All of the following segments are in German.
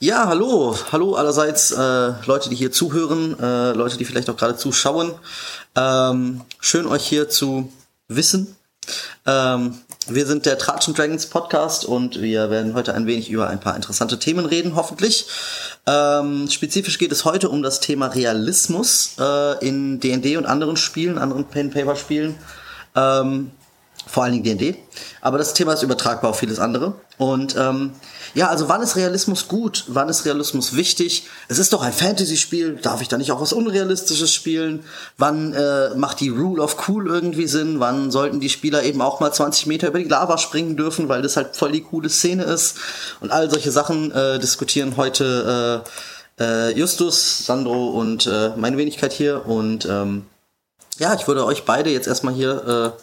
Ja, hallo, hallo allerseits, äh, Leute, die hier zuhören, äh, Leute, die vielleicht auch gerade zuschauen. Ähm, schön euch hier zu wissen. Ähm, wir sind der Tratschen Dragons Podcast und wir werden heute ein wenig über ein paar interessante Themen reden, hoffentlich. Ähm, spezifisch geht es heute um das Thema Realismus äh, in D&D und anderen Spielen, anderen Pen-Paper-Spielen. Ähm, vor allen Dingen D&D. Aber das Thema ist übertragbar auf vieles andere. Und ähm, ja, also wann ist Realismus gut? Wann ist Realismus wichtig? Es ist doch ein Fantasy-Spiel. Darf ich da nicht auch was Unrealistisches spielen? Wann äh, macht die Rule of Cool irgendwie Sinn? Wann sollten die Spieler eben auch mal 20 Meter über die Lava springen dürfen, weil das halt voll die coole Szene ist? Und all solche Sachen äh, diskutieren heute äh, äh, Justus, Sandro und äh, meine Wenigkeit hier. Und ähm, ja, ich würde euch beide jetzt erstmal hier äh,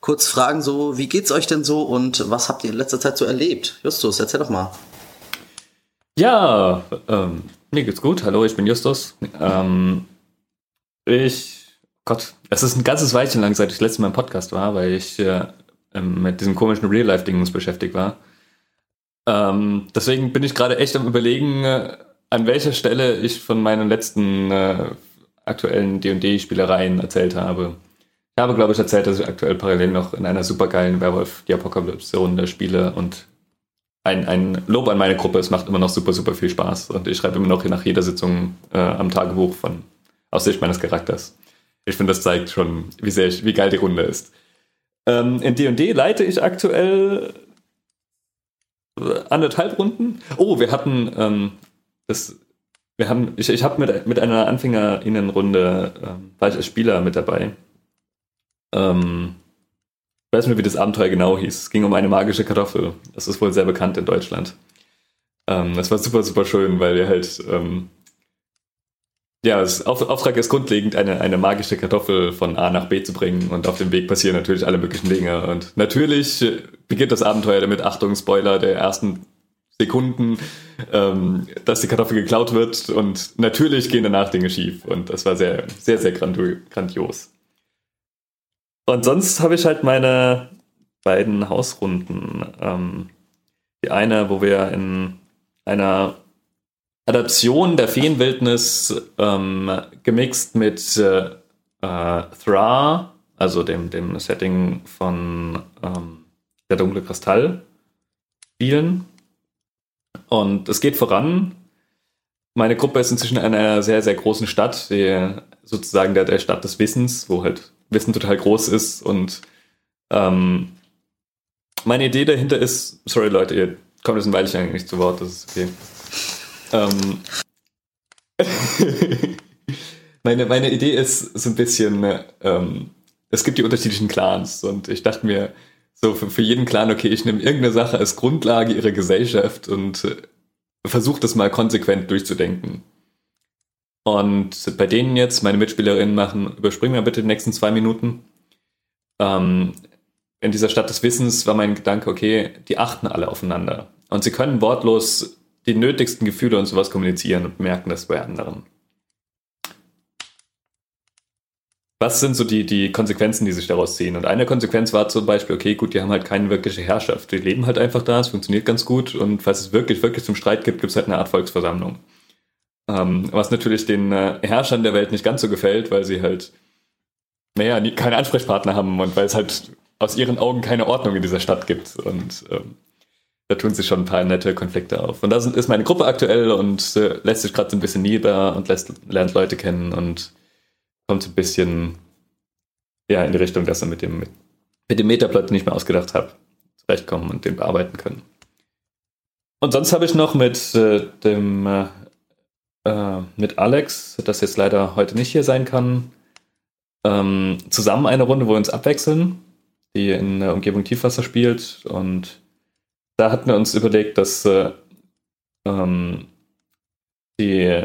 kurz fragen, so, wie geht's euch denn so und was habt ihr in letzter Zeit so erlebt? Justus, erzähl doch mal. Ja, ähm, mir geht's gut. Hallo, ich bin Justus. Ähm, ich, Gott, es ist ein ganzes Weilchen lang, seit ich letztes Mal im Podcast war, weil ich äh, ähm, mit diesem komischen Real-Life-Ding beschäftigt war. Ähm, deswegen bin ich gerade echt am überlegen, äh, an welcher Stelle ich von meinen letzten äh, aktuellen D&D-Spielereien erzählt habe. Ich habe, glaube ich, erzählt, dass ich aktuell parallel noch in einer supergeilen Werwolf die Apokalypse-Runde spiele und ein, ein Lob an meine Gruppe, es macht immer noch super, super viel Spaß und ich schreibe immer noch nach jeder Sitzung äh, am Tagebuch von aus Sicht meines Charakters. Ich finde, das zeigt schon, wie, sehr ich, wie geil die Runde ist. Ähm, in D&D leite ich aktuell äh, anderthalb Runden. Oh, wir hatten ähm, das wir haben, ich, ich habe mit, mit einer AnfängerInnenrunde, ähm, war ich als Spieler mit dabei. Ähm, ich weiß nicht wie das Abenteuer genau hieß. Es ging um eine magische Kartoffel. Das ist wohl sehr bekannt in Deutschland. Ähm, das war super, super schön, weil wir halt, ähm, ja, das Auf Auftrag ist grundlegend, eine, eine magische Kartoffel von A nach B zu bringen und auf dem Weg passieren natürlich alle möglichen Dinge. Und natürlich beginnt das Abenteuer damit, Achtung, Spoiler der ersten Sekunden, ähm, dass die Kartoffel geklaut wird und natürlich gehen danach Dinge schief. Und das war sehr, sehr, sehr grandios. Und sonst habe ich halt meine beiden Hausrunden. Ähm, die eine, wo wir in einer Adaption der Feenwildnis ähm, gemixt mit äh, Thra, also dem, dem Setting von ähm, Der dunkle Kristall, spielen. Und es geht voran. Meine Gruppe ist inzwischen in einer sehr, sehr großen Stadt, die, sozusagen der, der Stadt des Wissens, wo halt Wissen total groß ist. Und ähm, meine Idee dahinter ist, sorry Leute, ihr kommt jetzt ein Weilchen eigentlich nicht zu Wort, das ist okay. Ähm, meine, meine Idee ist so ein bisschen, ähm, es gibt die unterschiedlichen Clans und ich dachte mir, so für, für jeden Clan, okay, ich nehme irgendeine Sache als Grundlage ihrer Gesellschaft und äh, versuche das mal konsequent durchzudenken. Und bei denen jetzt, meine Mitspielerinnen machen, überspringen wir bitte die nächsten zwei Minuten. Ähm, in dieser Stadt des Wissens war mein Gedanke, okay, die achten alle aufeinander. Und sie können wortlos die nötigsten Gefühle und sowas kommunizieren und merken das bei anderen. Was sind so die, die Konsequenzen, die sich daraus ziehen? Und eine Konsequenz war zum Beispiel, okay, gut, die haben halt keine wirkliche Herrschaft. Die leben halt einfach da, es funktioniert ganz gut und falls es wirklich, wirklich zum Streit gibt, gibt es halt eine Art Volksversammlung. Ähm, was natürlich den äh, Herrschern der Welt nicht ganz so gefällt, weil sie halt, naja, nie, keine Ansprechpartner haben und weil es halt aus ihren Augen keine Ordnung in dieser Stadt gibt. Und ähm, da tun sich schon ein paar nette Konflikte auf. Und da ist meine Gruppe aktuell und äh, lässt sich gerade so ein bisschen nieder und lässt, lernt Leute kennen und kommt ein bisschen ja, in die Richtung, dass er mit dem, mit, mit dem Metaplot, ich mir ausgedacht habe, zurechtkommen und den bearbeiten können. Und sonst habe ich noch mit äh, dem äh, äh, mit Alex, das jetzt leider heute nicht hier sein kann, ähm, zusammen eine Runde, wo wir uns abwechseln, die in der Umgebung Tiefwasser spielt. Und da hatten wir uns überlegt, dass äh, ähm, die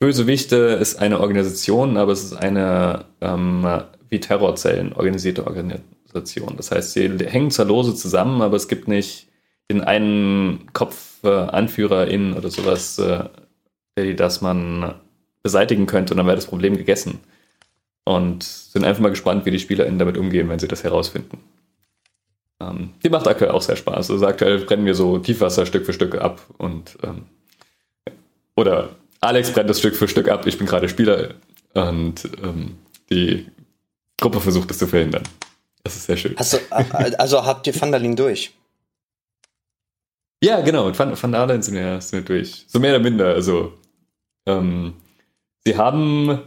Bösewichte ist eine Organisation, aber es ist eine ähm, wie Terrorzellen organisierte Organisation. Das heißt, sie hängen zwar lose zusammen, aber es gibt nicht den einen Kopf äh, Anführerin oder sowas, äh, das man beseitigen könnte und dann wäre das Problem gegessen. Und sind einfach mal gespannt, wie die SpielerInnen damit umgehen, wenn sie das herausfinden. Ähm, die macht aktuell auch sehr Spaß. Also aktuell brennen wir so Tiefwasser Stück für Stück ab und ähm, oder Alex brennt das Stück für Stück ab, ich bin gerade Spieler und ähm, die Gruppe versucht es zu verhindern. Das ist sehr schön. Du, also habt ihr Vandalin durch? Ja, genau, Vandalen sind wir, sind wir durch. So mehr oder minder, also ähm, sie haben,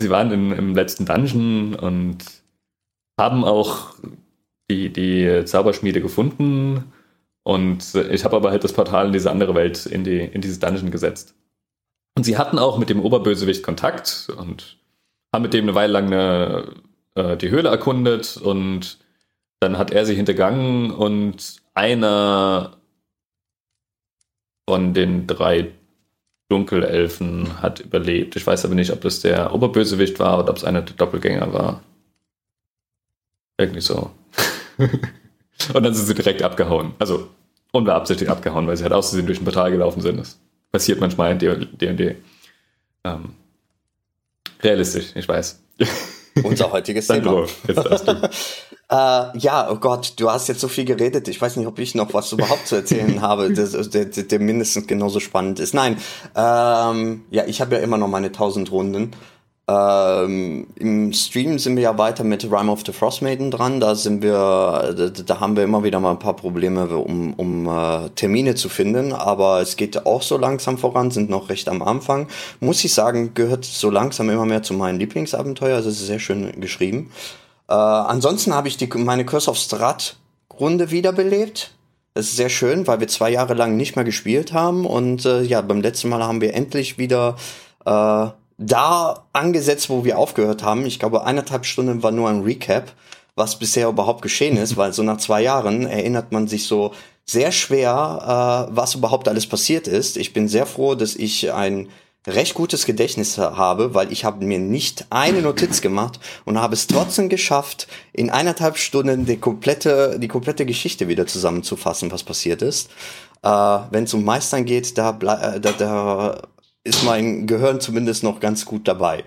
sie waren in, im letzten Dungeon und haben auch die, die Zauberschmiede gefunden und ich habe aber halt das Portal in diese andere Welt, in, die, in dieses Dungeon gesetzt. Und sie hatten auch mit dem Oberbösewicht Kontakt und haben mit dem eine Weile lang eine, äh, die Höhle erkundet und dann hat er sie hintergangen und einer von den drei Dunkelelfen hat überlebt. Ich weiß aber nicht, ob das der Oberbösewicht war oder ob es einer der Doppelgänger war. Irgendwie so. und dann sind sie direkt abgehauen. Also unbeabsichtigt abgehauen, weil sie halt auszusehen durch ein Portal gelaufen sind. Das passiert manchmal in D&D. Ähm, realistisch, ich weiß. Unser heutiges Thema. Jetzt darfst du. Äh, ja, oh Gott, du hast jetzt so viel geredet. Ich weiß nicht, ob ich noch was überhaupt zu erzählen habe, der, der, der mindestens genauso spannend ist. Nein, ähm, ja, ich habe ja immer noch meine 1000 Runden. Ähm, Im Stream sind wir ja weiter mit Rime of the Frost Maiden dran. Da sind wir, da, da haben wir immer wieder mal ein paar Probleme, um, um uh, Termine zu finden. Aber es geht auch so langsam voran, sind noch recht am Anfang. Muss ich sagen, gehört so langsam immer mehr zu meinen Lieblingsabenteuer. Also es ist sehr schön geschrieben. Äh, ansonsten habe ich die, meine Curse of Strat Runde wiederbelebt. Das ist sehr schön, weil wir zwei Jahre lang nicht mehr gespielt haben. Und äh, ja, beim letzten Mal haben wir endlich wieder äh, da angesetzt, wo wir aufgehört haben. Ich glaube, eineinhalb Stunden war nur ein Recap, was bisher überhaupt geschehen ist, weil so nach zwei Jahren erinnert man sich so sehr schwer, äh, was überhaupt alles passiert ist. Ich bin sehr froh, dass ich ein recht gutes Gedächtnis habe, weil ich habe mir nicht eine Notiz gemacht und habe es trotzdem geschafft, in eineinhalb Stunden die komplette, die komplette Geschichte wieder zusammenzufassen, was passiert ist. Äh, Wenn es um Meistern geht, da, äh, da, da ist mein Gehirn zumindest noch ganz gut dabei.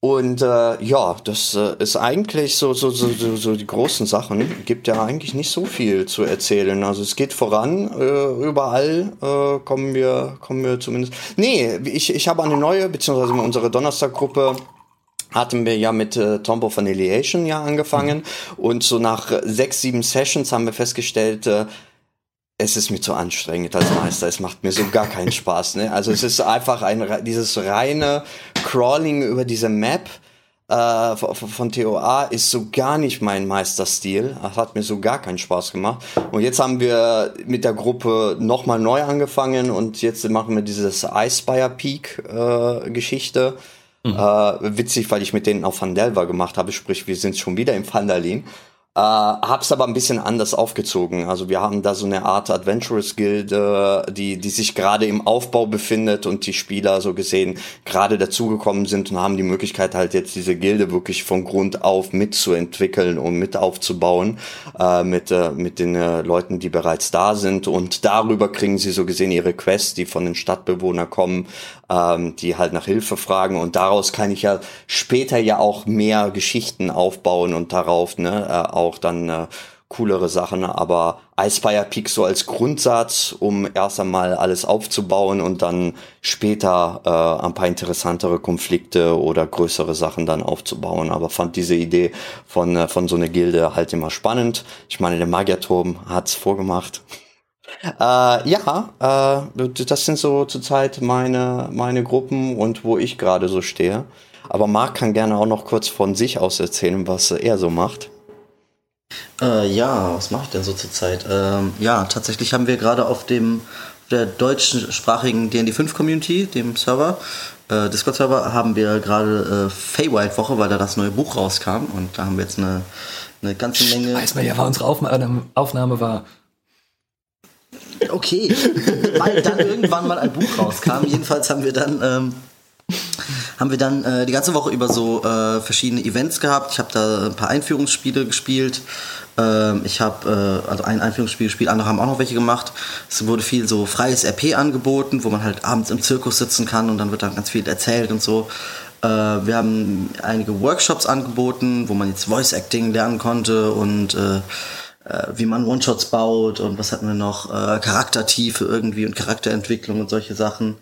Und äh, ja, das äh, ist eigentlich so, so, so, so, so die großen Sachen. Gibt ja eigentlich nicht so viel zu erzählen. Also es geht voran, äh, überall äh, kommen wir, kommen wir zumindest. Nee, ich, ich habe eine neue, beziehungsweise unsere Donnerstaggruppe hatten wir ja mit äh, Tombo von Eliation ja angefangen. Mhm. Und so nach sechs, sieben Sessions haben wir festgestellt, äh, es ist mir zu anstrengend als Meister. Es macht mir so gar keinen Spaß. Ne? Also es ist einfach ein dieses reine Crawling über diese Map äh, von TOA ist so gar nicht mein Meisterstil. Das hat mir so gar keinen Spaß gemacht. Und jetzt haben wir mit der Gruppe nochmal neu angefangen und jetzt machen wir dieses Icespire Peak äh, Geschichte. Mhm. Äh, witzig, weil ich mit denen auf Van Delver gemacht habe, sprich, wir sind schon wieder im Vandalin. Äh, hab's aber ein bisschen anders aufgezogen. Also wir haben da so eine Art Adventurous Gilde, die, die sich gerade im Aufbau befindet und die Spieler so gesehen gerade dazugekommen sind und haben die Möglichkeit halt jetzt diese Gilde wirklich von Grund auf mitzuentwickeln und mit aufzubauen äh, mit, äh, mit den äh, Leuten, die bereits da sind und darüber kriegen sie so gesehen ihre Quests, die von den Stadtbewohnern kommen, ähm, die halt nach Hilfe fragen und daraus kann ich ja später ja auch mehr Geschichten aufbauen und darauf ne, äh, auch dann äh, coolere Sachen, aber Icefire Peak so als Grundsatz, um erst einmal alles aufzubauen und dann später äh, ein paar interessantere Konflikte oder größere Sachen dann aufzubauen. Aber fand diese Idee von, äh, von so einer Gilde halt immer spannend. Ich meine, der Magierturm hat's vorgemacht. Äh, ja, äh, das sind so zurzeit meine, meine Gruppen und wo ich gerade so stehe. Aber Marc kann gerne auch noch kurz von sich aus erzählen, was er so macht. Äh, ja, was mache ich denn so zurzeit? Ähm, ja, tatsächlich haben wir gerade auf dem der deutschsprachigen D&D 5 Community, dem Server, äh, Discord-Server, haben wir gerade äh, Feywild-Woche, weil da das neue Buch rauskam und da haben wir jetzt eine, eine ganze Menge... Weiß man ja, war unsere Aufnahme, Aufnahme war Okay, weil dann irgendwann mal ein Buch rauskam. Jedenfalls haben wir dann ähm, haben wir dann äh, die ganze Woche über so äh, verschiedene Events gehabt. Ich habe da ein paar Einführungsspiele gespielt. Ähm, ich habe äh, also ein Einführungsspiel gespielt, andere haben auch noch welche gemacht. Es wurde viel so freies RP angeboten, wo man halt abends im Zirkus sitzen kann und dann wird dann ganz viel erzählt und so. Äh, wir haben einige Workshops angeboten, wo man jetzt Voice Acting lernen konnte und äh, wie man One-Shots baut und was hatten wir noch, äh, Charaktertiefe irgendwie und Charakterentwicklung und solche Sachen.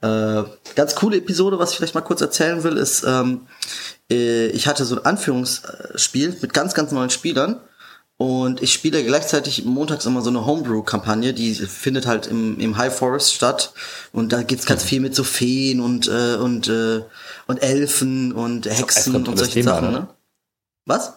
Äh, ganz coole Episode, was ich vielleicht mal kurz erzählen will, ist, ähm, äh, ich hatte so ein Anführungsspiel mit ganz, ganz neuen Spielern und ich spiele gleichzeitig montags immer so eine Homebrew-Kampagne, die findet halt im, im High Forest statt. Und da geht's ganz viel mit so Feen und, äh, und, äh, und Elfen und Hexen und solche Thema, Sachen. Ne? ne? Was?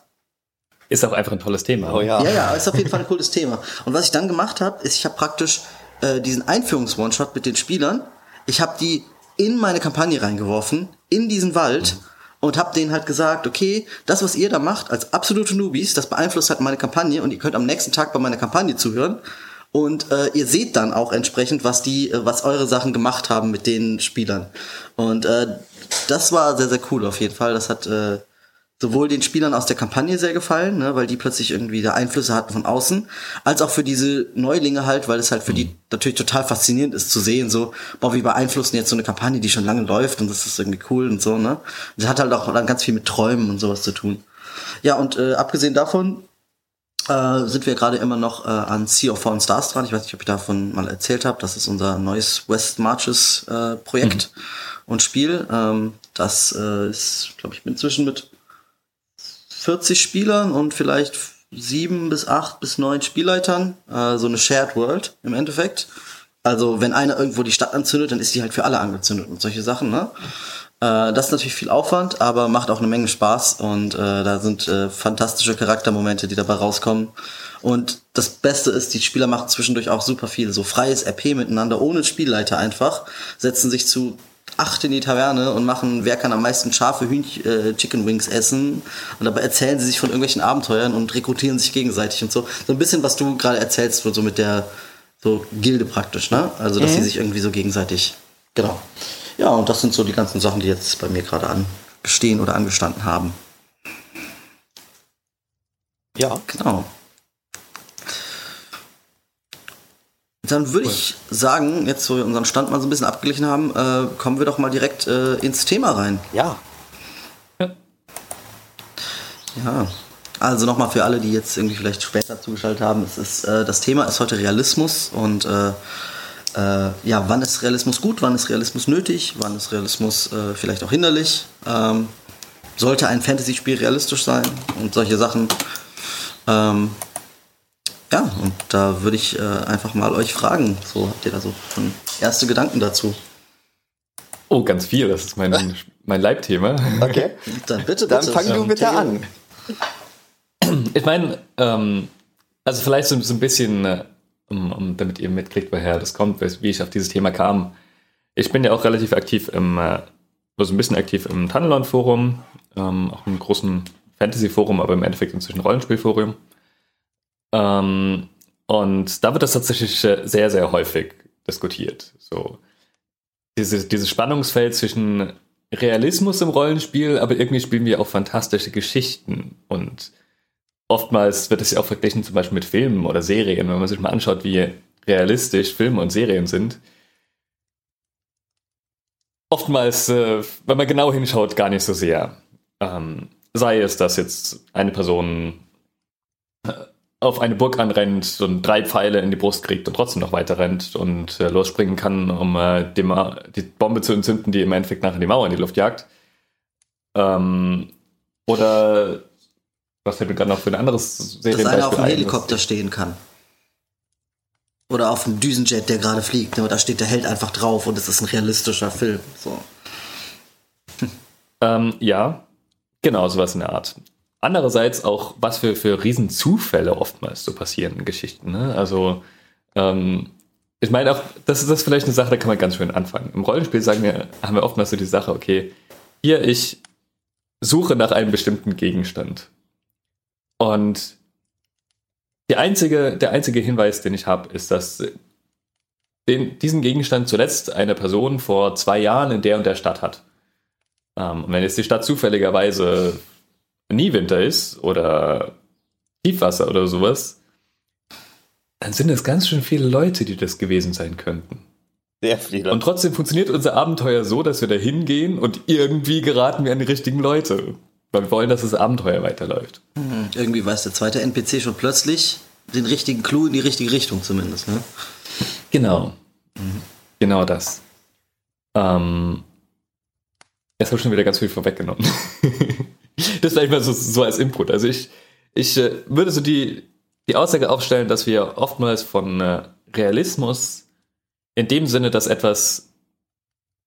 Ist auch einfach ein tolles Thema. Oh ja. Ja, ja, ist auf jeden Fall ein cooles Thema. Und was ich dann gemacht habe, ist, ich habe praktisch äh, diesen Einführungs-One-Shot mit den Spielern, ich habe die in meine Kampagne reingeworfen, in diesen Wald. Mhm und habe denen halt gesagt, okay, das, was ihr da macht als absolute Newbies, das beeinflusst halt meine Kampagne und ihr könnt am nächsten Tag bei meiner Kampagne zuhören und äh, ihr seht dann auch entsprechend, was die, äh, was eure Sachen gemacht haben mit den Spielern. Und äh, das war sehr, sehr cool auf jeden Fall. Das hat äh, sowohl den Spielern aus der Kampagne sehr gefallen, ne, weil die plötzlich irgendwie da Einflüsse hatten von außen, als auch für diese Neulinge halt, weil es halt für die mhm. natürlich total faszinierend ist zu sehen, so, boah, wie beeinflussen jetzt so eine Kampagne, die schon lange läuft und das ist irgendwie cool und so, ne. Das hat halt auch dann ganz viel mit Träumen und sowas zu tun. Ja, und äh, abgesehen davon äh, sind wir gerade immer noch äh, an Sea of Fallen Stars dran. Ich weiß nicht, ob ich davon mal erzählt habe. Das ist unser neues West Marches äh, Projekt mhm. und Spiel. Ähm, das äh, ist, glaube ich, inzwischen mit 40 Spielern und vielleicht sieben bis acht bis neun Spielleitern, äh, so eine Shared World im Endeffekt. Also wenn einer irgendwo die Stadt anzündet, dann ist die halt für alle angezündet und solche Sachen. Ne? Äh, das ist natürlich viel Aufwand, aber macht auch eine Menge Spaß und äh, da sind äh, fantastische Charaktermomente, die dabei rauskommen. Und das Beste ist, die Spieler machen zwischendurch auch super viel, so freies RP miteinander, ohne Spielleiter einfach, setzen sich zu acht in die Taverne und machen, wer kann am meisten scharfe Hühnchen, äh, Chicken Wings essen. Und dabei erzählen sie sich von irgendwelchen Abenteuern und rekrutieren sich gegenseitig und so. So ein bisschen, was du gerade erzählst, so mit der so Gilde praktisch, ne? Also, dass mhm. sie sich irgendwie so gegenseitig. Genau. Ja, und das sind so die ganzen Sachen, die jetzt bei mir gerade angestehen oder angestanden haben. Ja. Genau. Dann würde cool. ich sagen, jetzt wo wir unseren Stand mal so ein bisschen abgeglichen haben, äh, kommen wir doch mal direkt äh, ins Thema rein. Ja. Ja. Ja. Also nochmal für alle, die jetzt irgendwie vielleicht später zugeschaltet haben, es ist, äh, das Thema ist heute Realismus und äh, äh, ja, wann ist Realismus gut, wann ist Realismus nötig, wann ist Realismus äh, vielleicht auch hinderlich. Ähm, sollte ein Fantasy-Spiel realistisch sein und solche Sachen. Ähm, ja, und da würde ich äh, einfach mal euch fragen. So, habt ihr da so schon erste Gedanken dazu? Oh, ganz viel. Das ist mein, mein Leibthema. Okay. Dann bitte, bitte. Dann fang du bitte an. Ich meine, ähm, also vielleicht so, so ein bisschen, äh, um, um, damit ihr mitkriegt, woher das kommt, wie ich auf dieses Thema kam. Ich bin ja auch relativ aktiv im, also ein bisschen aktiv im Tunnelon-Forum, ähm, auch im großen Fantasy-Forum, aber im Endeffekt inzwischen Rollenspielforum. Ähm, und da wird das tatsächlich sehr, sehr häufig diskutiert. So diese, dieses Spannungsfeld zwischen Realismus im Rollenspiel, aber irgendwie spielen wir auch fantastische Geschichten. Und oftmals wird es ja auch verglichen zum Beispiel mit Filmen oder Serien, wenn man sich mal anschaut, wie realistisch Filme und Serien sind. Oftmals, äh, wenn man genau hinschaut, gar nicht so sehr. Ähm, sei es, dass jetzt eine Person äh, auf eine Burg anrennt und drei Pfeile in die Brust kriegt und trotzdem noch weiter rennt und äh, losspringen kann, um äh, die, die, Bombe zu entzünden, die im Endeffekt nachher die Mauer in die Luft jagt. Ähm, oder was fällt mir gerade noch für ein anderes Serienbeispiel Dass einer auf einem Helikopter stehen kann. Oder auf einem Düsenjet, der gerade fliegt. Ne? Da steht der Held einfach drauf und es ist ein realistischer Film. So. Ähm, ja, genau, sowas in der Art andererseits auch, was für, für Riesenzufälle oftmals so passieren in Geschichten. Ne? Also, ähm, ich meine auch, das ist das vielleicht eine Sache, da kann man ganz schön anfangen. Im Rollenspiel sagen wir, haben wir oftmals so die Sache, okay, hier, ich suche nach einem bestimmten Gegenstand. Und einzige, der einzige Hinweis, den ich habe, ist, dass den, diesen Gegenstand zuletzt eine Person vor zwei Jahren in der und der Stadt hat. Ähm, und wenn jetzt die Stadt zufälligerweise nie Winter ist oder Tiefwasser oder sowas, dann sind es ganz schön viele Leute, die das gewesen sein könnten. Sehr viele. Und trotzdem funktioniert unser Abenteuer so, dass wir da hingehen und irgendwie geraten wir an die richtigen Leute. Weil wir wollen, dass das Abenteuer weiterläuft. Mhm. Irgendwie weiß der zweite NPC schon plötzlich, den richtigen Clou in die richtige Richtung zumindest. Ne? Genau. Mhm. Genau das. Ähm, jetzt habe ich schon wieder ganz viel vorweggenommen. das vielleicht mal so, so als Input. Also ich, ich äh, würde so die, die Aussage aufstellen, dass wir oftmals von äh, Realismus in dem Sinne, dass etwas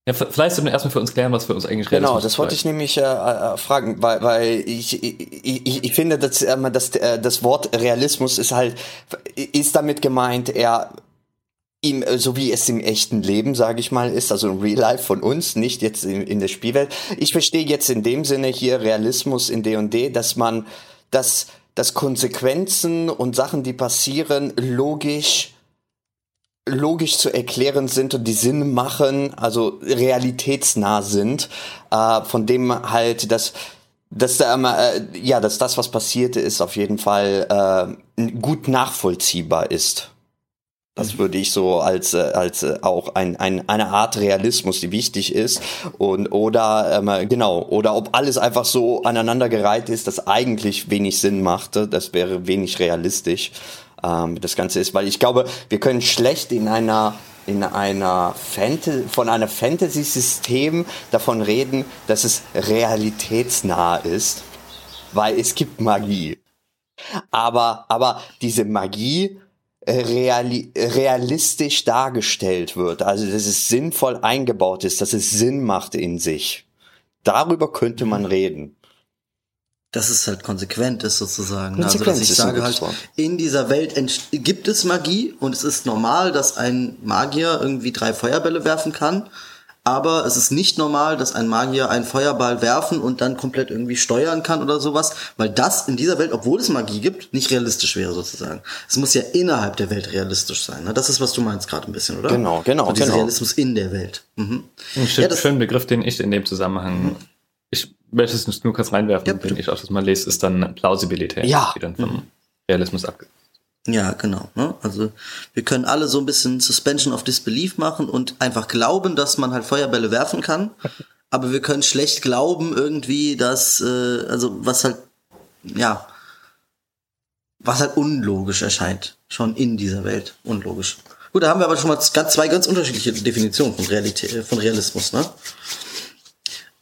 ja, vielleicht sollten wir erstmal für uns klären, was für uns eigentlich Realismus Genau, das wollte ich nämlich äh, äh, fragen, weil, weil ich, ich, ich, ich finde, dass, äh, das, äh, das Wort Realismus ist halt, ist damit gemeint, er ihm, äh, so wie es im echten Leben, sage ich mal, ist, also im Real Life von uns, nicht jetzt in, in der Spielwelt. Ich verstehe jetzt in dem Sinne hier Realismus in D&D, dass man, dass, dass Konsequenzen und Sachen, die passieren, logisch logisch zu erklären sind und die Sinn machen, also realitätsnah sind, äh, von dem halt das dass da immer, äh, ja, dass das, was passierte, ist, auf jeden Fall äh, gut nachvollziehbar ist. Das würde ich so als äh, als äh, auch ein, ein eine Art Realismus, die wichtig ist und oder ähm, genau oder ob alles einfach so aneinandergereiht ist, das eigentlich wenig Sinn machte, das wäre wenig realistisch ähm, das Ganze ist, weil ich glaube, wir können schlecht in einer in einer Fantasy, von einer Fantasy-System davon reden, dass es realitätsnah ist, weil es gibt Magie. Aber, aber diese Magie äh, reali realistisch dargestellt wird, also dass es sinnvoll eingebaut ist, dass es Sinn macht in sich. Darüber könnte man reden dass es halt konsequent ist sozusagen. Konsequenz also dass ich sage halt, in dieser Welt gibt es Magie und es ist normal, dass ein Magier irgendwie drei Feuerbälle werfen kann. Aber es ist nicht normal, dass ein Magier einen Feuerball werfen und dann komplett irgendwie steuern kann oder sowas, weil das in dieser Welt, obwohl es Magie gibt, nicht realistisch wäre sozusagen. Es muss ja innerhalb der Welt realistisch sein. Ne? Das ist, was du meinst gerade ein bisschen, oder? Genau, genau. Also genau. Realismus in der Welt. Mhm. Ein schön, ja, schöner Begriff, den ich in dem Zusammenhang mhm ich möchte es nur kurz reinwerfen, ja, wenn ich auch das mal lese, ist dann Plausibilität, ja. die dann vom mhm. Realismus abge. Ja, genau. Ne? Also wir können alle so ein bisschen Suspension of Disbelief machen und einfach glauben, dass man halt Feuerbälle werfen kann. Aber wir können schlecht glauben irgendwie, dass, äh, also was halt, ja, was halt unlogisch erscheint. Schon in dieser Welt. Unlogisch. Gut, da haben wir aber schon mal ganz, zwei ganz unterschiedliche Definitionen von, Realität, von Realismus, ne?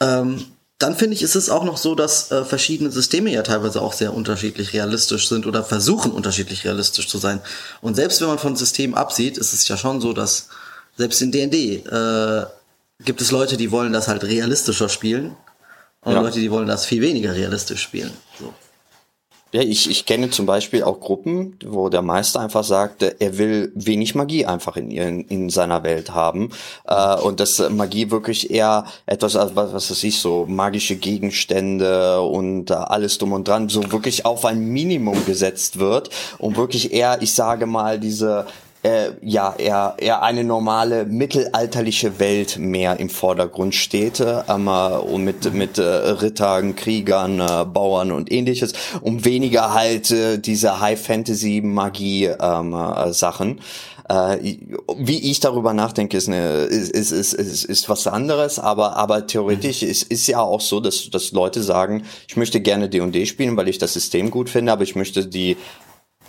Ähm, dann finde ich, ist es auch noch so, dass äh, verschiedene Systeme ja teilweise auch sehr unterschiedlich realistisch sind oder versuchen unterschiedlich realistisch zu sein. Und selbst wenn man von Systemen absieht, ist es ja schon so, dass selbst in D&D äh, gibt es Leute, die wollen das halt realistischer spielen und ja. Leute, die wollen das viel weniger realistisch spielen. So. Ja, ich, ich kenne zum Beispiel auch Gruppen, wo der Meister einfach sagt, er will wenig Magie einfach in, ihren, in seiner Welt haben. Äh, und dass Magie wirklich eher etwas, was, was weiß ich, so magische Gegenstände und äh, alles dumm und dran, so wirklich auf ein Minimum gesetzt wird und wirklich eher, ich sage mal, diese äh, ja eher, eher eine normale mittelalterliche Welt mehr im Vordergrund steht ähm, und mit mit äh, Rittern, Kriegern, äh, Bauern und ähnliches und weniger halt äh, diese High Fantasy Magie ähm, äh, Sachen. Äh, wie ich darüber nachdenke, ist, eine, ist, ist, ist, ist, ist was anderes, aber, aber theoretisch ist, ist ja auch so, dass, dass Leute sagen, ich möchte gerne D&D spielen, weil ich das System gut finde, aber ich möchte die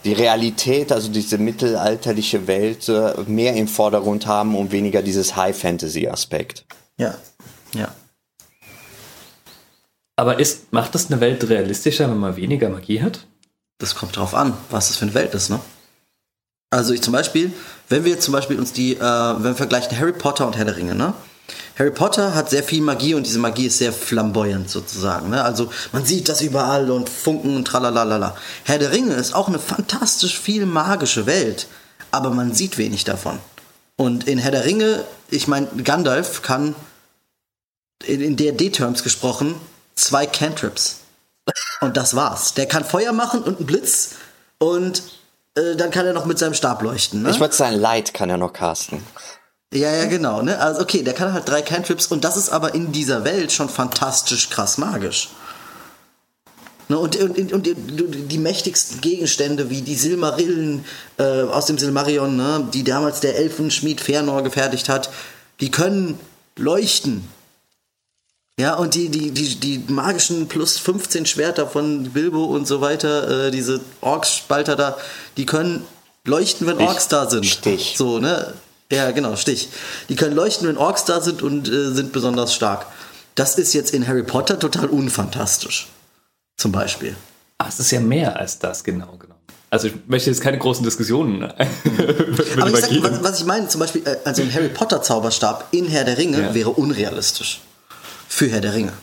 die Realität, also diese mittelalterliche Welt, mehr im Vordergrund haben und weniger dieses High-Fantasy-Aspekt. Ja, ja. Aber ist, macht das eine Welt realistischer, wenn man weniger Magie hat? Das kommt drauf an, was das für eine Welt ist, ne? Also ich zum Beispiel, wenn wir zum Beispiel uns die, äh, wenn wir vergleichen Harry Potter und Herr der Ringe, ne? Harry Potter hat sehr viel Magie und diese Magie ist sehr flamboyant sozusagen. Ne? Also man sieht das überall und Funken und tralalala. Herr der Ringe ist auch eine fantastisch viel magische Welt, aber man sieht wenig davon. Und in Herr der Ringe, ich meine, Gandalf kann in, in D&D-Terms gesprochen zwei Cantrips. Und das war's. Der kann Feuer machen und einen Blitz und äh, dann kann er noch mit seinem Stab leuchten. Ne? Ich würde sagen, Light kann er noch casten. Ja, ja, genau. Ne? Also okay, der kann halt drei Cantrips und das ist aber in dieser Welt schon fantastisch krass magisch. Ne? Und, und, und die, mächtigsten Gegenstände wie die Silmarillen äh, aus dem Silmarion, ne? die damals der Elfenschmied Fëanor gefertigt hat, die können leuchten. Ja, und die, die, die, die magischen plus 15 Schwerter von Bilbo und so weiter, äh, diese Orks-Spalter da, die können leuchten, wenn Orks da sind. Stich. So, ne? Ja, genau, Stich. Die können leuchten, wenn Orks da sind und äh, sind besonders stark. Das ist jetzt in Harry Potter total unfantastisch. Zum Beispiel. Ah, es ist ja mehr als das, genau, genau. Also ich möchte jetzt keine großen Diskussionen. Aber ich sag, was, was, ich meine, zum Beispiel, äh, also ein Harry Potter Zauberstab in Herr der Ringe ja. wäre unrealistisch. Für Herr der Ringe.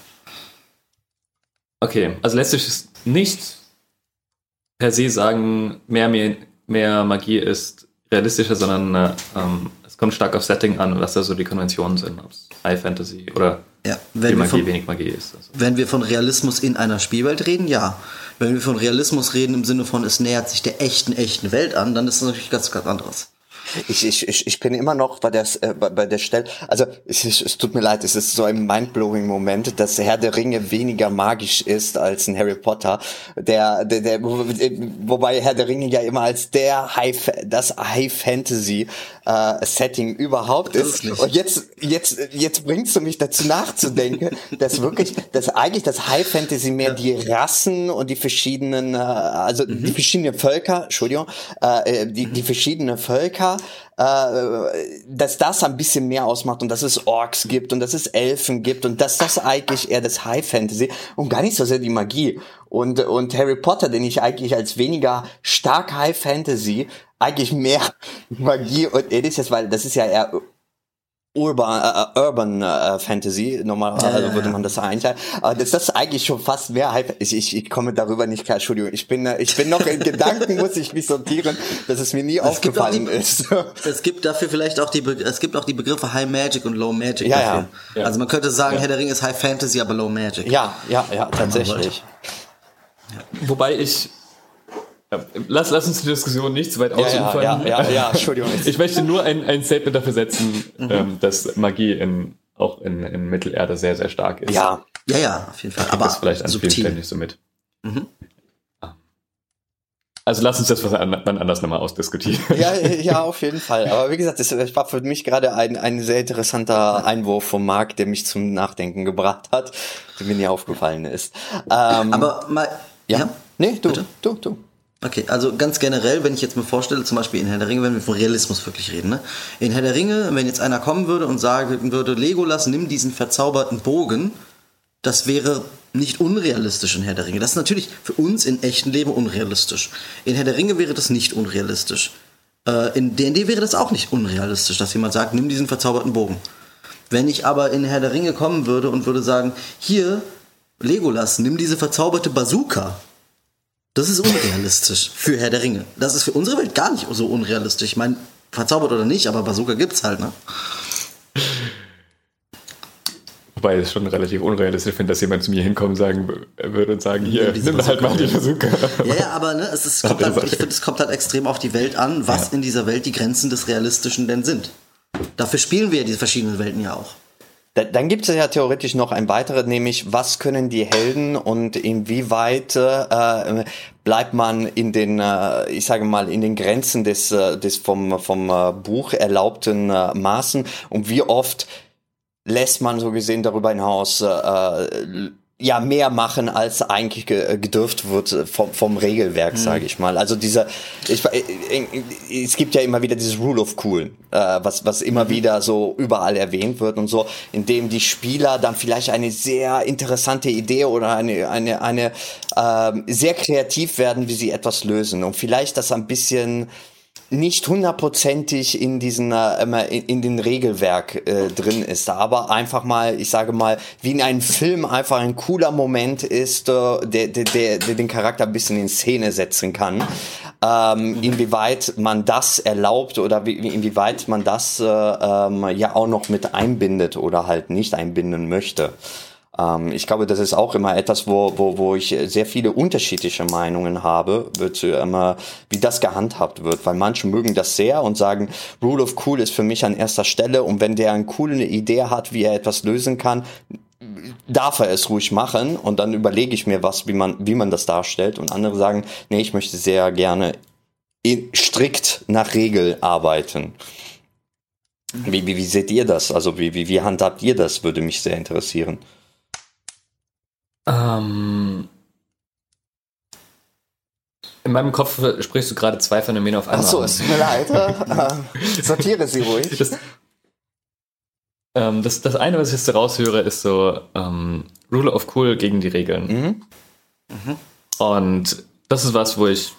Okay, also letztlich ist nicht per se sagen, mehr, mehr, mehr Magie ist realistischer, sondern äh, ähm, es kommt stark auf Setting an, was da so die Konventionen sind, ob es High Fantasy oder ja, wenn Magie, von, wenig Magie ist. Also. Wenn wir von Realismus in einer Spielwelt reden, ja. Wenn wir von Realismus reden im Sinne von, es nähert sich der echten, echten Welt an, dann ist das natürlich ganz, ganz anderes. Ich, ich, ich, ich bin immer noch bei der, äh, bei, der Stelle, also es, es tut mir leid, es ist so ein mindblowing Moment, dass Herr der Ringe weniger magisch ist als ein Harry Potter, der, der, der wobei Herr der Ringe ja immer als der High, das High Fantasy äh, Setting überhaupt ist. ist Und jetzt, jetzt, jetzt bringst du mich dazu nachzudenken, dass wirklich, dass eigentlich das High Fantasy mehr die Rassen und die verschiedenen, äh, also mhm. die verschiedenen Völker, Entschuldigung, äh, äh die, die verschiedenen Völker äh, dass das ein bisschen mehr ausmacht und dass es Orks gibt und dass es Elfen gibt und dass das eigentlich eher das High Fantasy und gar nicht so sehr die Magie. Und, und Harry Potter, den ich eigentlich als weniger stark High Fantasy eigentlich mehr Magie und ähnliches, weil das ist ja eher Urban, äh, äh, Urban äh, Fantasy, normal ja, also würde man das einteilen. Aber das ist eigentlich schon fast mehr Hype. Ich, ich, ich komme darüber nicht klar, Entschuldigung. Ich bin, äh, ich bin noch in Gedanken, muss ich mich sortieren, dass es mir nie es aufgefallen die, ist. es gibt dafür vielleicht auch die, es gibt auch die Begriffe High Magic und Low Magic ja, dafür. Ja. Also man könnte sagen, Herr der Ring ist High Fantasy, aber Low Magic. Ja, ja, ja, tatsächlich. Wobei ich Lass, lass uns die Diskussion nicht zu weit ja, ausufern. Ja, ja, ja, ja, Entschuldigung. Ich möchte nur ein, ein Statement dafür setzen, mhm. ähm, dass Magie in, auch in, in Mittelerde sehr, sehr stark ist. Ja, ja, ja, auf jeden Fall. Aber das vielleicht an subtil. vielen Stellen nicht so mit. Mhm. Also lass uns das was an, wann anders nochmal ausdiskutieren. Ja, ja, auf jeden Fall. Aber wie gesagt, das, das war für mich gerade ein, ein sehr interessanter Einwurf vom Marc, der mich zum Nachdenken gebracht hat, der mir nie aufgefallen ist. Ähm, Aber mal, ja? ja? Nee, du, Bitte? du, du. Okay, also ganz generell, wenn ich jetzt mir vorstelle, zum Beispiel in Herr der Ringe, wenn wir von Realismus wirklich reden, ne? In Herr der Ringe, wenn jetzt einer kommen würde und sagen würde, Legolas, nimm diesen verzauberten Bogen, das wäre nicht unrealistisch in Herr der Ringe. Das ist natürlich für uns in echten Leben unrealistisch. In Herr der Ringe wäre das nicht unrealistisch. Äh, in D&D wäre das auch nicht unrealistisch, dass jemand sagt, nimm diesen verzauberten Bogen. Wenn ich aber in Herr der Ringe kommen würde und würde sagen, hier, Legolas, nimm diese verzauberte Bazooka, das ist unrealistisch für Herr der Ringe. Das ist für unsere Welt gar nicht so unrealistisch. Ich meine, verzaubert oder nicht, aber Bazooka gibt's halt, ne? Wobei ich es schon relativ unrealistisch finde, dass jemand zu mir hinkommen sagen würde und sagen, hier, nimm halt mal die Bazooka. Ja, ja, aber ne, es ist, kommt halt, ich finde, es kommt halt extrem auf die Welt an, was ja. in dieser Welt die Grenzen des Realistischen denn sind. Dafür spielen wir ja diese verschiedenen Welten ja auch. Dann gibt es ja theoretisch noch ein weiteres, nämlich was können die Helden und inwieweit äh, bleibt man in den, äh, ich sage mal, in den Grenzen des, äh, des vom, vom äh, Buch erlaubten äh, Maßen? Und wie oft lässt man so gesehen darüber hinaus äh, ja mehr machen als eigentlich gedürft wird vom, vom Regelwerk, mhm. sage ich mal. Also dieser, ich, äh, äh, es gibt ja immer wieder dieses Rule of Cool, äh, was was immer mhm. wieder so überall erwähnt wird und so, in dem die Spieler dann vielleicht eine sehr interessante Idee oder eine eine eine äh, sehr kreativ werden, wie sie etwas lösen und vielleicht das ein bisschen nicht hundertprozentig in diesen äh, in, den Regelwerk äh, drin ist, aber einfach mal, ich sage mal, wie in einem Film einfach ein cooler Moment ist, äh, der, der, der, der den Charakter ein bisschen in Szene setzen kann. Ähm, inwieweit man das erlaubt oder wie, inwieweit man das äh, ähm, ja auch noch mit einbindet oder halt nicht einbinden möchte. Ähm, ich glaube, das ist auch immer etwas, wo, wo, wo ich sehr viele unterschiedliche Meinungen habe, immer, wie das gehandhabt wird, weil manche mögen das sehr und sagen, Rule of Cool ist für mich an erster Stelle und wenn der eine coole Idee hat, wie er etwas lösen kann, darf er es ruhig machen und dann überlege ich mir was, wie man, wie man das darstellt und andere sagen, nee, ich möchte sehr gerne strikt nach Regel arbeiten. Wie, wie, wie seht ihr das? Also wie, wie, wie handhabt ihr das? Würde mich sehr interessieren. Ähm, in meinem Kopf sprichst du gerade zwei Phänomene auf einmal. Ach so, es tut mir leid. Sortiere sie ruhig. Das, ähm, das, das eine, was ich jetzt raushöre, ist so ähm, Rule of Cool gegen die Regeln. Mhm. Mhm. Und das ist was, wo ich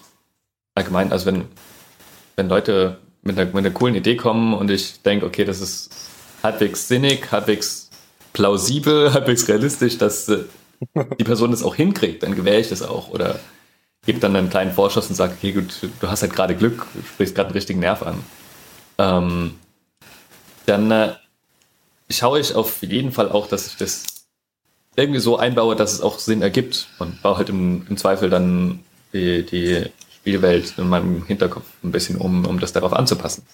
allgemein, also wenn, wenn Leute mit einer, mit einer coolen Idee kommen und ich denke, okay, das ist halbwegs sinnig, halbwegs plausibel, halbwegs realistisch, dass äh, die Person das auch hinkriegt, dann gewähre ich das auch oder gebe dann einen kleinen Vorschuss und sage, okay, gut, du hast halt gerade Glück, du sprichst gerade einen richtigen Nerv an. Ähm, dann äh, schaue ich auf jeden Fall auch, dass ich das irgendwie so einbaue, dass es auch Sinn ergibt und baue halt im, im Zweifel dann die, die Spielwelt in meinem Hinterkopf ein bisschen um, um das darauf anzupassen.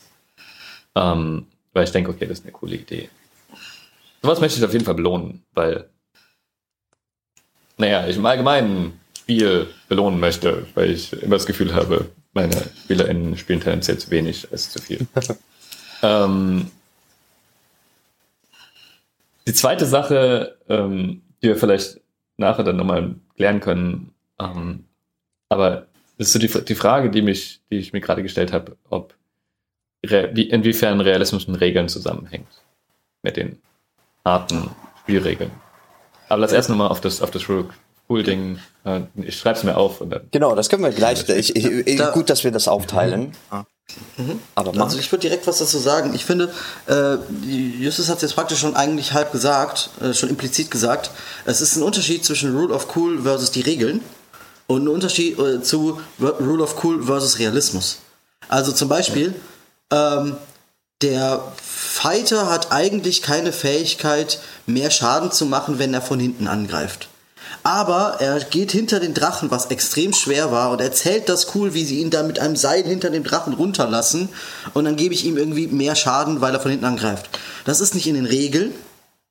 Ähm, weil ich denke, okay, das ist eine coole Idee. Sowas möchte ich auf jeden Fall belohnen, weil, naja, ich im Allgemeinen Spiel belohnen möchte, weil ich immer das Gefühl habe, meine SpielerInnen spielen tendenziell zu wenig als zu viel. ähm, die zweite Sache, ähm, die wir vielleicht nachher dann nochmal klären können, ähm, aber das ist so die, die Frage, die, mich, die ich mir gerade gestellt habe, ob wie, inwiefern Realismus mit Regeln zusammenhängt. Mit den harten Spielregeln. Aber lass erst nochmal auf das, auf das Cool-Ding. Äh, ich schreibe es mir auf. Und dann genau, das können wir gleich. Ich, ich, ich, da, gut, dass wir das aufteilen. Mhm. Aber also ich würde direkt was dazu sagen. Ich finde, äh, Justus hat es jetzt praktisch schon eigentlich halb gesagt, äh, schon implizit gesagt. Es ist ein Unterschied zwischen Rule of Cool versus die Regeln und ein Unterschied äh, zu Rule of Cool versus Realismus. Also zum Beispiel, ähm, der Fighter hat eigentlich keine Fähigkeit, mehr Schaden zu machen, wenn er von hinten angreift. Aber er geht hinter den Drachen, was extrem schwer war, und erzählt das cool, wie sie ihn da mit einem Seil hinter dem Drachen runterlassen. Und dann gebe ich ihm irgendwie mehr Schaden, weil er von hinten angreift. Das ist nicht in den Regeln.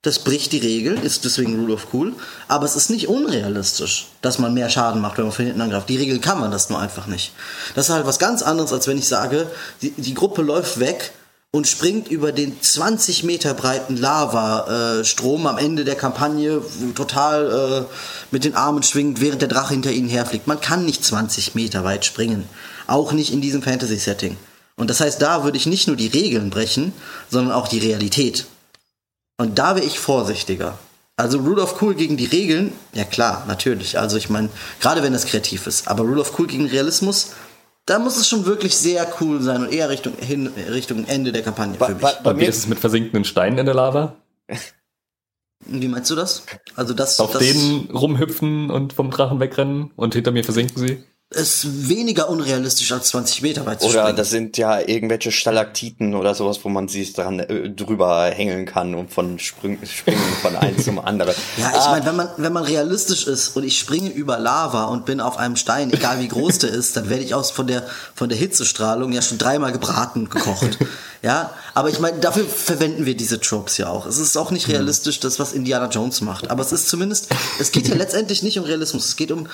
Das bricht die Regel, ist deswegen Rule of Cool. Aber es ist nicht unrealistisch, dass man mehr Schaden macht, wenn man von hinten angreift. Die Regel kann man das nur einfach nicht. Das ist halt was ganz anderes, als wenn ich sage, die, die Gruppe läuft weg und springt über den 20 Meter breiten Lavastrom am Ende der Kampagne total äh, mit den Armen schwingend, während der Drache hinter ihnen herfliegt. Man kann nicht 20 Meter weit springen. Auch nicht in diesem Fantasy-Setting. Und das heißt, da würde ich nicht nur die Regeln brechen, sondern auch die Realität. Und da wäre ich vorsichtiger. Also Rule of Cool gegen die Regeln, ja klar, natürlich. Also ich meine, gerade wenn es kreativ ist. Aber Rule of Cool gegen Realismus, da muss es schon wirklich sehr cool sein und eher Richtung, hin, Richtung Ende der Kampagne bei, für mich. Bei, bei wie ist es mit versinkenden Steinen in der Lava? Wie meinst du das? Also das auf das denen rumhüpfen und vom Drachen wegrennen und hinter mir versinken sie? Ist weniger unrealistisch als 20 Meter weit zu Oder springen. das sind ja irgendwelche Stalaktiten oder sowas, wo man sich dran äh, drüber hängeln kann und von Spring, springen von einem zum anderen. Ja, ich ah. meine, wenn man, wenn man realistisch ist und ich springe über Lava und bin auf einem Stein, egal wie groß der ist, dann werde ich aus von der, von der Hitzestrahlung ja schon dreimal gebraten gekocht. ja, aber ich meine, dafür verwenden wir diese Tropes ja auch. Es ist auch nicht realistisch, das, was Indiana Jones macht. Aber es ist zumindest, es geht ja letztendlich nicht um Realismus. Es geht um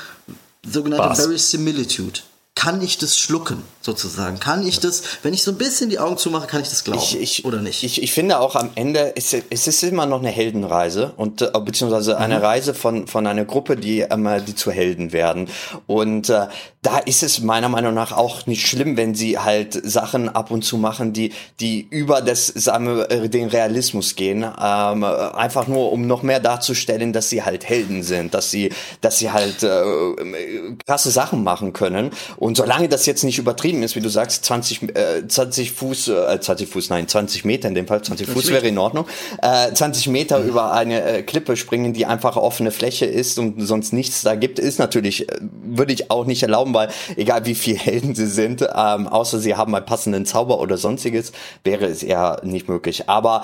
sogenannte Verisimilitude. Kann ich das schlucken, sozusagen? Kann ich das, wenn ich so ein bisschen die Augen zumache, kann ich das glauben ich, ich, oder nicht? Ich, ich finde auch am Ende, ist, es ist immer noch eine Heldenreise und äh, beziehungsweise eine mhm. Reise von, von einer Gruppe, die, ähm, die zu Helden werden. Und äh, da ist es meiner Meinung nach auch nicht schlimm, wenn sie halt Sachen ab und zu machen, die, die über das, sagen wir, äh, den Realismus gehen. Ähm, einfach nur, um noch mehr darzustellen, dass sie halt Helden sind, dass sie, dass sie halt äh, krasse Sachen machen können. Und solange das jetzt nicht übertrieben ist, wie du sagst, 20, äh, 20 Fuß, äh, 20 Fuß, nein, 20 Meter in dem Fall, 20 Fuß wäre in Ordnung, äh, 20 Meter mhm. über eine äh, Klippe springen, die einfach offene Fläche ist und sonst nichts da gibt, ist natürlich, äh, würde ich auch nicht erlauben, weil egal wie viel Helden sie sind, ähm, außer sie haben einen passenden Zauber oder sonstiges, wäre es eher nicht möglich. Aber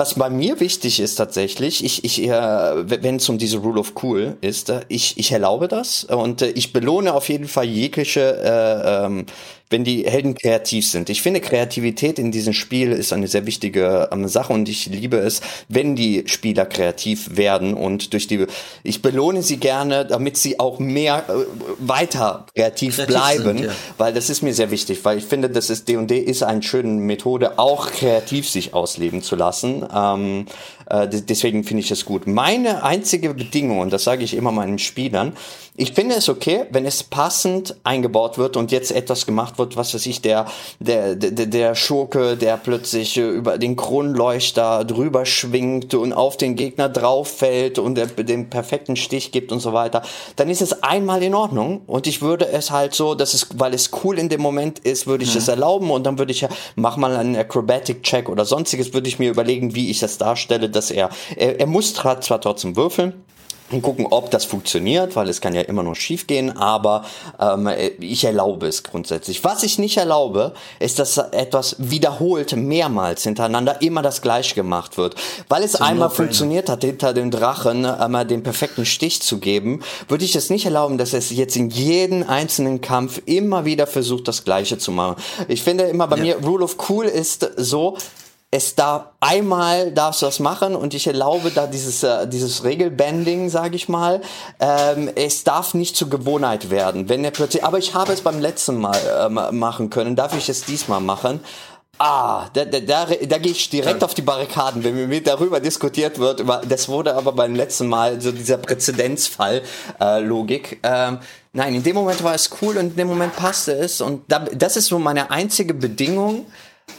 was bei mir wichtig ist tatsächlich, ich, ich, äh, wenn es um diese Rule of Cool ist, äh, ich, ich erlaube das und äh, ich belohne auf jeden Fall jegliche äh, ähm, wenn die Helden kreativ sind. Ich finde, Kreativität in diesem Spiel ist eine sehr wichtige ähm, Sache und ich liebe es, wenn die Spieler kreativ werden und durch die, ich belohne sie gerne, damit sie auch mehr äh, weiter kreativ, kreativ bleiben, sind, ja. weil das ist mir sehr wichtig, weil ich finde, das ist D&D ist eine schöne Methode, auch kreativ sich ausleben zu lassen Ähm, äh, deswegen finde ich es gut. Meine einzige Bedingung, und das sage ich immer meinen Spielern, ich finde es okay, wenn es passend eingebaut wird und jetzt etwas gemacht wird, was weiß ich, der, der, der, der Schurke, der plötzlich äh, über den Kronleuchter drüber schwingt und auf den Gegner drauf fällt und der, den perfekten Stich gibt und so weiter, dann ist es einmal in Ordnung und ich würde es halt so, dass es, weil es cool in dem Moment ist, würde ich mhm. es erlauben und dann würde ich ja, mach mal einen Acrobatic-Check oder sonstiges, würde ich mir überlegen, wie ich das darstelle, dass er, er, er muss zwar trotzdem würfeln, und gucken, ob das funktioniert, weil es kann ja immer noch schief gehen, aber ähm, ich erlaube es grundsätzlich. Was ich nicht erlaube, ist, dass etwas wiederholt mehrmals hintereinander immer das gleiche gemacht wird. Weil es einmal funktioniert hat, hinter dem Drachen einmal den perfekten Stich zu geben, würde ich es nicht erlauben, dass es jetzt in jedem einzelnen Kampf immer wieder versucht, das gleiche zu machen. Ich finde immer bei ja. mir, Rule of Cool ist so, es da einmal darfst du das machen und ich erlaube da dieses äh, dieses Regelbanding, sage ich mal. Ähm, es darf nicht zur Gewohnheit werden, wenn er plötzlich. Aber ich habe es beim letzten Mal äh, machen können, darf ich es diesmal machen? Ah, da, da, da, da gehe ich direkt ja. auf die Barrikaden, wenn mir darüber diskutiert wird. Das wurde aber beim letzten Mal so dieser Präzedenzfall äh, Logik. Ähm, nein, in dem Moment war es cool und in dem Moment passte es und da, das ist so meine einzige Bedingung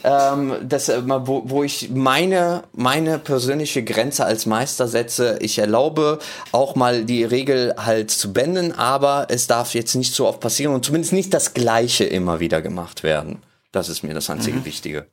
ähm, das, äh, wo, wo ich meine, meine persönliche Grenze als Meister setze. Ich erlaube auch mal die Regel halt zu benden, aber es darf jetzt nicht so oft passieren und zumindest nicht das Gleiche immer wieder gemacht werden. Das ist mir das einzige mhm. Wichtige.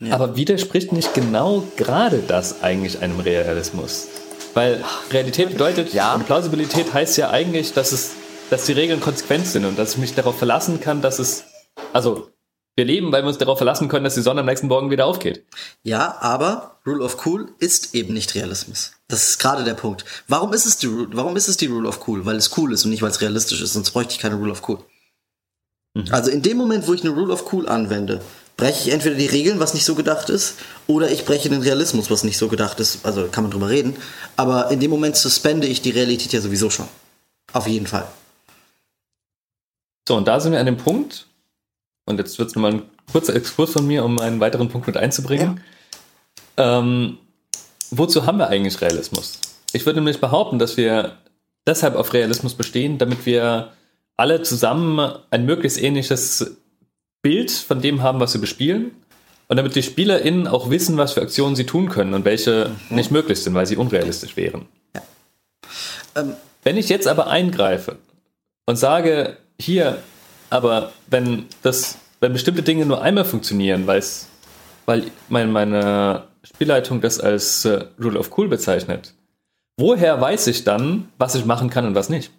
Ja. Aber widerspricht nicht genau gerade das eigentlich einem Realismus? Weil Realität bedeutet, ja. und Plausibilität heißt ja eigentlich, dass es, dass die Regeln konsequent sind und dass ich mich darauf verlassen kann, dass es, also wir leben, weil wir uns darauf verlassen können, dass die Sonne am nächsten Morgen wieder aufgeht. Ja, aber Rule of Cool ist eben nicht Realismus. Das ist gerade der Punkt. Warum ist es die, warum ist es die Rule of Cool? Weil es cool ist und nicht, weil es realistisch ist, sonst bräuchte ich keine Rule of Cool. Mhm. Also in dem Moment, wo ich eine Rule of Cool anwende, breche ich entweder die Regeln, was nicht so gedacht ist, oder ich breche den Realismus, was nicht so gedacht ist. Also kann man drüber reden. Aber in dem Moment suspende ich die Realität ja sowieso schon. Auf jeden Fall. So, und da sind wir an dem Punkt, und jetzt wird es nochmal ein kurzer Exkurs von mir, um einen weiteren Punkt mit einzubringen. Ja. Ähm, wozu haben wir eigentlich Realismus? Ich würde nämlich behaupten, dass wir deshalb auf Realismus bestehen, damit wir alle zusammen ein möglichst ähnliches Bild von dem haben, was wir bespielen. Und damit die SpielerInnen auch wissen, was für Aktionen sie tun können und welche mhm. nicht möglich sind, weil sie unrealistisch wären. Ja. Ähm. Wenn ich jetzt aber eingreife und sage, hier, aber wenn das, wenn bestimmte Dinge nur einmal funktionieren, weil's, weil mein, meine Spielleitung das als äh, Rule of Cool bezeichnet, woher weiß ich dann, was ich machen kann und was nicht?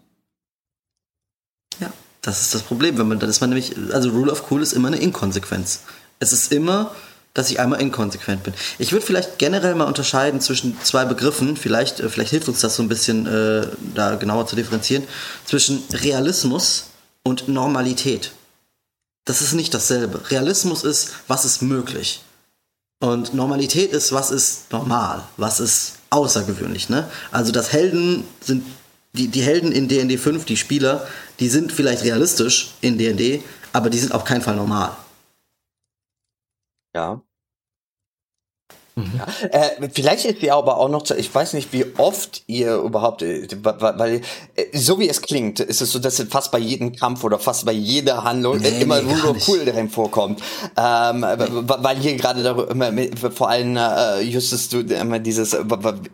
Ja, das ist das Problem, wenn man, dann ist man nämlich, also Rule of Cool ist immer eine Inkonsequenz. Es ist immer, dass ich einmal inkonsequent bin. Ich würde vielleicht generell mal unterscheiden zwischen zwei Begriffen, vielleicht, äh, vielleicht hilft uns das so ein bisschen äh, da genauer zu differenzieren, zwischen Realismus und Normalität. Das ist nicht dasselbe. Realismus ist, was ist möglich. Und Normalität ist, was ist normal, was ist außergewöhnlich. Ne? Also das Helden sind, die, die Helden in D&D 5, die Spieler, die sind vielleicht realistisch in D&D, aber die sind auf keinen Fall normal. Ja. Mhm. Ja. Äh, vielleicht ist ihr aber auch noch, zu, ich weiß nicht, wie oft ihr überhaupt, äh, weil äh, so wie es klingt, ist es so, dass fast bei jedem Kampf oder fast bei jeder Handlung nee, immer nee, Rule of Cool drin vorkommt. Ähm, nee. Weil hier gerade darüber, vor allem äh, Justus, du immer dieses,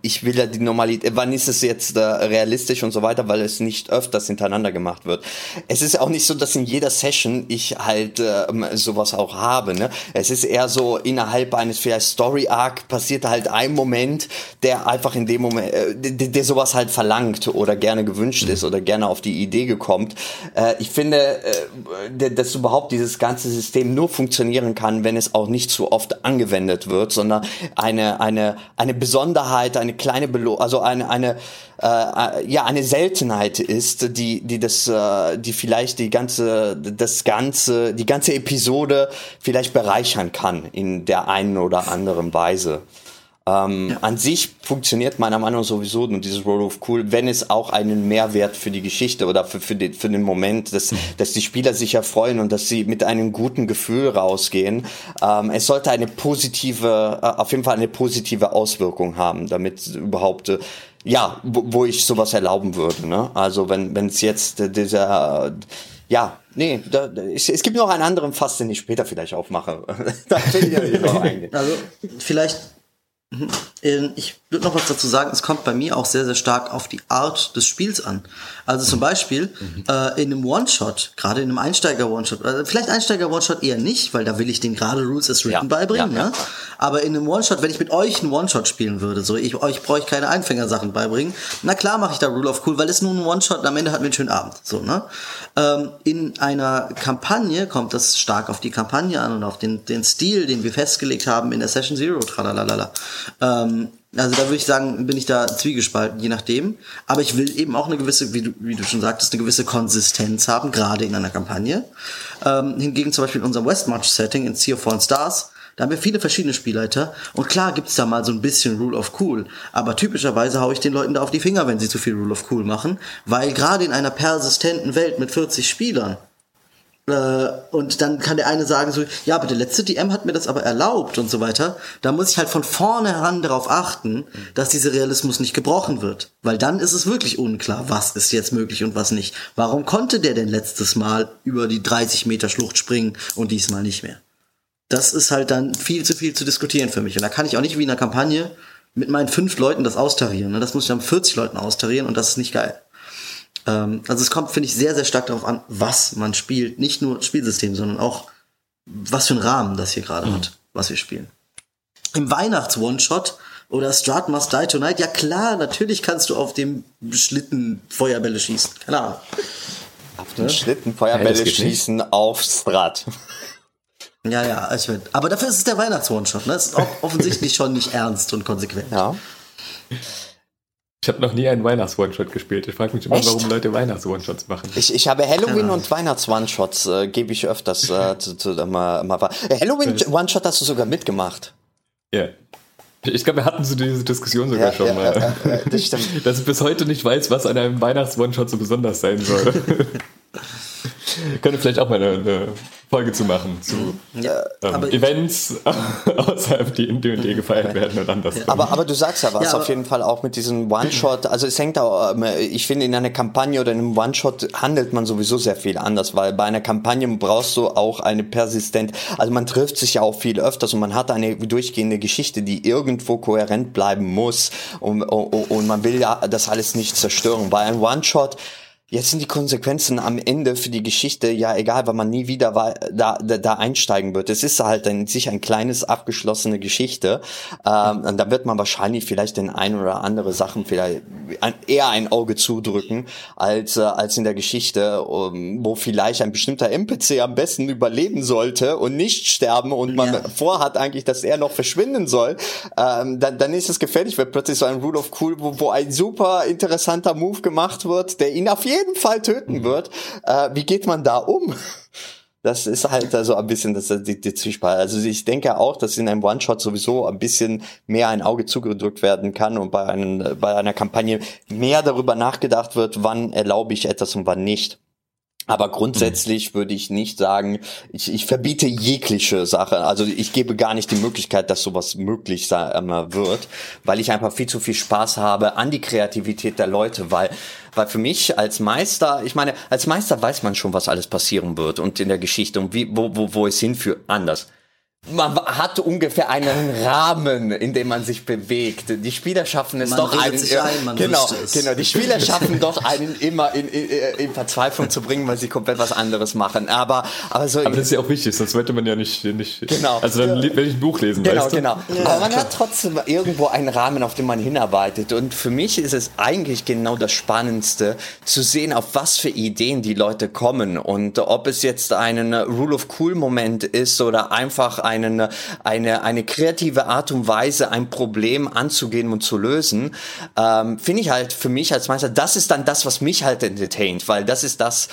ich will ja die Normalität, wann ist es jetzt äh, realistisch und so weiter, weil es nicht öfters hintereinander gemacht wird. Es ist auch nicht so, dass in jeder Session ich halt äh, sowas auch habe. Ne? Es ist eher so innerhalb eines vielleicht Story Arc Tag passiert halt ein Moment, der einfach in dem Moment, äh, der, der sowas halt verlangt oder gerne gewünscht ist oder gerne auf die Idee gekommt. Äh, ich finde, äh, dass überhaupt dieses ganze System nur funktionieren kann, wenn es auch nicht zu oft angewendet wird, sondern eine eine eine Besonderheit, eine kleine Belo also eine eine äh, ja eine Seltenheit ist, die die das äh, die vielleicht die ganze das ganze die ganze Episode vielleicht bereichern kann in der einen oder anderen Weise. Ähm, ja. An sich funktioniert meiner Meinung nach sowieso nur dieses Roll of Cool, wenn es auch einen Mehrwert für die Geschichte oder für, für, den, für den Moment, dass, dass die Spieler sich erfreuen und dass sie mit einem guten Gefühl rausgehen. Ähm, es sollte eine positive, äh, auf jeden Fall eine positive Auswirkung haben, damit überhaupt äh, ja, wo, wo ich sowas erlauben würde. Ne? Also wenn wenn es jetzt äh, dieser ja, nee, da, da, es, es gibt noch einen anderen Fass, den ich später vielleicht aufmache. da will ich ja eingehen. Also vielleicht ich würde noch was dazu sagen, es kommt bei mir auch sehr, sehr stark auf die Art des Spiels an. Also zum Beispiel mhm. äh, in einem One-Shot, gerade in einem Einsteiger-One-Shot, äh, vielleicht Einsteiger-One-Shot eher nicht, weil da will ich den gerade Rules as Written ja, beibringen, ja, ja. Ne? aber in einem One-Shot, wenn ich mit euch einen One-Shot spielen würde, so ich euch brauche ich keine Einfängersachen beibringen, na klar mache ich da Rule of Cool, weil es nur ein One-Shot und am Ende hat wir einen schönen Abend. So, ne? Ähm, in einer Kampagne kommt das stark auf die Kampagne an und auf den, den Stil, den wir festgelegt haben in der Session Zero, tralalala. Ähm, also da würde ich sagen, bin ich da zwiegespalten, je nachdem. Aber ich will eben auch eine gewisse, wie du, wie du schon sagtest, eine gewisse Konsistenz haben, gerade in einer Kampagne. Ähm, hingegen zum Beispiel in unserem Westmarch-Setting in Sea of Fallen Stars, da haben wir viele verschiedene Spielleiter und klar gibt's da mal so ein bisschen Rule of Cool, aber typischerweise haue ich den Leuten da auf die Finger, wenn sie zu viel Rule of Cool machen, weil gerade in einer persistenten Welt mit 40 Spielern und dann kann der eine sagen so, ja, aber der letzte DM hat mir das aber erlaubt und so weiter. Da muss ich halt von vornherein darauf achten, dass dieser Realismus nicht gebrochen wird. Weil dann ist es wirklich unklar, was ist jetzt möglich und was nicht. Warum konnte der denn letztes Mal über die 30 Meter Schlucht springen und diesmal nicht mehr? Das ist halt dann viel zu viel zu diskutieren für mich. Und da kann ich auch nicht wie in einer Kampagne mit meinen fünf Leuten das austarieren. Ne? Das muss ich dann 40 Leuten austarieren und das ist nicht geil. Ähm, also es kommt, finde ich, sehr, sehr stark darauf an, was man spielt. Nicht nur Spielsystem, sondern auch, was für einen Rahmen das hier gerade mhm. hat, was wir spielen. Im Weihnachts-One-Shot oder Strat Must Die Tonight, ja klar, natürlich kannst du auf dem Schlitten Feuerbälle schießen. Keine Ahnung. Auf dem ja? Schlitten Feuerbälle ja, schießen nicht. auf Strat. Ja, ja, ich will. Aber dafür ist es der Weihnachts-One-Shot, ne? Das ist offensichtlich schon nicht ernst und konsequent. Ja. Ich habe noch nie einen Weihnachts-One-Shot gespielt. Ich frage mich immer, Echt? warum Leute Weihnachts-One-Shots machen. Ich, ich habe Halloween ja. und Weihnachts-One-Shots, äh, gebe ich öfters äh, zu, zu, mal, mal Halloween-One-Shot hast du sogar mitgemacht. Ja. Ich glaube, wir hatten so diese Diskussion sogar ja, schon ja, mal. Ja, das stimmt. Dass ich bis heute nicht weiß, was an einem Weihnachts-One-Shot so besonders sein soll. könnte vielleicht auch mal eine, eine Folge zu machen, zu ja, ähm, Events außerhalb, die in D&D gefeiert werden und anders. Aber, aber du sagst ja was ja, auf jeden Fall auch mit diesem One-Shot, also es hängt auch, ähm, ich finde in einer Kampagne oder in einem One-Shot handelt man sowieso sehr viel anders, weil bei einer Kampagne brauchst du auch eine persistent, also man trifft sich ja auch viel öfters und man hat eine durchgehende Geschichte, die irgendwo kohärent bleiben muss und, und, und man will ja das alles nicht zerstören. Bei einem One-Shot Jetzt sind die Konsequenzen am Ende für die Geschichte ja egal, weil man nie wieder da, da, da einsteigen wird. Es ist halt in sich ein kleines abgeschlossene Geschichte. Ähm, und da wird man wahrscheinlich vielleicht den ein oder andere Sachen vielleicht eher ein Auge zudrücken als äh, als in der Geschichte, um, wo vielleicht ein bestimmter NPC am besten überleben sollte und nicht sterben und man ja. vorhat eigentlich, dass er noch verschwinden soll. Ähm, dann, dann ist es gefährlich, wenn plötzlich so ein Rule of Cool, wo, wo ein super interessanter Move gemacht wird, der ihn auf jeden jeden Fall töten wird. Äh, wie geht man da um? Das ist halt also ein bisschen das, die, die Zwiespalt. Also ich denke auch, dass in einem One-Shot sowieso ein bisschen mehr ein Auge zugedrückt werden kann und bei, einem, bei einer Kampagne mehr darüber nachgedacht wird, wann erlaube ich etwas und wann nicht. Aber grundsätzlich würde ich nicht sagen, ich, ich verbiete jegliche Sache. Also ich gebe gar nicht die Möglichkeit, dass sowas möglich wird, weil ich einfach viel zu viel Spaß habe an die Kreativität der Leute, weil weil für mich als Meister, ich meine, als Meister weiß man schon, was alles passieren wird und in der Geschichte und wie, wo, wo, wo es hinführt. Anders man hat ungefähr einen Rahmen, in dem man sich bewegt. Die Spieler schaffen es man doch einen, ein, genau, genau, die Spieler schaffen doch einen immer in, in, in, Verzweiflung zu bringen, weil sie komplett was anderes machen. Aber, aber so. Aber das ist ja auch wichtig, sonst wollte man ja nicht, nicht. Genau. Also dann, wenn ich ein Buch lesen, genau, weißt du? Genau, genau. aber man hat trotzdem irgendwo einen Rahmen, auf den man hinarbeitet. Und für mich ist es eigentlich genau das Spannendste, zu sehen, auf was für Ideen die Leute kommen und ob es jetzt einen Rule of Cool Moment ist oder einfach einen, eine, eine kreative Art und Weise, ein Problem anzugehen und zu lösen, ähm, finde ich halt für mich als Meister, das ist dann das, was mich halt entertaint, weil das ist das,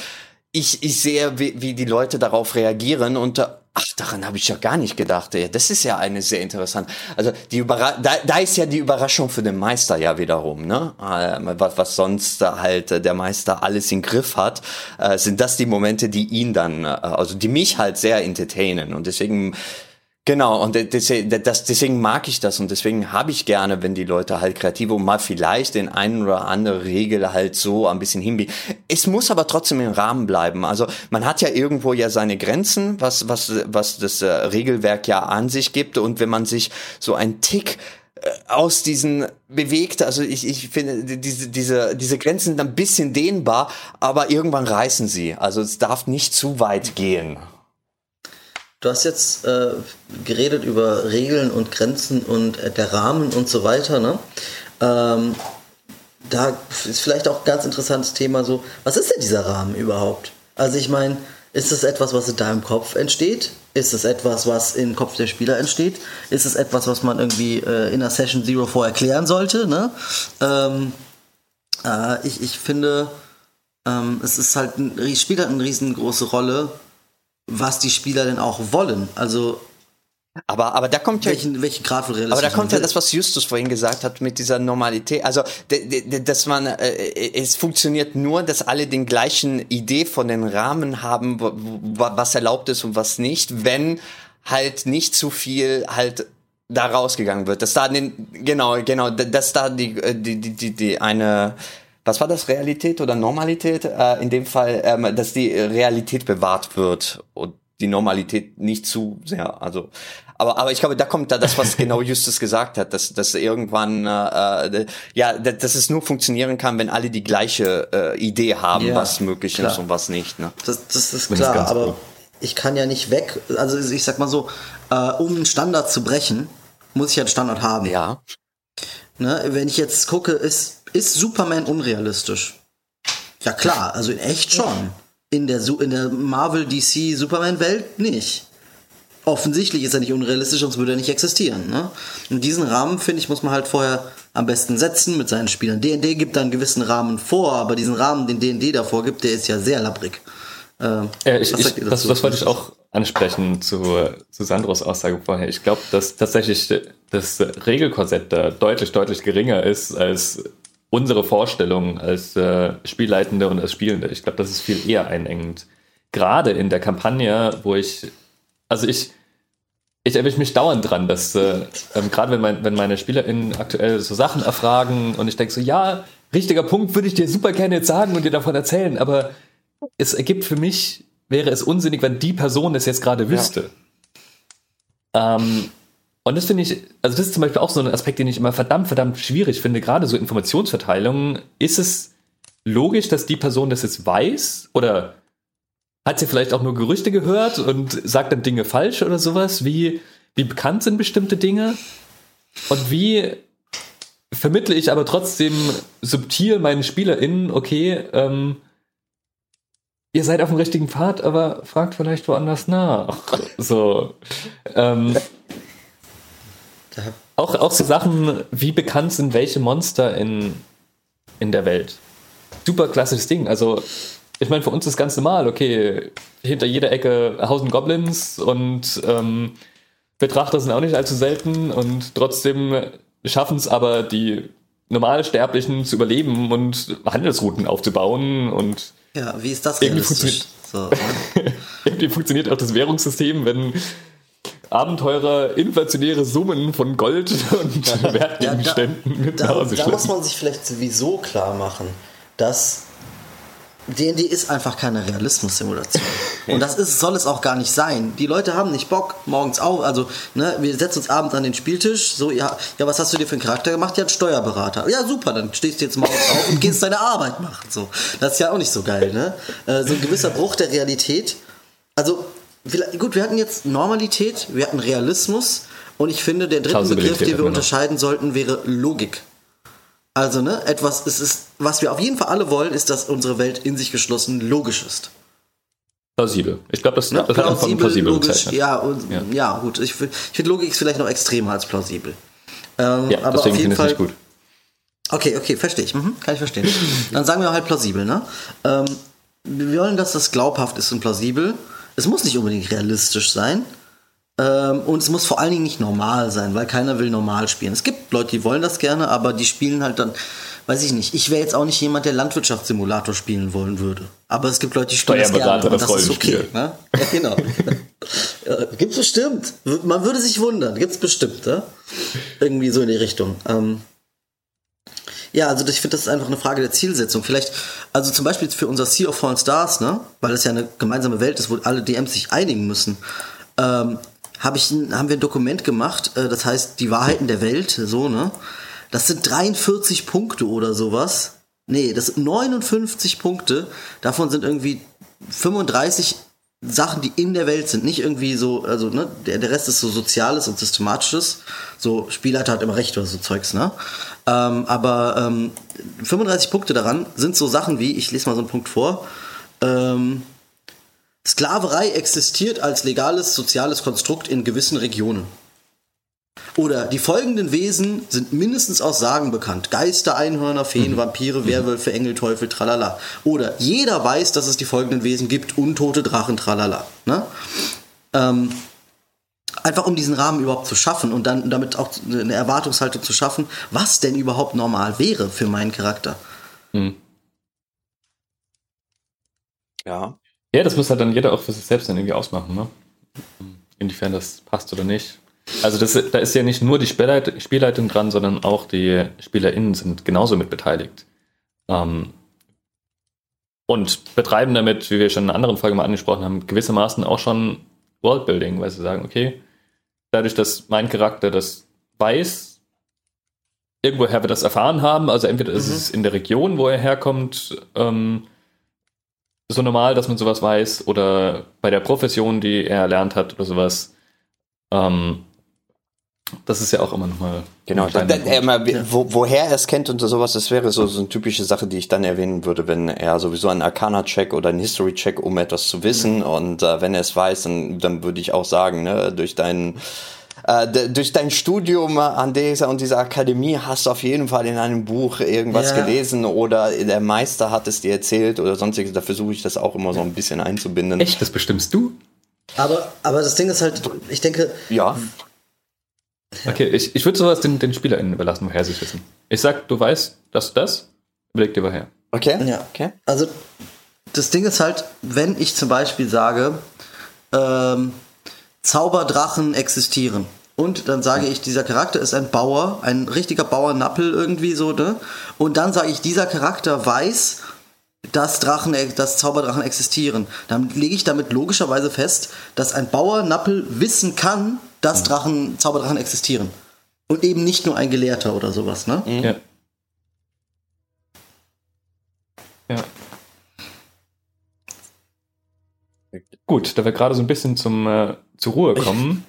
ich, ich sehe, wie, wie die Leute darauf reagieren und Ach, daran habe ich ja gar nicht gedacht. Ja, das ist ja eine sehr interessant. Also die Überra da, da ist ja die Überraschung für den Meister ja wiederum, ne? Äh, was, was sonst halt der Meister alles im Griff hat, äh, sind das die Momente, die ihn dann, äh, also die mich halt sehr entertainen. Und deswegen Genau, und deswegen mag ich das und deswegen habe ich gerne, wenn die Leute halt kreativ und mal vielleicht den einen oder andere Regel halt so ein bisschen hinbiegen. Es muss aber trotzdem im Rahmen bleiben. Also man hat ja irgendwo ja seine Grenzen, was, was, was das äh, Regelwerk ja an sich gibt und wenn man sich so ein Tick äh, aus diesen bewegt, also ich, ich finde, diese, diese, diese Grenzen sind ein bisschen dehnbar, aber irgendwann reißen sie. Also es darf nicht zu weit gehen. Du hast jetzt äh, geredet über Regeln und Grenzen und äh, der Rahmen und so weiter. Ne? Ähm, da ist vielleicht auch ein ganz interessantes Thema so, was ist denn dieser Rahmen überhaupt? Also ich meine, ist es etwas, was in deinem Kopf entsteht? Ist es etwas, was im Kopf der Spieler entsteht? Ist es etwas, was man irgendwie äh, in der Session Zero vor erklären sollte? Ne? Ähm, äh, ich, ich finde, ähm, es ist halt ein, spielt halt eine riesengroße Rolle, was die Spieler denn auch wollen. Also aber, aber da kommt ja. Welchen, welchen Grad von Aber da kommt ja das, was Justus vorhin gesagt hat mit dieser Normalität. Also, dass man, äh, es funktioniert nur, dass alle den gleichen Idee von den Rahmen haben, was erlaubt ist und was nicht, wenn halt nicht zu viel halt da rausgegangen wird. Dass da den, genau, genau, dass da die, äh, die, die, die, die eine, was war das, Realität oder Normalität? Äh, in dem Fall, ähm, dass die Realität bewahrt wird und die Normalität nicht zu sehr. Also, aber aber ich glaube, da kommt da das, was genau Justus gesagt hat, dass dass irgendwann äh, äh ja, dass es nur funktionieren kann, wenn alle die gleiche äh, Idee haben, ja, was möglich klar. ist und was nicht. Ne? Das, das ist klar, das aber gut. ich kann ja nicht weg. Also ich sag mal so, äh, um einen Standard zu brechen, muss ich ja einen Standard haben. Ja. Ne, wenn ich jetzt gucke, ist ist Superman unrealistisch? Ja klar, also in echt schon. In der, in der Marvel DC Superman Welt nicht. Offensichtlich ist er nicht unrealistisch, sonst würde er nicht existieren. Ne? Und diesen Rahmen, finde ich, muss man halt vorher am besten setzen mit seinen Spielern. D&D gibt da einen gewissen Rahmen vor, aber diesen Rahmen, den D&D davor gibt, der ist ja sehr labbrig. Äh, ja, ich, ich, das, das wollte ich auch ansprechen zu, zu Sandros Aussage vorher. Ich glaube, dass tatsächlich das Regelkorsett da deutlich, deutlich geringer ist als unsere Vorstellung als äh, Spielleitende und als Spielende. Ich glaube, das ist viel eher einengend. Gerade in der Kampagne, wo ich, also ich, ich erwische mich dauernd dran, dass äh, ähm, gerade wenn, mein, wenn meine SpielerInnen aktuell so Sachen erfragen und ich denke so, ja, richtiger Punkt würde ich dir super gerne jetzt sagen und dir davon erzählen, aber es ergibt für mich, wäre es unsinnig, wenn die Person es jetzt gerade wüsste. Ja. Ähm, und das finde ich, also das ist zum Beispiel auch so ein Aspekt, den ich immer verdammt, verdammt schwierig finde, gerade so Informationsverteilung. Ist es logisch, dass die Person das jetzt weiß? Oder hat sie vielleicht auch nur Gerüchte gehört und sagt dann Dinge falsch oder sowas? Wie, wie bekannt sind bestimmte Dinge? Und wie vermittle ich aber trotzdem subtil meinen SpielerInnen, okay, ähm, ihr seid auf dem richtigen Pfad, aber fragt vielleicht woanders nach. So. Ähm, auch, auch so Sachen, wie bekannt sind welche Monster in, in der Welt. Super klassisches Ding. Also, ich meine, für uns ist ganz normal, okay, hinter jeder Ecke hausen Goblins und ähm, Betrachter sind auch nicht allzu selten und trotzdem schaffen es aber die Normalsterblichen zu überleben und Handelsrouten aufzubauen und ja, wie ist das irgendwie funktioniert, so, ne? irgendwie funktioniert auch das Währungssystem, wenn Abenteurer inflationäre Summen von Gold und Wertgegenständen ja, da, mit nach Hause Da, da muss man sich vielleicht sowieso klar machen, dass D&D ist einfach keine Realismus-Simulation. Und das ist, soll es auch gar nicht sein. Die Leute haben nicht Bock, morgens auf, also, ne, wir setzen uns abends an den Spieltisch, so, ja, ja, was hast du dir für einen Charakter gemacht? Ja, einen Steuerberater. Ja, super, dann stehst du jetzt morgens auf und gehst deine Arbeit machen, so. Das ist ja auch nicht so geil, ne? Äh, so ein gewisser Bruch der Realität. Also, gut, wir hatten jetzt Normalität, wir hatten Realismus und ich finde, der dritte Begriff, den wir unterscheiden sollten, wäre Logik. Also, ne, etwas, es ist, was wir auf jeden Fall alle wollen, ist, dass unsere Welt in sich geschlossen logisch ist. Plausibel. Ich glaube, das, ne? das plausibel, hat plausibel logisch, ja, und, ja, ja. gut. Ich, ich finde, Logik ist vielleicht noch extremer als plausibel. Ähm, ja, aber deswegen finde ich es gut. Okay, okay, verstehe ich. Mhm, kann ich verstehen. Dann sagen wir halt plausibel, ne? Ähm, wir wollen, dass das glaubhaft ist und plausibel. Es muss nicht unbedingt realistisch sein. Ähm, und es muss vor allen Dingen nicht normal sein, weil keiner will normal spielen. Es gibt Leute, die wollen das gerne, aber die spielen halt dann, weiß ich nicht. Ich wäre jetzt auch nicht jemand, der Landwirtschaftssimulator spielen wollen würde. Aber es gibt Leute, die spielen das gerne. Und das ist okay. Ne? Ja, genau. ja, gibt's bestimmt. Man würde sich wundern. Gibt's bestimmt. Ne? Irgendwie so in die Richtung. Ähm, ja, also ich finde, das ist einfach eine Frage der Zielsetzung. Vielleicht, also zum Beispiel für unser Sea of Fallen Stars, ne, weil es ja eine gemeinsame Welt ist, wo alle DMs sich einigen müssen, ähm, hab ich, haben wir ein Dokument gemacht, äh, das heißt die Wahrheiten der Welt, so, ne? Das sind 43 Punkte oder sowas. Nee, das sind 59 Punkte. Davon sind irgendwie 35 Sachen, die in der Welt sind, nicht irgendwie so, also ne, der, der Rest ist so Soziales und Systematisches. So, Spielleiter hat immer recht oder so Zeugs, ne? Ähm, aber ähm, 35 Punkte daran sind so Sachen wie, ich lese mal so einen Punkt vor, ähm, Sklaverei existiert als legales soziales Konstrukt in gewissen Regionen. Oder die folgenden Wesen sind mindestens aus Sagen bekannt. Geister, Einhörner, Feen, mhm. Vampire. Werwölfe, Engel, Teufel, tralala. Oder jeder weiß, dass es die folgenden Wesen gibt. Untote Drachen, tralala. Ne? Ähm, einfach um diesen Rahmen überhaupt zu schaffen und dann damit auch eine Erwartungshaltung zu schaffen, was denn überhaupt normal wäre für meinen Charakter. Mhm. Ja. Ja, das muss halt dann jeder auch für sich selbst dann irgendwie ausmachen, ne? Inwiefern das passt oder nicht. Also das, da ist ja nicht nur die Spielleit Spielleitung dran, sondern auch die SpielerInnen sind genauso mit beteiligt. Ähm, und betreiben damit, wie wir schon in einer anderen Folge mal angesprochen haben, gewissermaßen auch schon Worldbuilding, weil sie sagen, okay, dadurch, dass mein Charakter das weiß, irgendwoher wir das erfahren haben, also entweder mhm. ist es in der Region, wo er herkommt, ähm, so normal, dass man sowas weiß, oder bei der Profession, die er erlernt hat oder sowas. Ähm, das ist ja auch immer nochmal. Genau, da, da, immer, wo, woher er es kennt und sowas, das wäre so, so eine typische Sache, die ich dann erwähnen würde, wenn er sowieso einen Arcana-Check oder einen History-Check, um etwas zu wissen. Mhm. Und äh, wenn er es weiß, dann, dann würde ich auch sagen, ne, durch deinen äh, durch dein Studium an dieser und dieser Akademie hast du auf jeden Fall in einem Buch irgendwas ja. gelesen oder der Meister hat es dir erzählt oder sonstiges. Da versuche ich das auch immer so ein bisschen einzubinden. Echt, das bestimmst du? Aber, aber das Ding ist halt, ich denke. Ja. Okay, ich, ich würde sowas den, den SpielerInnen überlassen, woher sie es wissen. Ich sag, du weißt, dass du das, überleg dir woher. Okay. Ja. Okay. Also, das Ding ist halt, wenn ich zum Beispiel sage, ähm, Zauberdrachen existieren. Und dann sage ich, dieser Charakter ist ein Bauer, ein richtiger Bauernappel irgendwie so, ne? Und dann sage ich, dieser Charakter weiß, dass Drachen, dass Zauberdrachen existieren. Dann lege ich damit logischerweise fest, dass ein Bauernappel wissen kann, dass. Drachen, Zauberdrachen existieren. Und eben nicht nur ein Gelehrter oder sowas, ne? Mhm. Ja. Ja. Gut, da wir gerade so ein bisschen zum, äh, zur Ruhe kommen,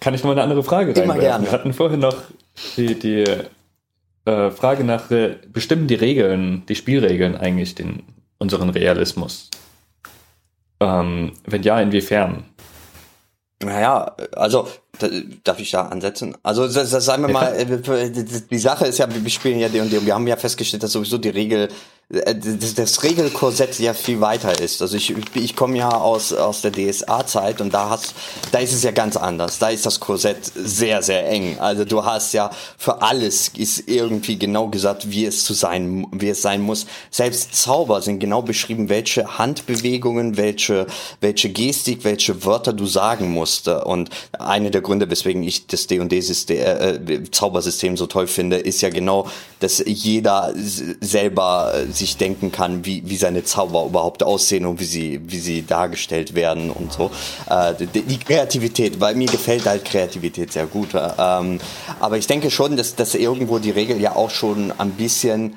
kann ich noch mal eine andere Frage reinwerfen. Immer gerne. Wir hatten vorhin noch die, die äh, Frage nach, äh, bestimmen die Regeln, die Spielregeln eigentlich den, unseren Realismus? Ähm, wenn ja, inwiefern? Naja, also darf ich da ansetzen? Also das, das, sagen wir mal, äh, die Sache ist ja, wir spielen ja die und wir haben ja festgestellt, dass sowieso die Regel das, das Regelkorsett ja viel weiter ist. Also ich, ich komme ja aus, aus der DSA-Zeit und da hast, da ist es ja ganz anders. Da ist das Korsett sehr, sehr eng. Also du hast ja für alles ist irgendwie genau gesagt, wie es zu sein, wie es sein muss. Selbst Zauber sind genau beschrieben, welche Handbewegungen, welche, welche Gestik, welche Wörter du sagen musst. Und eine der Gründe, weswegen ich das D&D-System, äh, Zaubersystem so toll finde, ist ja genau, dass jeder selber sich denken kann, wie, wie seine Zauber überhaupt aussehen und wie sie, wie sie dargestellt werden und so. Äh, die, die, Kreativität, weil mir gefällt halt Kreativität sehr gut. Ähm, aber ich denke schon, dass, dass irgendwo die Regel ja auch schon ein bisschen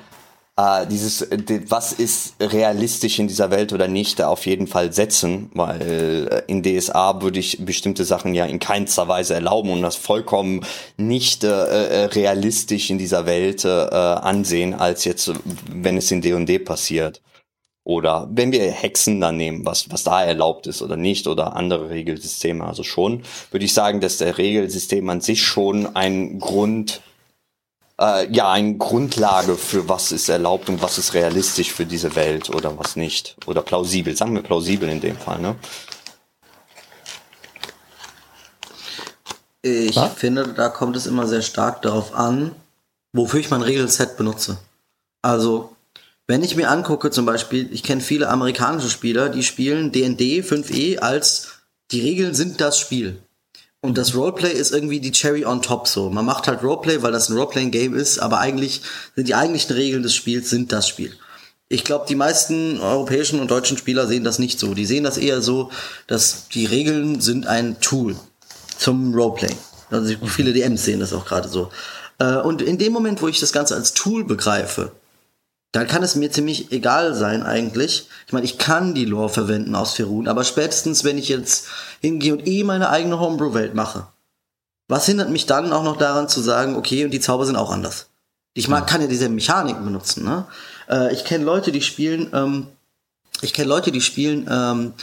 äh, dieses, was ist realistisch in dieser Welt oder nicht, auf jeden Fall setzen, weil äh, in DSA würde ich bestimmte Sachen ja in keinster Weise erlauben und das vollkommen nicht äh, äh realistisch in dieser Welt äh, ansehen, als jetzt, wenn es in D&D passiert. Oder wenn wir Hexen dann nehmen, was, was da erlaubt ist oder nicht, oder andere Regelsysteme. Also schon würde ich sagen, dass der Regelsystem an sich schon ein Grund, äh, ja eine Grundlage für was ist erlaubt und was ist realistisch für diese Welt oder was nicht. Oder plausibel, sagen wir plausibel in dem Fall, ne? Ich was? finde, da kommt es immer sehr stark darauf an, wofür ich mein Regelset benutze. Also, wenn ich mir angucke, zum Beispiel, ich kenne viele amerikanische Spieler, die spielen D&D 5e als die Regeln sind das Spiel. Und das Roleplay ist irgendwie die Cherry on top so. Man macht halt Roleplay, weil das ein Roleplaying-Game ist, aber eigentlich sind die eigentlichen Regeln des Spiels sind das Spiel. Ich glaube, die meisten europäischen und deutschen Spieler sehen das nicht so. Die sehen das eher so, dass die Regeln sind ein Tool zum Roleplay. Also viele DMs sehen das auch gerade so. Äh, und in dem Moment, wo ich das Ganze als Tool begreife, dann kann es mir ziemlich egal sein eigentlich. Ich meine, ich kann die Lore verwenden aus Ferun, aber spätestens, wenn ich jetzt hingehe und eh meine eigene Homebrew-Welt mache, was hindert mich dann auch noch daran zu sagen, okay, und die Zauber sind auch anders? Ich mag, kann ja diese Mechaniken benutzen. Ne? Äh, ich kenne Leute, die spielen, ähm, ich kenne Leute, die spielen ähm, äh,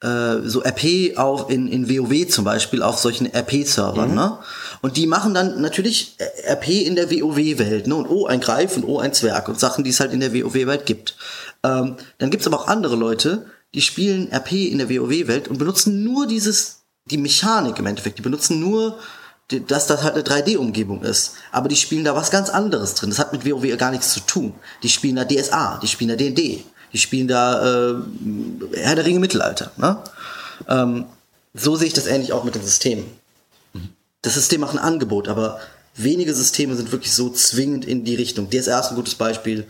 so RP auf in, in WoW zum Beispiel auf solchen RP-Servern, mhm. ne? Und die machen dann natürlich RP in der WoW-Welt, ne? Und oh, ein Greif und oh, ein Zwerg und Sachen, die es halt in der WoW-Welt gibt. Ähm, dann gibt's aber auch andere Leute, die spielen RP in der WoW-Welt und benutzen nur dieses, die Mechanik im Endeffekt. Die benutzen nur, dass das halt eine 3D-Umgebung ist. Aber die spielen da was ganz anderes drin. Das hat mit WoW gar nichts zu tun. Die spielen da DSA, die spielen da D&D. Die spielen da äh, Herr der Ringe Mittelalter. Ne? Ähm, so sehe ich das ähnlich auch mit den Systemen. Das System macht ein Angebot, aber wenige Systeme sind wirklich so zwingend in die Richtung. DSA ist ein gutes Beispiel.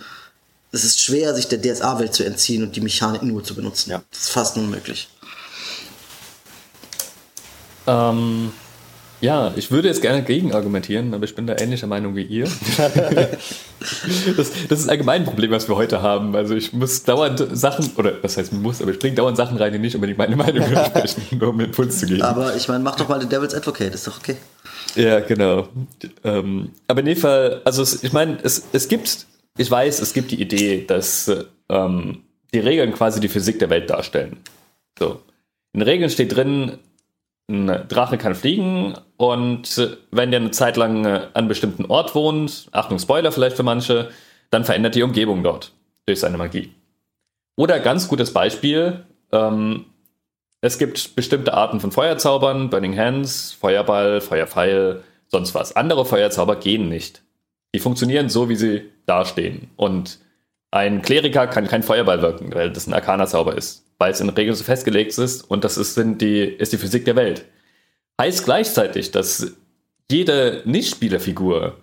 Es ist schwer, sich der DSA-Welt zu entziehen und die Mechanik nur zu benutzen. Ja. Das ist fast unmöglich. Ähm, ja, ich würde jetzt gerne gegen argumentieren, aber ich bin da ähnlicher Meinung wie ihr. das, das, ist allgemein ein Problem, was wir heute haben. Also ich muss dauernd Sachen, oder was heißt muss, aber ich bringe dauernd Sachen rein, die nicht unbedingt meine Meinung entsprechen, nur um Impuls zu geben. Aber ich meine, mach doch mal den Devil's Advocate, ist doch okay. Ja, genau. Ähm, aber in dem Fall, also es, ich meine, es, es gibt, ich weiß, es gibt die Idee, dass ähm, die Regeln quasi die Physik der Welt darstellen. So. In den Regeln steht drin, ein Drache kann fliegen und wenn der eine Zeit lang äh, an einem bestimmten Ort wohnt, Achtung Spoiler vielleicht für manche, dann verändert die Umgebung dort durch seine Magie. Oder ganz gutes Beispiel, ähm, es gibt bestimmte Arten von Feuerzaubern, Burning Hands, Feuerball, Feuerpfeil, sonst was. Andere Feuerzauber gehen nicht. Die funktionieren so, wie sie dastehen. Und ein Kleriker kann kein Feuerball wirken, weil das ein Arcana-Zauber ist weil es in Regeln so festgelegt ist und das ist, sind die, ist die Physik der Welt. Heißt gleichzeitig, dass jede Nicht-Spielerfigur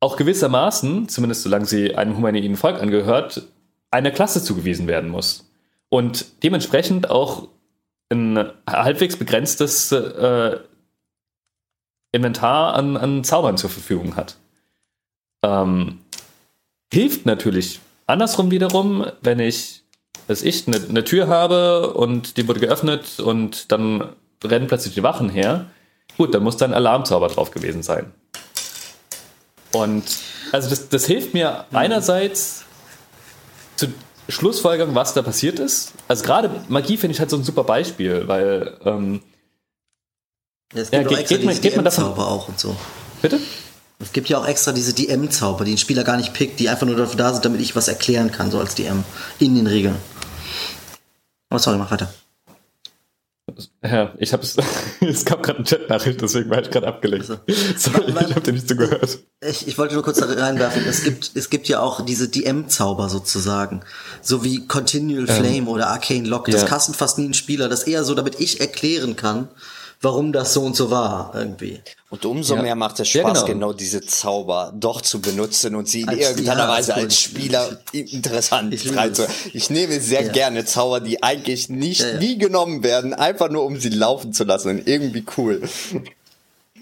auch gewissermaßen, zumindest solange sie einem humanoiden Volk angehört, einer Klasse zugewiesen werden muss. Und dementsprechend auch ein halbwegs begrenztes äh, Inventar an, an Zaubern zur Verfügung hat. Ähm, hilft natürlich andersrum wiederum, wenn ich dass ich eine, eine Tür habe und die wurde geöffnet und dann rennen plötzlich die Wachen her. Gut, dann muss da ein Alarmzauber drauf gewesen sein. Und also das, das hilft mir einerseits zu Schlussfolgerung, was da passiert ist. Also gerade Magie finde ich halt so ein super Beispiel, weil ähm, ja, es gibt ja, geht, geht, man, geht man davon auch und so. Bitte? Es gibt ja auch extra diese DM-Zauber, die ein Spieler gar nicht pickt, die einfach nur dafür da sind, damit ich was erklären kann, so als DM in den Regeln. Oh, sorry, mach weiter. Ja, ich hab's. es gab gerade eine Chat-Nachricht, deswegen war ich gerade abgelenkt. Also, sorry, weil, ich hab dir nicht zugehört. Ich, ich wollte nur kurz reinwerfen. Es gibt, es gibt ja auch diese DM-Zauber sozusagen. So wie Continual ähm, Flame ähm, oder Arcane Lock. Das ja. kastet fast nie ein Spieler. Das eher so, damit ich erklären kann, warum das so und so war, irgendwie. Und umso ja. mehr macht es Spaß, ja, genau. genau. diese Zauber doch zu benutzen und sie in als, irgendeiner ja, Weise als Spieler interessant ich, ich nehme sehr gerne Zauber, die eigentlich nicht nie genommen werden, einfach nur um sie laufen zu lassen und irgendwie cool.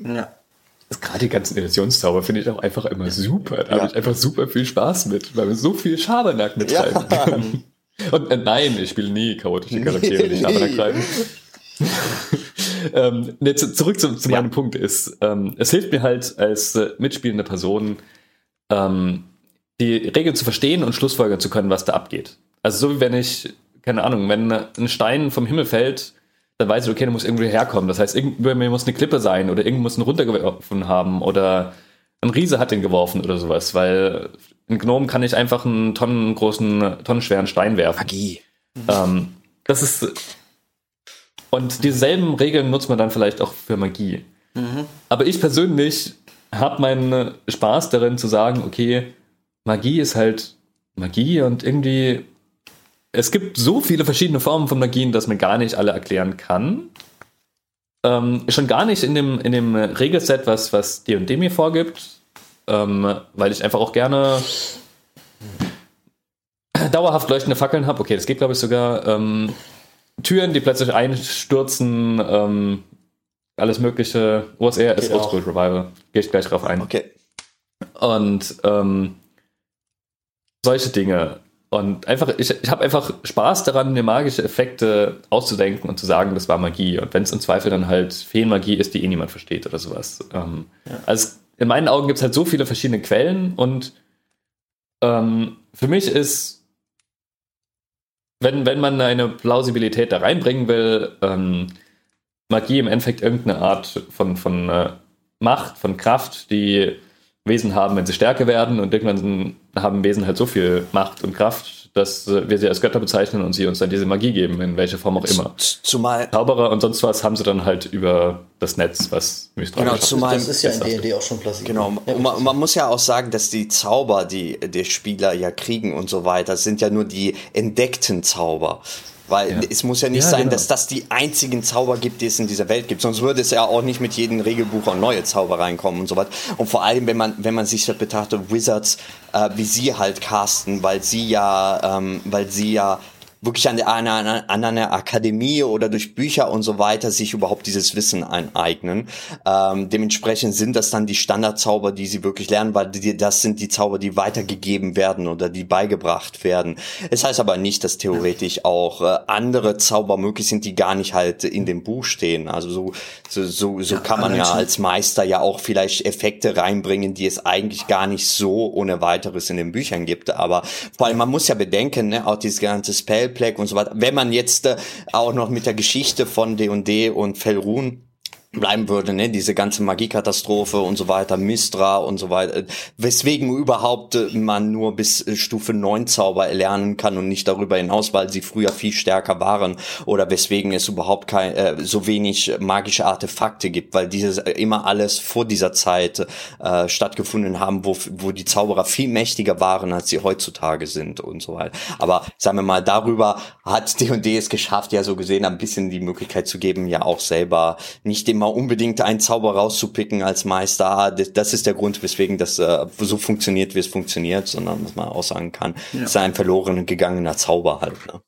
Ja. Das gerade die ganzen Illusionszauber finde ich auch einfach immer super. Da habe ich einfach super viel Spaß mit, weil man so viel Schabernack mitschreiben kann. Und äh, nein, ich spiele nie chaotische Charaktere, die Schabernack treiben. ähm, ne, zu, zurück zu, zu ja. meinem Punkt ist, ähm, es hilft mir halt als äh, mitspielende Person, ähm, die Regeln zu verstehen und Schlussfolgern zu können, was da abgeht. Also so wie wenn ich, keine Ahnung, wenn ein Stein vom Himmel fällt, dann weiß ich, okay, der muss irgendwie herkommen. Das heißt, über mir muss eine Klippe sein oder irgendwo muss ein runtergeworfen haben oder ein Riese hat den geworfen oder sowas, weil ein Gnome kann nicht einfach einen tonnengroßen, tonnenschweren Stein werfen. Magie. Ähm, das ist. Und dieselben Regeln nutzt man dann vielleicht auch für Magie. Mhm. Aber ich persönlich habe meinen Spaß darin zu sagen, okay, Magie ist halt Magie und irgendwie. Es gibt so viele verschiedene Formen von Magien, dass man gar nicht alle erklären kann. Ähm, schon gar nicht in dem, in dem Regelset, was, was D&D mir vorgibt, ähm, weil ich einfach auch gerne dauerhaft leuchtende Fackeln habe. Okay, das geht glaube ich sogar. Ähm, Türen, die plötzlich einstürzen, ähm, alles mögliche. OSR ist Oldschool Revival. Gehe ich gleich drauf ein. Okay. Und ähm, solche Dinge. Und einfach, ich, ich habe einfach Spaß daran, mir magische Effekte auszudenken und zu sagen, das war Magie. Und wenn es im Zweifel dann halt Feenmagie ist, die eh niemand versteht oder sowas. Ähm, ja. Also in meinen Augen gibt es halt so viele verschiedene Quellen und ähm, für mich ist, wenn, wenn man eine Plausibilität da reinbringen will, ähm, Magie im Endeffekt irgendeine Art von, von äh, Macht, von Kraft, die Wesen haben, wenn sie stärker werden. Und irgendwann haben Wesen halt so viel Macht und Kraft, dass äh, wir sie als Götter bezeichnen und sie uns dann diese Magie geben, in welcher Form auch immer. Zumal Zauberer und sonst was haben sie dann halt über das Netz, was Mystral Genau, zumal das ist ja in D&D auch schon plausibel. Genau, und man, man, muss ja auch sagen, dass die Zauber, die die Spieler ja kriegen und so weiter, sind ja nur die entdeckten Zauber. Weil ja. es muss ja nicht ja, sein, genau. dass das die einzigen Zauber gibt, die es in dieser Welt gibt. Sonst würde es ja auch nicht mit jedem Regelbuch auch neue Zauber reinkommen und so weiter. Und vor allem, wenn man, wenn man sich das betrachtet, Wizards, äh, wie sie halt casten, weil sie ja, ähm, weil sie ja wirklich an, der, an, an einer Akademie oder durch Bücher und so weiter sich überhaupt dieses Wissen aneignen. Ähm, dementsprechend sind das dann die Standardzauber, die sie wirklich lernen, weil die, das sind die Zauber, die weitergegeben werden oder die beigebracht werden. Es heißt aber nicht, dass theoretisch auch äh, andere Zauber möglich sind, die gar nicht halt in dem Buch stehen. Also so, so, so, so ja, kann man ja als Meister ja auch vielleicht Effekte reinbringen, die es eigentlich gar nicht so ohne weiteres in den Büchern gibt. Aber vor allem, man muss ja bedenken, ne, auch dieses ganze Spell Hellplague und so weiter. Wenn man jetzt äh, auch noch mit der Geschichte von D&D und Felrun bleiben würde, ne, diese ganze Magiekatastrophe und so weiter, Mistra und so weiter, weswegen überhaupt äh, man nur bis äh, Stufe 9 Zauber erlernen kann und nicht darüber hinaus, weil sie früher viel stärker waren oder weswegen es überhaupt kein, äh, so wenig magische Artefakte gibt, weil dieses äh, immer alles vor dieser Zeit äh, stattgefunden haben, wo, wo die Zauberer viel mächtiger waren, als sie heutzutage sind und so weiter. Aber sagen wir mal, darüber hat D&D es geschafft, ja so gesehen ein bisschen die Möglichkeit zu geben, ja auch selber nicht dem immer unbedingt einen Zauber rauszupicken als Meister. Ah, das ist der Grund, weswegen das äh, so funktioniert, wie es funktioniert, sondern dass man auch sagen kann, ja. es ist ein verloren gegangener Zauber halt. Ne?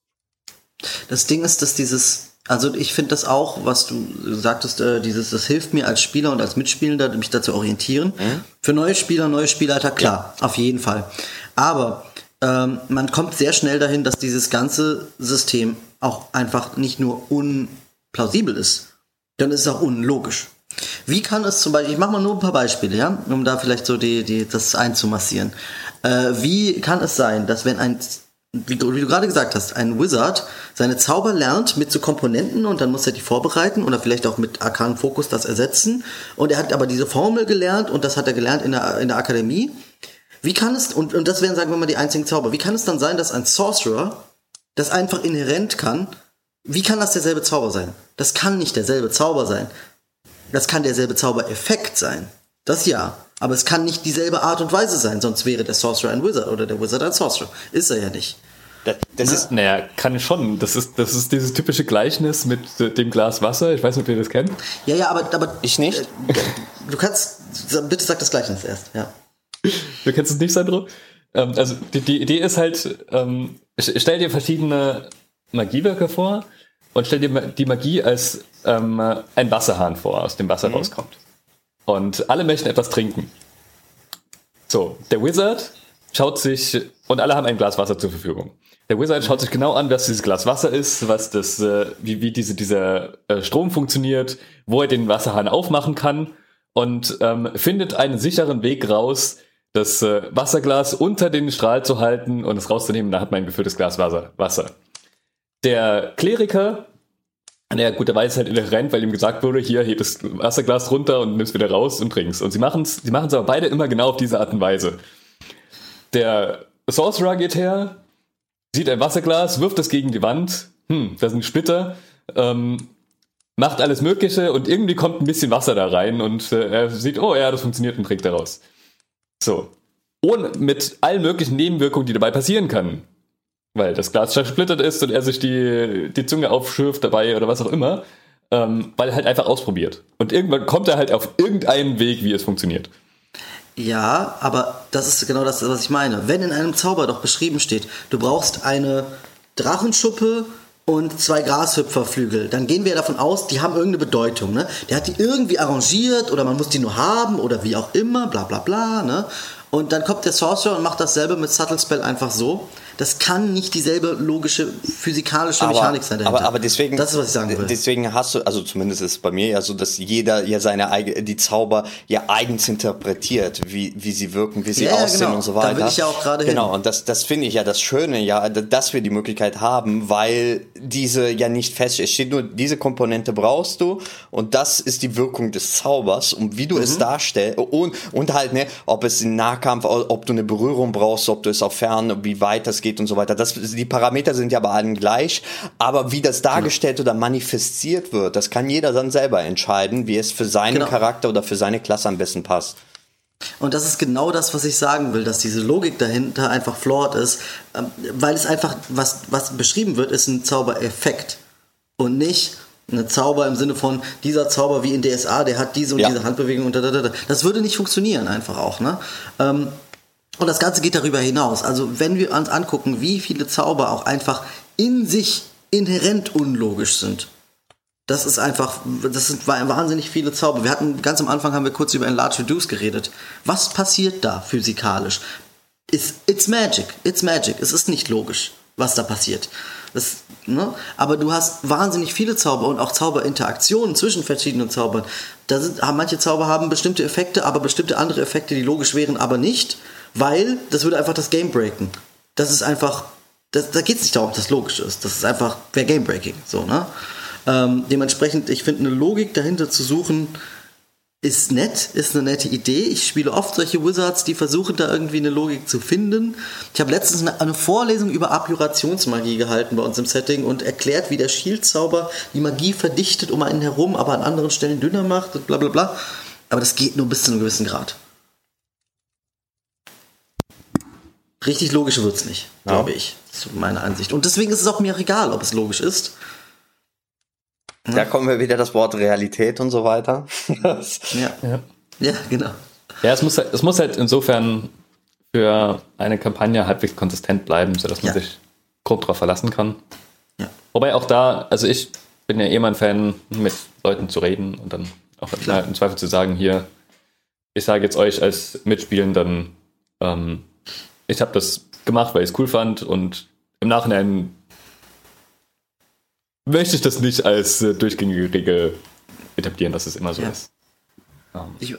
Das Ding ist, dass dieses, also ich finde das auch, was du sagtest, äh, dieses, das hilft mir als Spieler und als Mitspielender, mich dazu orientieren. Mhm. Für neue Spieler, neue Spielleiter, klar, ja. auf jeden Fall. Aber ähm, man kommt sehr schnell dahin, dass dieses ganze System auch einfach nicht nur unplausibel ist, dann ist es auch unlogisch. Wie kann es zum Beispiel, ich mache mal nur ein paar Beispiele, ja, um da vielleicht so die, die, das einzumassieren. Äh, wie kann es sein, dass wenn ein, wie, wie du gerade gesagt hast, ein Wizard seine Zauber lernt mit so Komponenten und dann muss er die vorbereiten oder vielleicht auch mit arkanen Fokus das ersetzen und er hat aber diese Formel gelernt und das hat er gelernt in der, in der Akademie. Wie kann es, und, und das wären, sagen wir mal, die einzigen Zauber, wie kann es dann sein, dass ein Sorcerer das einfach inhärent kann, wie kann das derselbe Zauber sein? Das kann nicht derselbe Zauber sein. Das kann derselbe Zaubereffekt sein. Das ja. Aber es kann nicht dieselbe Art und Weise sein, sonst wäre der Sorcerer ein Wizard oder der Wizard ein Sorcerer. Ist er ja nicht. Das, das ist, naja, kann ich schon. Das ist, das ist dieses typische Gleichnis mit dem Glas Wasser. Ich weiß nicht, ob ihr das kennt. Ja, ja, aber, aber ich nicht. Äh, du kannst, bitte sag das Gleichnis erst, ja. Du kennst es nicht, Sandro? Ähm, also die, die Idee ist halt, ähm, stell dir verschiedene Magiewerke vor und stell dir die Magie als ähm, ein Wasserhahn vor, aus dem Wasser mhm. rauskommt. Und alle möchten etwas trinken. So, der Wizard schaut sich, und alle haben ein Glas Wasser zur Verfügung. Der Wizard schaut sich genau an, was dieses Glas Wasser ist, was das, äh, wie, wie diese, dieser äh, Strom funktioniert, wo er den Wasserhahn aufmachen kann und ähm, findet einen sicheren Weg raus, das äh, Wasserglas unter den Strahl zu halten und es rauszunehmen. Da hat man ein gefülltes Glas Wasser. Wasser. Der Kleriker Naja, gut, der weiß halt inhärent, weil ihm gesagt wurde, hier, heb das Wasserglas runter und nimmst wieder raus und trinkst. Und sie machen es sie machen's aber beide immer genau auf diese Art und Weise. Der Sorcerer geht her, sieht ein Wasserglas, wirft es gegen die Wand, hm, da sind Splitter, ähm, macht alles Mögliche und irgendwie kommt ein bisschen Wasser da rein und äh, er sieht, oh ja, das funktioniert und trinkt daraus. So. Und mit allen möglichen Nebenwirkungen, die dabei passieren können weil das Glas zersplittert ist und er sich die, die Zunge aufschürft dabei oder was auch immer, ähm, weil er halt einfach ausprobiert. Und irgendwann kommt er halt auf irgendeinen Weg, wie es funktioniert. Ja, aber das ist genau das, was ich meine. Wenn in einem Zauber doch beschrieben steht, du brauchst eine Drachenschuppe und zwei Grashüpferflügel, dann gehen wir davon aus, die haben irgendeine Bedeutung. Ne? Der hat die irgendwie arrangiert oder man muss die nur haben oder wie auch immer, bla bla bla. Ne? Und dann kommt der Sorcerer und macht dasselbe mit Subtle Spell einfach so das kann nicht dieselbe logische physikalische aber, Mechanik sein. Dahinter. Aber, aber deswegen, das ist was ich sagen will. Deswegen hast du, also zumindest ist es bei mir ja so, dass jeder ja seine eigene, die Zauber ja eigens interpretiert, wie, wie sie wirken, wie sie ja, aussehen genau. und so weiter. Da will ich ja auch gerade Genau, hin. und das, das finde ich ja das Schöne, ja, dass wir die Möglichkeit haben, weil diese ja nicht fest es steht nur, diese Komponente brauchst du und das ist die Wirkung des Zaubers und wie du mhm. es darstellst und, und halt, ne, ob es in Nahkampf, ob du eine Berührung brauchst, ob du es auf Fern, wie weit das geht, geht und so weiter. Das, die Parameter sind ja bei allen gleich, aber wie das dargestellt genau. oder manifestiert wird, das kann jeder dann selber entscheiden, wie es für seinen genau. Charakter oder für seine Klasse am besten passt. Und das ist genau das, was ich sagen will, dass diese Logik dahinter einfach flawed ist, ähm, weil es einfach, was, was beschrieben wird, ist ein Zaubereffekt und nicht eine Zauber im Sinne von dieser Zauber wie in DSA, der hat diese und ja. diese Handbewegung und da, da, da. Das würde nicht funktionieren einfach auch. Ne? Und das Ganze geht darüber hinaus. Also wenn wir uns angucken, wie viele Zauber auch einfach in sich inhärent unlogisch sind. Das ist einfach, das sind wahnsinnig viele Zauber. Wir hatten ganz am Anfang haben wir kurz über Enlarge Reduce geredet. Was passiert da physikalisch? It's, it's magic, it's magic. Es ist nicht logisch, was da passiert. Das, ne? Aber du hast wahnsinnig viele Zauber und auch Zauberinteraktionen zwischen verschiedenen Zaubern. Da sind, manche Zauber haben bestimmte Effekte, aber bestimmte andere Effekte, die logisch wären, aber nicht weil das würde einfach das Game breaken. Das ist einfach, das, da geht es nicht darum, ob das logisch ist. Das ist einfach, wäre Game Breaking. So, ne? Ähm, dementsprechend, ich finde, eine Logik dahinter zu suchen, ist nett, ist eine nette Idee. Ich spiele oft solche Wizards, die versuchen da irgendwie eine Logik zu finden. Ich habe letztens eine Vorlesung über Abjurationsmagie gehalten bei uns im Setting und erklärt, wie der Shield-Zauber die Magie verdichtet um einen herum, aber an anderen Stellen dünner macht und bla bla bla. Aber das geht nur bis zu einem gewissen Grad. Richtig logisch wird es nicht, ja. glaube ich. Das ist meine Ansicht. Und deswegen ist es auch mir egal, ob es logisch ist. Da kommen wir wieder das Wort Realität und so weiter. ja. ja. ja, genau. Ja, es muss, halt, es muss halt insofern für eine Kampagne halbwegs konsistent bleiben, sodass man ja. sich grob darauf verlassen kann. Ja. Wobei auch da, also ich bin ja eh mal ein Fan, mit Leuten zu reden und dann auch im Zweifel zu sagen, hier, ich sage jetzt euch als Mitspielenden, ähm, ich habe das gemacht, weil ich es cool fand und im Nachhinein möchte ich das nicht als äh, durchgängige Regel etablieren, dass es immer so ja. ist. Um. Ähm. Ich,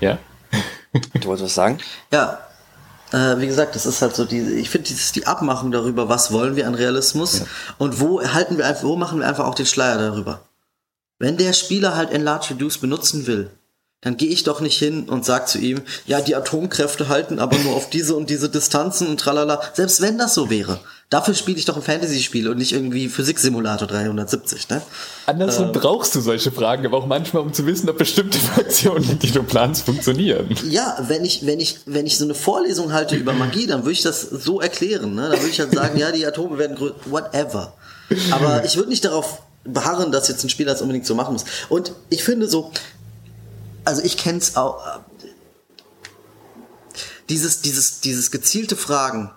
ja? du wolltest was sagen? Ja. Äh, wie gesagt, das ist halt so die, ich finde, das ist die Abmachung darüber, was wollen wir an Realismus ja. und wo halten wir einfach, wo machen wir einfach auch den Schleier darüber. Wenn der Spieler halt Enlarge Reduce benutzen will, dann gehe ich doch nicht hin und sag zu ihm, ja, die Atomkräfte halten aber nur auf diese und diese Distanzen und tralala. Selbst wenn das so wäre. Dafür spiele ich doch ein Fantasy-Spiel und nicht irgendwie Physiksimulator 370, ne? Andersrum ähm, brauchst du solche Fragen, aber auch manchmal, um zu wissen, ob bestimmte Fraktionen, die du planst, funktionieren. Ja, wenn ich, wenn ich, wenn ich so eine Vorlesung halte über Magie, dann würde ich das so erklären, ne? Dann würde ich halt sagen, ja, die Atome werden größer, whatever. Aber ich würde nicht darauf beharren, dass jetzt ein Spieler das unbedingt so machen muss. Und ich finde so, also ich kenne es auch. Dieses, dieses, dieses gezielte Fragen,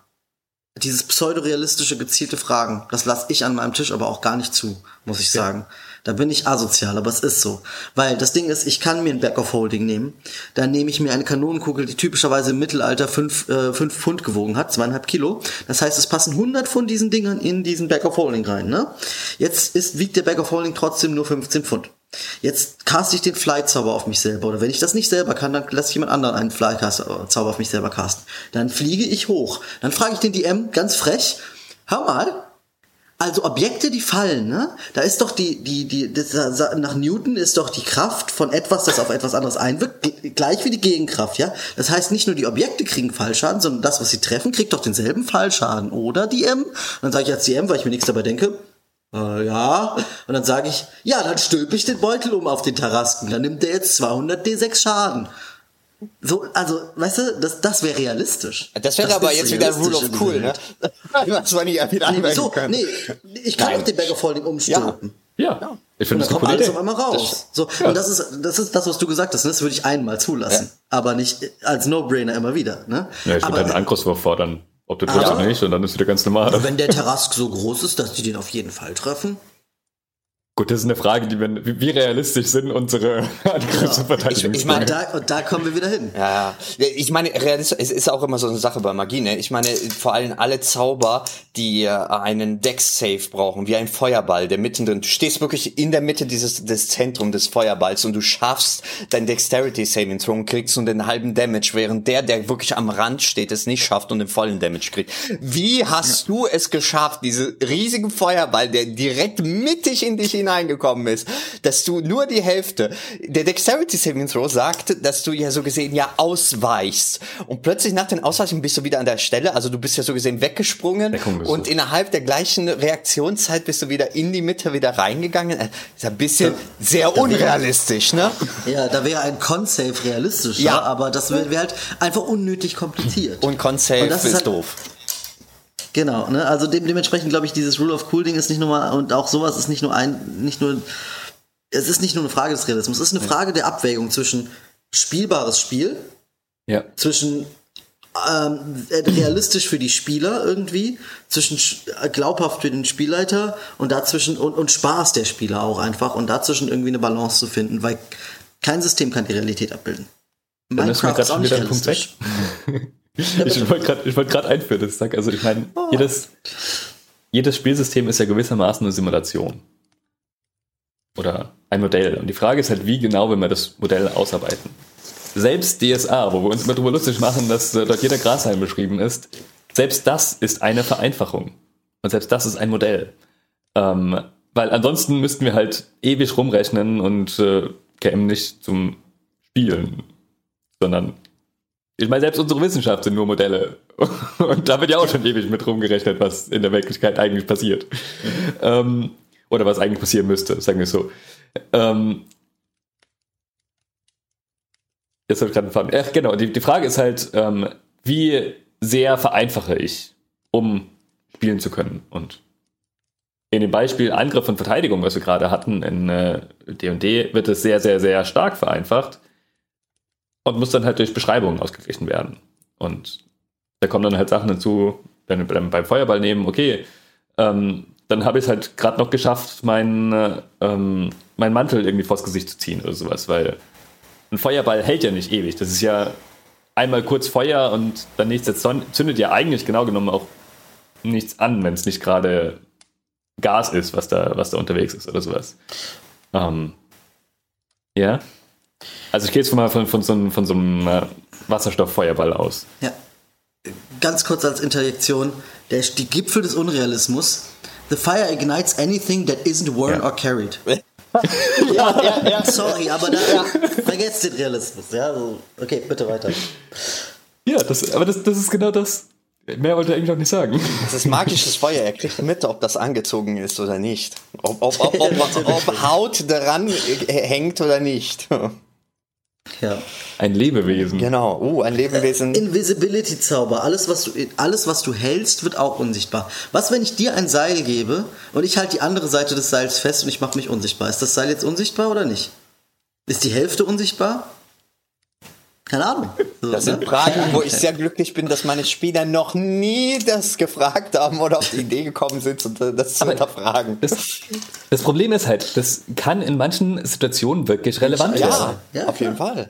dieses pseudorealistische gezielte Fragen, das lasse ich an meinem Tisch aber auch gar nicht zu, muss ich sagen. Ja. Da bin ich asozial, aber es ist so. Weil das Ding ist, ich kann mir ein Back of Holding nehmen, dann nehme ich mir eine Kanonenkugel, die typischerweise im Mittelalter 5 äh, fünf Pfund gewogen hat, zweieinhalb Kilo. Das heißt, es passen 100 von diesen Dingern in diesen Back of Holding rein. Ne? Jetzt ist, wiegt der Back of Holding trotzdem nur 15 Pfund. Jetzt caste ich den Fly-Zauber auf mich selber. Oder wenn ich das nicht selber kann, dann lasse ich jemand anderen einen Fly-Zauber auf mich selber casten. Dann fliege ich hoch. Dann frage ich den DM ganz frech, hör mal, Also Objekte, die fallen, ne? Da ist doch die, die, die, das, nach Newton ist doch die Kraft von etwas, das auf etwas anderes einwirkt, gleich wie die Gegenkraft, ja? Das heißt, nicht nur die Objekte kriegen Fallschaden, sondern das, was sie treffen, kriegt doch denselben Fallschaden, oder die M? Und dann sage ich jetzt die M, weil ich mir nichts dabei denke. Äh, ja. Und dann sage ich, ja, dann stülpe ich den Beutel um auf den Tarasken. Dann nimmt der jetzt 200 D6 Schaden. So, also, weißt du, das, das wäre realistisch. Das wäre aber jetzt wieder Rule of Cool, ne? das war nicht wieder nee, so, nee, ich kann Nein. auch den Bag of Holding umstülpen. Ja. ja. Ich finde, das kommt alles auf einmal raus. Das, so, ja. und das ist, das ist das, was du gesagt hast. Ne? Das würde ich einmal zulassen, ja. aber nicht als No-Brainer immer wieder. Ne? Ja, ich würde einen Angriffswurf fordern, ob du triffst oder nicht, und dann ist wieder ganz normal. wenn der Tarask so groß ist, dass die den auf jeden Fall treffen, Gut, das ist eine Frage, die wir, wie realistisch sind unsere Angriffsverteidigung. Ich, ich meine, da, und da kommen wir wieder hin. Ja, ja. Ich meine, realistisch, es ist auch immer so eine Sache bei Magie, ne? Ich meine, vor allem alle Zauber, die äh, einen Dex-Save brauchen, wie ein Feuerball, der mittendrin, du stehst wirklich in der Mitte dieses, des Zentrum des Feuerballs und du schaffst dein Dexterity-Saving Throw und kriegst nur den halben Damage, während der, der wirklich am Rand steht, es nicht schafft und den vollen Damage kriegt. Wie hast ja. du es geschafft, diese riesigen Feuerball, der direkt mittig in dich hineingekommen ist, dass du nur die Hälfte, der Dexterity Saving Throw sagt, dass du ja so gesehen ja ausweichst. Und plötzlich nach den Ausweichen bist du wieder an der Stelle, also du bist ja so gesehen weggesprungen und innerhalb der gleichen Reaktionszeit bist du wieder in die Mitte wieder reingegangen. Das ist ein bisschen da, sehr da unrealistisch, ne? Ja, da wäre ein Con-Save realistischer, ja. aber das wäre wär halt einfach unnötig kompliziert. Und Con-Save ist, ist halt, doof. Genau, ne? Also de dementsprechend glaube ich, dieses Rule of Cool Ding ist nicht nur mal und auch sowas ist nicht nur ein, nicht nur, es ist nicht nur eine Frage des Realismus, es ist eine Frage der Abwägung zwischen spielbares Spiel, ja. zwischen ähm, realistisch für die Spieler irgendwie, zwischen glaubhaft für den Spielleiter und dazwischen und, und Spaß der Spieler auch einfach und dazwischen irgendwie eine Balance zu finden, weil kein System kann die Realität abbilden. Minecraft ist auch nicht realistisch. ich wollte gerade wollt einführen, das sag. Also ich meine, oh. jedes, jedes Spielsystem ist ja gewissermaßen eine Simulation. Oder ein Modell. Und die Frage ist halt, wie genau will man das Modell ausarbeiten? Selbst DSA, wo wir uns immer darüber lustig machen, dass äh, dort jeder Grashalm beschrieben ist, selbst das ist eine Vereinfachung. Und selbst das ist ein Modell. Ähm, weil ansonsten müssten wir halt ewig rumrechnen und äh, kämen nicht zum Spielen, sondern ich meine, selbst unsere Wissenschaft sind nur Modelle. Und da wird ja auch schon ewig mit rumgerechnet, was in der Wirklichkeit eigentlich passiert. Ähm, oder was eigentlich passieren müsste, sagen wir so. Ähm, jetzt habe ich gerade einen Ach, genau, die, die Frage ist halt, ähm, wie sehr vereinfache ich, um spielen zu können? Und in dem Beispiel Angriff und Verteidigung, was wir gerade hatten in D&D, äh, wird es sehr, sehr, sehr stark vereinfacht und muss dann halt durch Beschreibungen ausgeglichen werden. Und da kommen dann halt Sachen hinzu, wenn wir beim Feuerball nehmen, okay, ähm, dann habe ich es halt gerade noch geschafft, meinen äh, ähm, mein Mantel irgendwie vors Gesicht zu ziehen oder sowas, weil ein Feuerball hält ja nicht ewig. Das ist ja einmal kurz Feuer und dann nichts. Jetzt zündet ja eigentlich genau genommen auch nichts an, wenn es nicht gerade Gas ist, was da, was da unterwegs ist oder sowas. Ähm, ja. Also ich gehe jetzt mal von, von, so einem, von so einem äh, Wasserstofffeuerball aus. Ja. Ganz kurz als Interjektion, der, die Gipfel des Unrealismus. The fire ignites anything that isn't worn ja. or carried. ja, ja, ja. Sorry, aber da ja. vergesst den Realismus. Ja, also, okay, bitte weiter. Ja, das, aber das, das ist genau das. Mehr wollte er eigentlich auch nicht sagen. Das ist magisches Feuer. Er kriegt mit, ob das angezogen ist oder nicht. Ob, ob, ob, ob, ob Haut daran hängt oder nicht. Ja. Ein Lebewesen. Genau, uh, ein Lebewesen. Äh, Invisibility-Zauber. Alles was, du, alles, was du hältst, wird auch unsichtbar. Was, wenn ich dir ein Seil gebe und ich halte die andere Seite des Seils fest und ich mache mich unsichtbar? Ist das Seil jetzt unsichtbar oder nicht? Ist die Hälfte unsichtbar? Keine Ahnung. So, das sind ne? Fragen, wo ich sehr glücklich bin, dass meine Spieler noch nie das gefragt haben oder auf die Idee gekommen sind, das zu hinterfragen. Das, das, Problem ist halt, das kann in manchen Situationen wirklich relevant ja, werden. Ja, auf jeden Fall.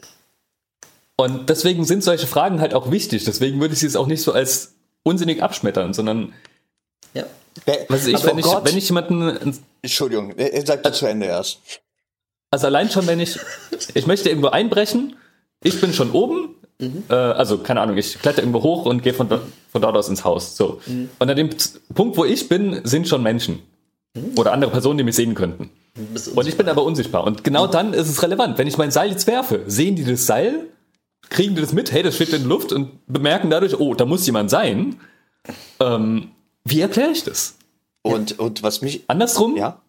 Und deswegen sind solche Fragen halt auch wichtig. Deswegen würde ich sie jetzt auch nicht so als unsinnig abschmettern, sondern ja. Was ich, wenn, oh ich, wenn ich jemanden. Entschuldigung, sag das zu Ende erst. Also allein schon, wenn ich. Ich möchte irgendwo einbrechen ich bin schon oben, Mhm. Äh, also, keine Ahnung, ich kletter irgendwo hoch und gehe von, von dort aus ins Haus. So. Mhm. Und an dem Punkt, wo ich bin, sind schon Menschen. Mhm. Oder andere Personen, die mich sehen könnten. Und ich bin aber unsichtbar. Und genau dann ist es relevant. Wenn ich mein Seil jetzt werfe, sehen die das Seil, kriegen die das mit, hey, das steht in der Luft und bemerken dadurch, oh, da muss jemand sein. Ähm, wie erkläre ich das? Und, und was mich. Andersrum? Ja.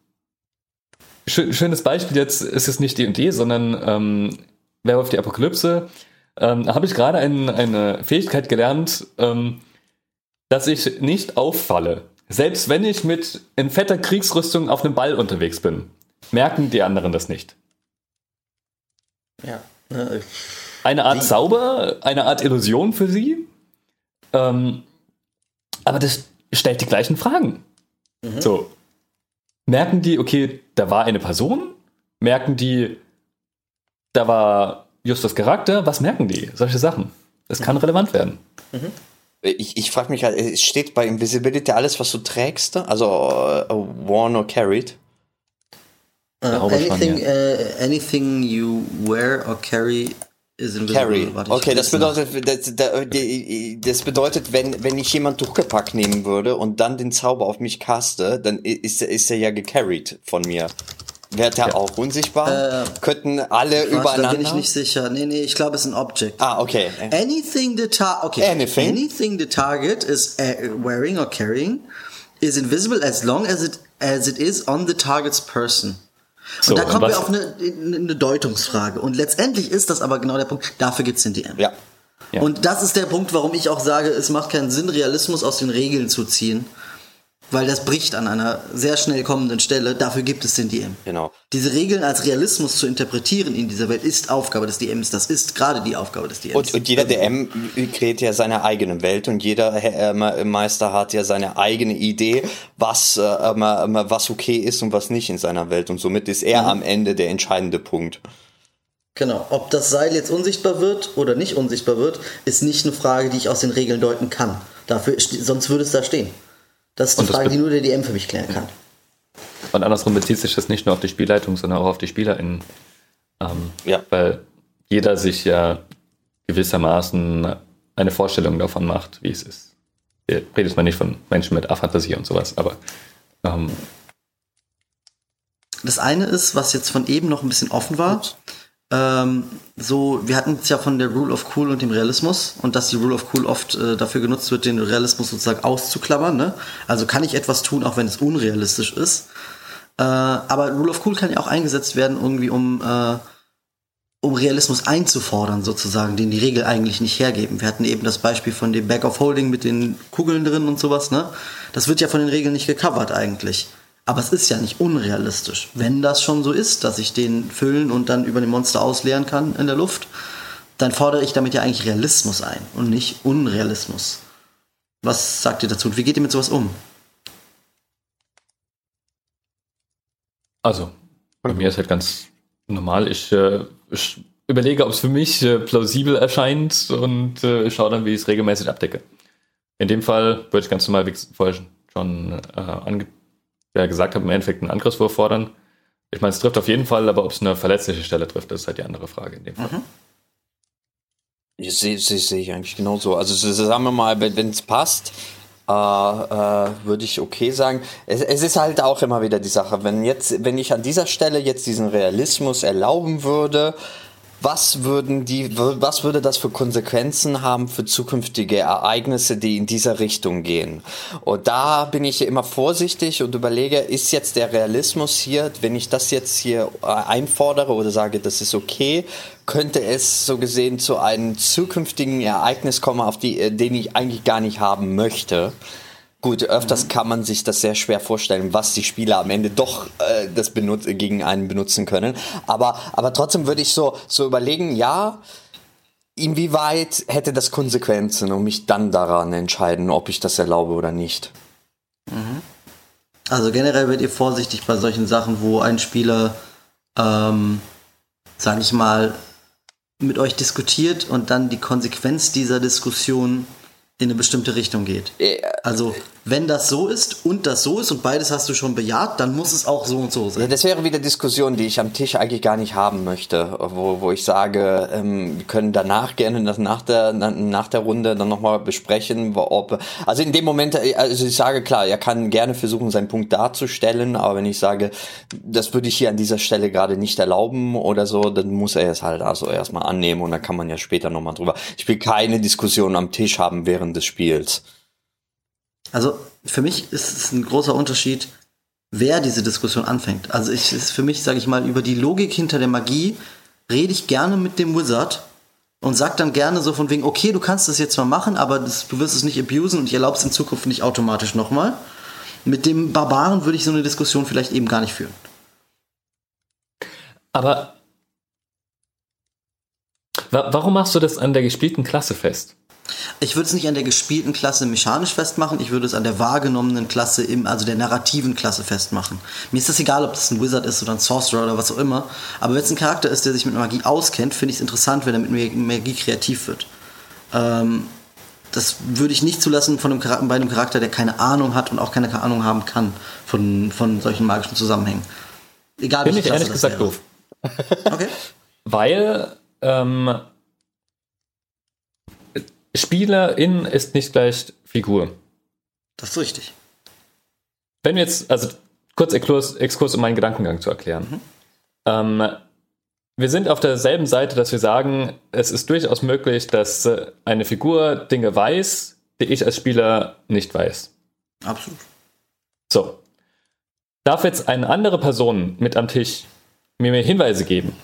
schönes Beispiel jetzt ist es nicht D&D, sondern ähm, Wer auf die Apokalypse ähm, habe ich gerade ein, eine Fähigkeit gelernt, ähm, dass ich nicht auffalle. Selbst wenn ich mit in fetter Kriegsrüstung auf einem Ball unterwegs bin, merken die anderen das nicht. Ja. Eine Art Zauber, eine Art Illusion für sie. Ähm, aber das stellt die gleichen Fragen. Mhm. So. Merken die, okay, da war eine Person? Merken die, da war Justus Charakter, was merken die? Solche Sachen. Das kann mhm. relevant werden. Mhm. Ich, ich frage mich halt, es steht bei Invisibility alles, was du trägst, also uh, worn or carried? Uh, anything, uh, anything you wear or carry is invisible. Carry. Okay, das bedeutet, das, das, bedeutet, wenn, wenn ich jemand durchgepackt nehmen würde und dann den Zauber auf mich caste, dann ist, ist er ja gecarried von mir. Wird er ja. auch unsichtbar? Äh, Könnten alle warte, übereinander? Da bin ich nicht sicher. Nee, nee, ich glaube, es ist ein Object. Ah, okay. Anything the target, okay. Anything? Anything the target is uh, wearing or carrying is invisible as long as it, as it is on the target's person. So, und da kommen wir auf eine, eine Deutungsfrage. Und letztendlich ist das aber genau der Punkt. Dafür gibt's den DM. Ja. ja. Und das ist der Punkt, warum ich auch sage, es macht keinen Sinn, Realismus aus den Regeln zu ziehen weil das bricht an einer sehr schnell kommenden Stelle. Dafür gibt es den DM. Genau. Diese Regeln als Realismus zu interpretieren in dieser Welt ist Aufgabe des DMs. Das ist gerade die Aufgabe des DMs. Und, und jeder DM kreiert ja seine eigene Welt und jeder äh, Meister hat ja seine eigene Idee, was, äh, was okay ist und was nicht in seiner Welt. Und somit ist er mhm. am Ende der entscheidende Punkt. Genau. Ob das Seil jetzt unsichtbar wird oder nicht unsichtbar wird, ist nicht eine Frage, die ich aus den Regeln deuten kann. Dafür, sonst würde es da stehen. Das ist die Frage, die nur der DM für mich klären kann. Und andersrum bezieht sich das nicht nur auf die Spielleitung, sondern auch auf die SpielerInnen. Ähm, ja. Weil jeder sich ja gewissermaßen eine Vorstellung davon macht, wie es ist. Wir reden jetzt mal nicht von Menschen mit Aphantasie und sowas, aber ähm, das eine ist, was jetzt von eben noch ein bisschen offen war, ähm, so, wir hatten es ja von der Rule of Cool und dem Realismus und dass die Rule of Cool oft äh, dafür genutzt wird, den Realismus sozusagen auszuklammern. Ne? Also kann ich etwas tun, auch wenn es unrealistisch ist. Äh, aber Rule of Cool kann ja auch eingesetzt werden, irgendwie um, äh, um Realismus einzufordern, sozusagen, den die Regel eigentlich nicht hergeben. Wir hatten eben das Beispiel von dem Back of Holding mit den Kugeln drin und sowas. Ne? Das wird ja von den Regeln nicht gecovert eigentlich. Aber es ist ja nicht unrealistisch. Wenn das schon so ist, dass ich den füllen und dann über den Monster ausleeren kann in der Luft, dann fordere ich damit ja eigentlich Realismus ein und nicht Unrealismus. Was sagt ihr dazu und wie geht ihr mit sowas um? Also, bei mir ist halt ganz normal. Ich, äh, ich überlege, ob es für mich äh, plausibel erscheint und äh, schaue dann, wie ich es regelmäßig abdecke. In dem Fall würde ich ganz normal, wie vorher schon äh, ange ja gesagt habe, im Endeffekt einen Angriffswurf fordern. Ich meine, es trifft auf jeden Fall, aber ob es eine verletzliche Stelle trifft, ist halt die andere Frage in dem Fall. Mhm. Sehe seh, seh ich eigentlich genauso. Also sagen wir mal, wenn es passt, äh, äh, würde ich okay sagen. Es, es, ist halt auch immer wieder die Sache, wenn jetzt, wenn ich an dieser Stelle jetzt diesen Realismus erlauben würde, was würden die, was würde das für Konsequenzen haben für zukünftige Ereignisse, die in dieser Richtung gehen? Und da bin ich immer vorsichtig und überlege, ist jetzt der Realismus hier, wenn ich das jetzt hier äh, einfordere oder sage, das ist okay, könnte es so gesehen zu einem zukünftigen Ereignis kommen, auf die, äh, den ich eigentlich gar nicht haben möchte. Gut, öfters mhm. kann man sich das sehr schwer vorstellen, was die Spieler am Ende doch äh, das gegen einen benutzen können. Aber, aber trotzdem würde ich so, so überlegen, ja, inwieweit hätte das Konsequenzen und mich dann daran entscheiden, ob ich das erlaube oder nicht. Mhm. Also generell werdet ihr vorsichtig bei solchen Sachen, wo ein Spieler, ähm, sag ich mal, mit euch diskutiert und dann die Konsequenz dieser Diskussion in eine bestimmte Richtung geht. Also wenn das so ist und das so ist und beides hast du schon bejaht, dann muss es auch so und so sein. Ja, das wäre wieder Diskussion, die ich am Tisch eigentlich gar nicht haben möchte, wo, wo ich sage, ähm, wir können danach gerne das nach der, nach der Runde dann nochmal besprechen, ob, also in dem Moment, äh, also ich sage klar, er kann gerne versuchen, seinen Punkt darzustellen, aber wenn ich sage, das würde ich hier an dieser Stelle gerade nicht erlauben oder so, dann muss er es halt also erstmal annehmen und dann kann man ja später nochmal drüber. Ich will keine Diskussion am Tisch haben während des Spiels. Also für mich ist es ein großer Unterschied, wer diese Diskussion anfängt. Also ich ist für mich, sage ich mal, über die Logik hinter der Magie rede ich gerne mit dem Wizard und sag dann gerne so von wegen, okay, du kannst das jetzt mal machen, aber das, du wirst es nicht abusen und ich erlaube es in Zukunft nicht automatisch nochmal. Mit dem Barbaren würde ich so eine Diskussion vielleicht eben gar nicht führen. Aber warum machst du das an der gespielten Klasse fest? Ich würde es nicht an der gespielten Klasse mechanisch festmachen, ich würde es an der wahrgenommenen Klasse, im, also der narrativen Klasse festmachen. Mir ist das egal, ob das ein Wizard ist oder ein Sorcerer oder was auch immer, aber wenn es ein Charakter ist, der sich mit Magie auskennt, finde ich es interessant, wenn er mit Magie kreativ wird. Ähm, das würde ich nicht zulassen von einem Charakter, bei einem Charakter, der keine Ahnung hat und auch keine Ahnung haben kann von, von solchen magischen Zusammenhängen. Egal, Bin ich ehrlich gesagt wäre. doof. okay. Weil ähm, Spielerin ist nicht gleich Figur. Das ist richtig. Wenn wir jetzt, also kurz Exkurs, Exkurs um meinen Gedankengang zu erklären. Mhm. Ähm, wir sind auf derselben Seite, dass wir sagen, es ist durchaus möglich, dass eine Figur Dinge weiß, die ich als Spieler nicht weiß. Absolut. So. Darf jetzt eine andere Person mit am Tisch mir Hinweise geben,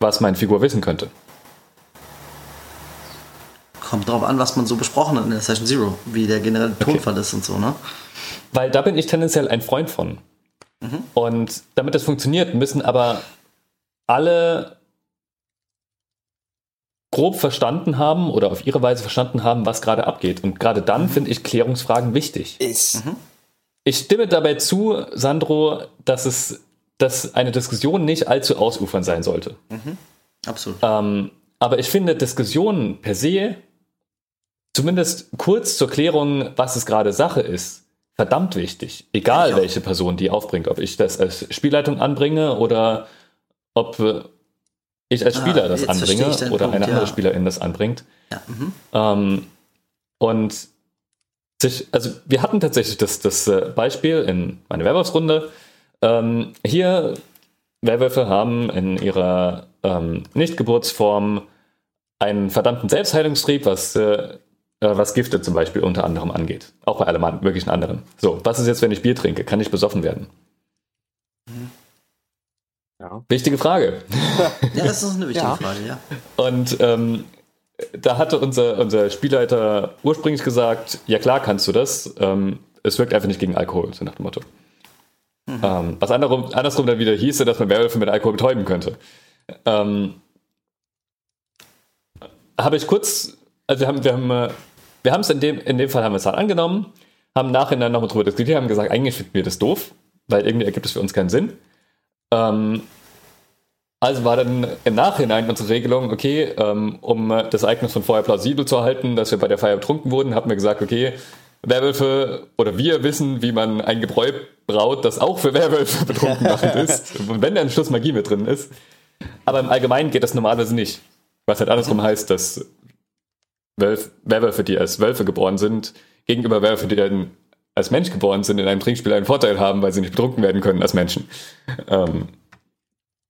was meine Figur wissen könnte? Kommt drauf an, was man so besprochen hat in der Session Zero, wie der generelle Tonfall okay. ist und so, ne? Weil da bin ich tendenziell ein Freund von. Mhm. Und damit das funktioniert, müssen aber alle grob verstanden haben oder auf ihre Weise verstanden haben, was gerade abgeht. Und gerade dann mhm. finde ich Klärungsfragen wichtig. Ist. Mhm. Ich stimme dabei zu, Sandro, dass es dass eine Diskussion nicht allzu ausufern sein sollte. Mhm. Absolut. Ähm, aber ich finde Diskussionen per se zumindest kurz zur Klärung, was es gerade Sache ist, verdammt wichtig. Egal ja. welche Person die aufbringt, ob ich das als Spielleitung anbringe oder ob ich als Spieler ah, das anbringe oder Punkt, eine andere ja. Spielerin das anbringt. Ja, mhm. ähm, und sich, also wir hatten tatsächlich das, das äh, Beispiel in meiner Werwolfsrunde. Ähm, hier, Werwölfe haben in ihrer ähm, Nichtgeburtsform einen verdammten Selbstheilungstrieb, was äh, äh, was Gifte zum Beispiel unter anderem angeht. Auch bei allem möglichen anderen. So, was ist jetzt, wenn ich Bier trinke? Kann ich besoffen werden? Ja. Wichtige Frage. Ja, das ist eine wichtige ja. Frage, ja. Und ähm, da hatte unser, unser Spielleiter ursprünglich gesagt, ja klar kannst du das. Ähm, es wirkt einfach nicht gegen Alkohol, so nach dem Motto. Mhm. Ähm, was andersrum, andersrum dann wieder hieße, dass man Werwölfe mit Alkohol betäuben könnte. Ähm, Habe ich kurz also wir haben, wir haben, äh, wir haben es in dem, in dem Fall haben wir es halt angenommen, haben nachher nochmal drüber diskutiert, haben gesagt, eigentlich finden wir das doof, weil irgendwie ergibt es für uns keinen Sinn. Ähm, also war dann im Nachhinein unsere Regelung, okay, ähm, um das Ereignis von vorher plausibel zu erhalten, dass wir bei der Feier betrunken wurden, haben wir gesagt, okay, Werwölfe oder wir wissen, wie man ein Gebräu braut, das auch für Werwölfe betrunken machend ist. Und wenn da ein Schluss Magie mit drin ist. Aber im Allgemeinen geht das normalerweise nicht. Was halt andersrum heißt, dass Wölf, Werwölfe, die als Wölfe geboren sind, gegenüber Werwölfe, die dann als Mensch geboren sind, in einem Trinkspiel einen Vorteil haben, weil sie nicht betrunken werden können als Menschen. Ähm,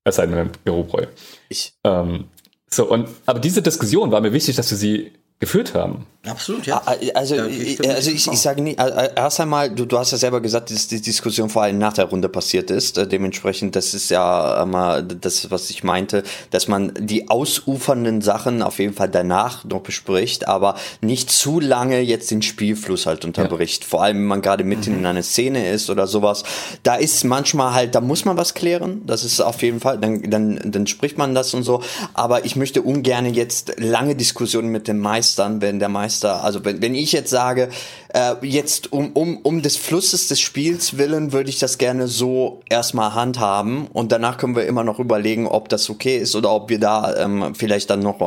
es sei denn, Geruchbräu. Ich. Ähm, so, und, aber diese Diskussion war mir wichtig, dass wir sie geführt haben. Absolut, ja. Also, ja, ich, also ich, ich sage nicht, erst einmal, du, du hast ja selber gesagt, dass die Diskussion vor allem nach der Runde passiert ist. Äh, dementsprechend, das ist ja immer das, was ich meinte, dass man die ausufernden Sachen auf jeden Fall danach noch bespricht, aber nicht zu lange jetzt den Spielfluss halt unterbricht. Ja. Vor allem, wenn man gerade mitten mhm. in einer Szene ist oder sowas. Da ist manchmal halt, da muss man was klären. Das ist auf jeden Fall, dann, dann, dann spricht man das und so. Aber ich möchte ungern jetzt lange Diskussionen mit dem Meister meistern, wenn der Meister, also wenn, wenn ich jetzt sage, äh, jetzt um, um, um des Flusses des Spiels willen würde ich das gerne so erstmal handhaben und danach können wir immer noch überlegen, ob das okay ist oder ob wir da ähm, vielleicht dann noch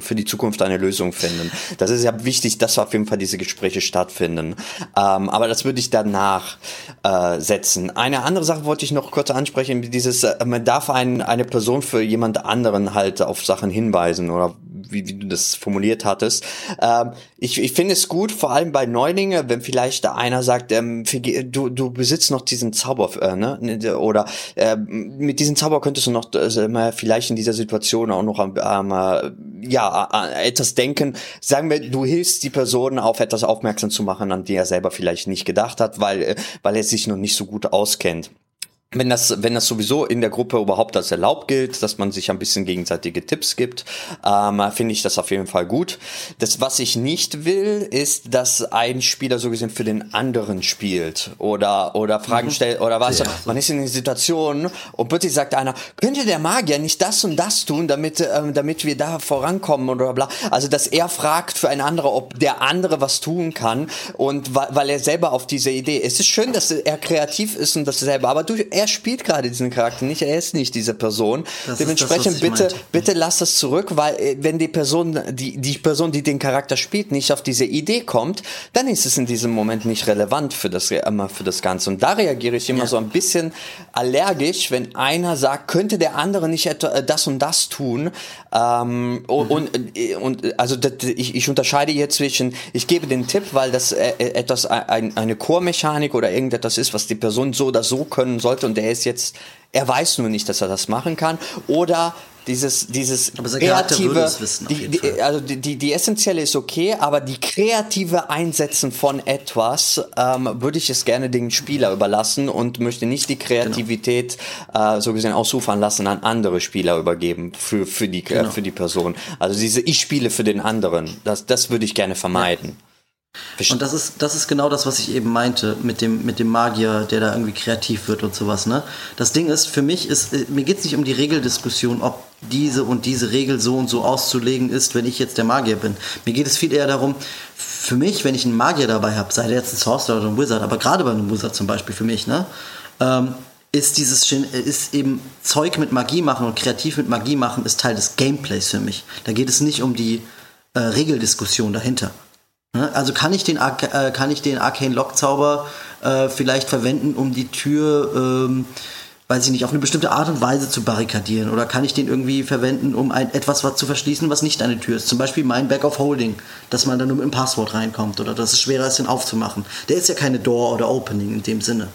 für die Zukunft eine Lösung finden. Das ist ja wichtig, dass auf jeden Fall diese Gespräche stattfinden. Ähm, aber das würde ich danach äh, setzen. Eine andere Sache wollte ich noch kurz ansprechen, dieses, äh, man darf ein, eine Person für jemand anderen halt auf Sachen hinweisen oder wie, wie du das formuliert hattest. Ähm, ich, ich finde es gut, vor allem bei Neulingen, wenn vielleicht einer sagt, ähm, du, du besitzt noch diesen Zauber, äh, ne? Oder äh, mit diesem Zauber könntest du noch äh, vielleicht in dieser Situation auch noch ähm, äh, ja, etwas denken. Sagen wir, du hilfst die Person auf etwas aufmerksam zu machen, an die er selber vielleicht nicht gedacht hat, weil, äh, weil er sich noch nicht so gut auskennt wenn das, wenn das sowieso in der Gruppe überhaupt als erlaubt gilt, dass man sich ein bisschen gegenseitige Tipps gibt, ähm, finde ich das auf jeden Fall gut. Das, was ich nicht will, ist, dass ein Spieler so gesehen für den anderen spielt oder, oder Fragen mhm. stellt oder was. Ja. Man ist in einer Situation und plötzlich sagt einer, könnte der Magier nicht das und das tun, damit, ähm, damit wir da vorankommen oder bla. Also, dass er fragt für einen anderen, ob der andere was tun kann und weil, er selber auf diese Idee, es ist schön, dass er kreativ ist und das selber, aber du, er spielt gerade diesen Charakter nicht, er ist nicht diese Person. Das Dementsprechend das, bitte, bitte lass das zurück, weil äh, wenn die Person, die, die Person, die den Charakter spielt, nicht auf diese Idee kommt, dann ist es in diesem Moment nicht relevant für das, immer für das Ganze. Und da reagiere ich immer ja. so ein bisschen allergisch, wenn einer sagt, könnte der andere nicht etwa äh, das und das tun. Ähm, mhm. und, äh, und, also das, ich, ich unterscheide jetzt zwischen, ich gebe den Tipp, weil das äh, etwas, ein, eine Chormechanik oder irgendetwas ist, was die Person so oder so können sollte und der ist jetzt, er weiß nur nicht, dass er das machen kann. Oder dieses dieses kreative wissen, die, die, also die, die die essentielle ist okay aber die kreative Einsetzen von etwas ähm, würde ich es gerne den Spieler überlassen und möchte nicht die Kreativität genau. äh, so gesehen ausufern lassen an andere Spieler übergeben für für die genau. äh, für die Person also diese ich spiele für den anderen das das würde ich gerne vermeiden ja. Und das ist, das ist genau das, was ich eben meinte mit dem, mit dem Magier, der da irgendwie kreativ wird und sowas. Ne? Das Ding ist, für mich ist, äh, mir geht es nicht um die Regeldiskussion, ob diese und diese Regel so und so auszulegen ist, wenn ich jetzt der Magier bin. Mir geht es viel eher darum, für mich, wenn ich einen Magier dabei habe, sei der jetzt ein Sorcerer oder ein Wizard, aber gerade bei einem Wizard zum Beispiel für mich, ne, ähm, ist dieses ist eben Zeug mit Magie machen und kreativ mit Magie machen ist Teil des Gameplays für mich. Da geht es nicht um die äh, Regeldiskussion dahinter. Ne? Also kann ich den, äh, kann ich den Arcane Lock Zauber äh, vielleicht verwenden, um die Tür, ähm, weiß ich nicht, auf eine bestimmte Art und Weise zu barrikadieren? Oder kann ich den irgendwie verwenden, um ein, etwas was zu verschließen, was nicht eine Tür ist? Zum Beispiel mein Back of Holding, dass man dann nur mit dem Passwort reinkommt oder dass es schwerer ist, den aufzumachen. Der ist ja keine Door oder Opening in dem Sinne.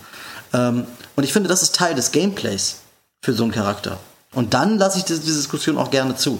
Ähm, und ich finde, das ist Teil des Gameplays für so einen Charakter. Und dann lasse ich diese Diskussion auch gerne zu.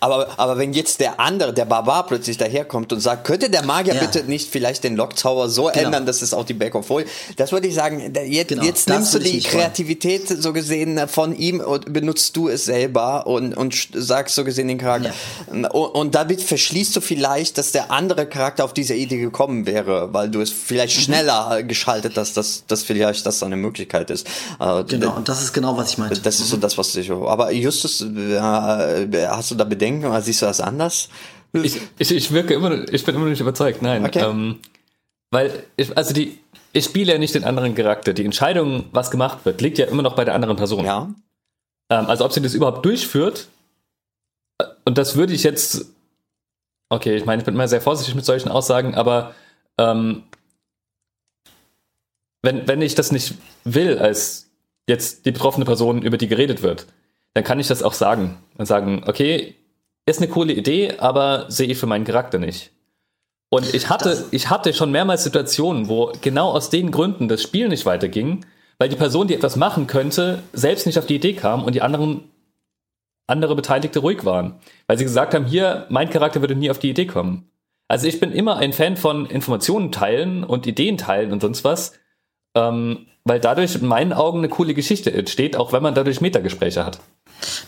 Aber, aber wenn jetzt der andere, der Barbar plötzlich daherkommt und sagt, könnte der Magier ja. bitte nicht vielleicht den Lockzauber so genau. ändern, dass es auch die Back of Hole, das würde ich sagen, jetzt, genau. jetzt nimmst du die Kreativität wollen. so gesehen von ihm und benutzt du es selber und, und sagst so gesehen den Charakter. Ja. Und, und damit verschließt du vielleicht, dass der andere Charakter auf diese Idee gekommen wäre, weil du es vielleicht mhm. schneller geschaltet hast, dass, dass vielleicht das eine Möglichkeit ist. Äh, genau, und das ist genau, was ich meinte. Das ist so mhm. das, was ich, aber Justus, äh, hast du da Bedenken? Denken, oder siehst du das anders? Ich, ich, ich wirke immer, ich bin immer nicht überzeugt, nein. Okay. Ähm, weil, ich, also die, ich spiele ja nicht den anderen Charakter. Die Entscheidung, was gemacht wird, liegt ja immer noch bei der anderen Person. Ja. Ähm, also ob sie das überhaupt durchführt, und das würde ich jetzt, okay, ich meine, ich bin immer sehr vorsichtig mit solchen Aussagen, aber ähm, wenn, wenn ich das nicht will, als jetzt die betroffene Person, über die geredet wird, dann kann ich das auch sagen und sagen, okay, ist eine coole Idee, aber sehe ich für meinen Charakter nicht. Und ich hatte, ich hatte schon mehrmals Situationen, wo genau aus den Gründen das Spiel nicht weiterging, weil die Person, die etwas machen könnte, selbst nicht auf die Idee kam und die anderen andere Beteiligte ruhig waren. Weil sie gesagt haben, hier, mein Charakter würde nie auf die Idee kommen. Also ich bin immer ein Fan von Informationen teilen und Ideen teilen und sonst was, ähm, weil dadurch in meinen Augen eine coole Geschichte entsteht, auch wenn man dadurch Metagespräche hat.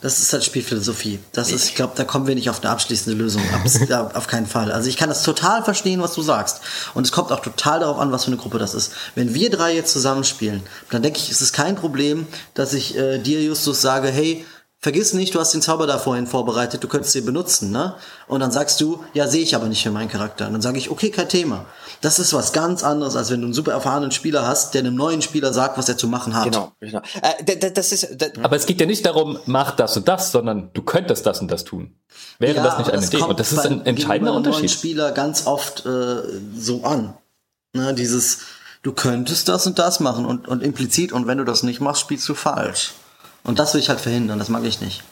Das ist halt Spielphilosophie. Das ist, ich glaube, da kommen wir nicht auf eine abschließende Lösung. auf keinen Fall. Also ich kann das total verstehen, was du sagst. Und es kommt auch total darauf an, was für eine Gruppe das ist. Wenn wir drei jetzt zusammenspielen, dann denke ich, ist es kein Problem, dass ich äh, dir, Justus, sage, hey, vergiss nicht, du hast den Zauber da vorhin vorbereitet, du könntest den benutzen, ne? Und dann sagst du, ja, sehe ich aber nicht für meinen Charakter. Und dann sage ich, okay, kein Thema. Das ist was ganz anderes, als wenn du einen super erfahrenen Spieler hast, der einem neuen Spieler sagt, was er zu machen hat. Genau, genau. Äh, das ist, das aber es geht ja nicht darum, mach das und das, sondern du könntest das und das tun. Wäre ja, das nicht eine Idee? Und das ist ein entscheidender Unterschied. neuen Spieler ganz oft äh, so an. Ne, dieses, du könntest das und das machen und, und implizit und wenn du das nicht machst, spielst du falsch. Und das will ich halt verhindern, das mag ich nicht.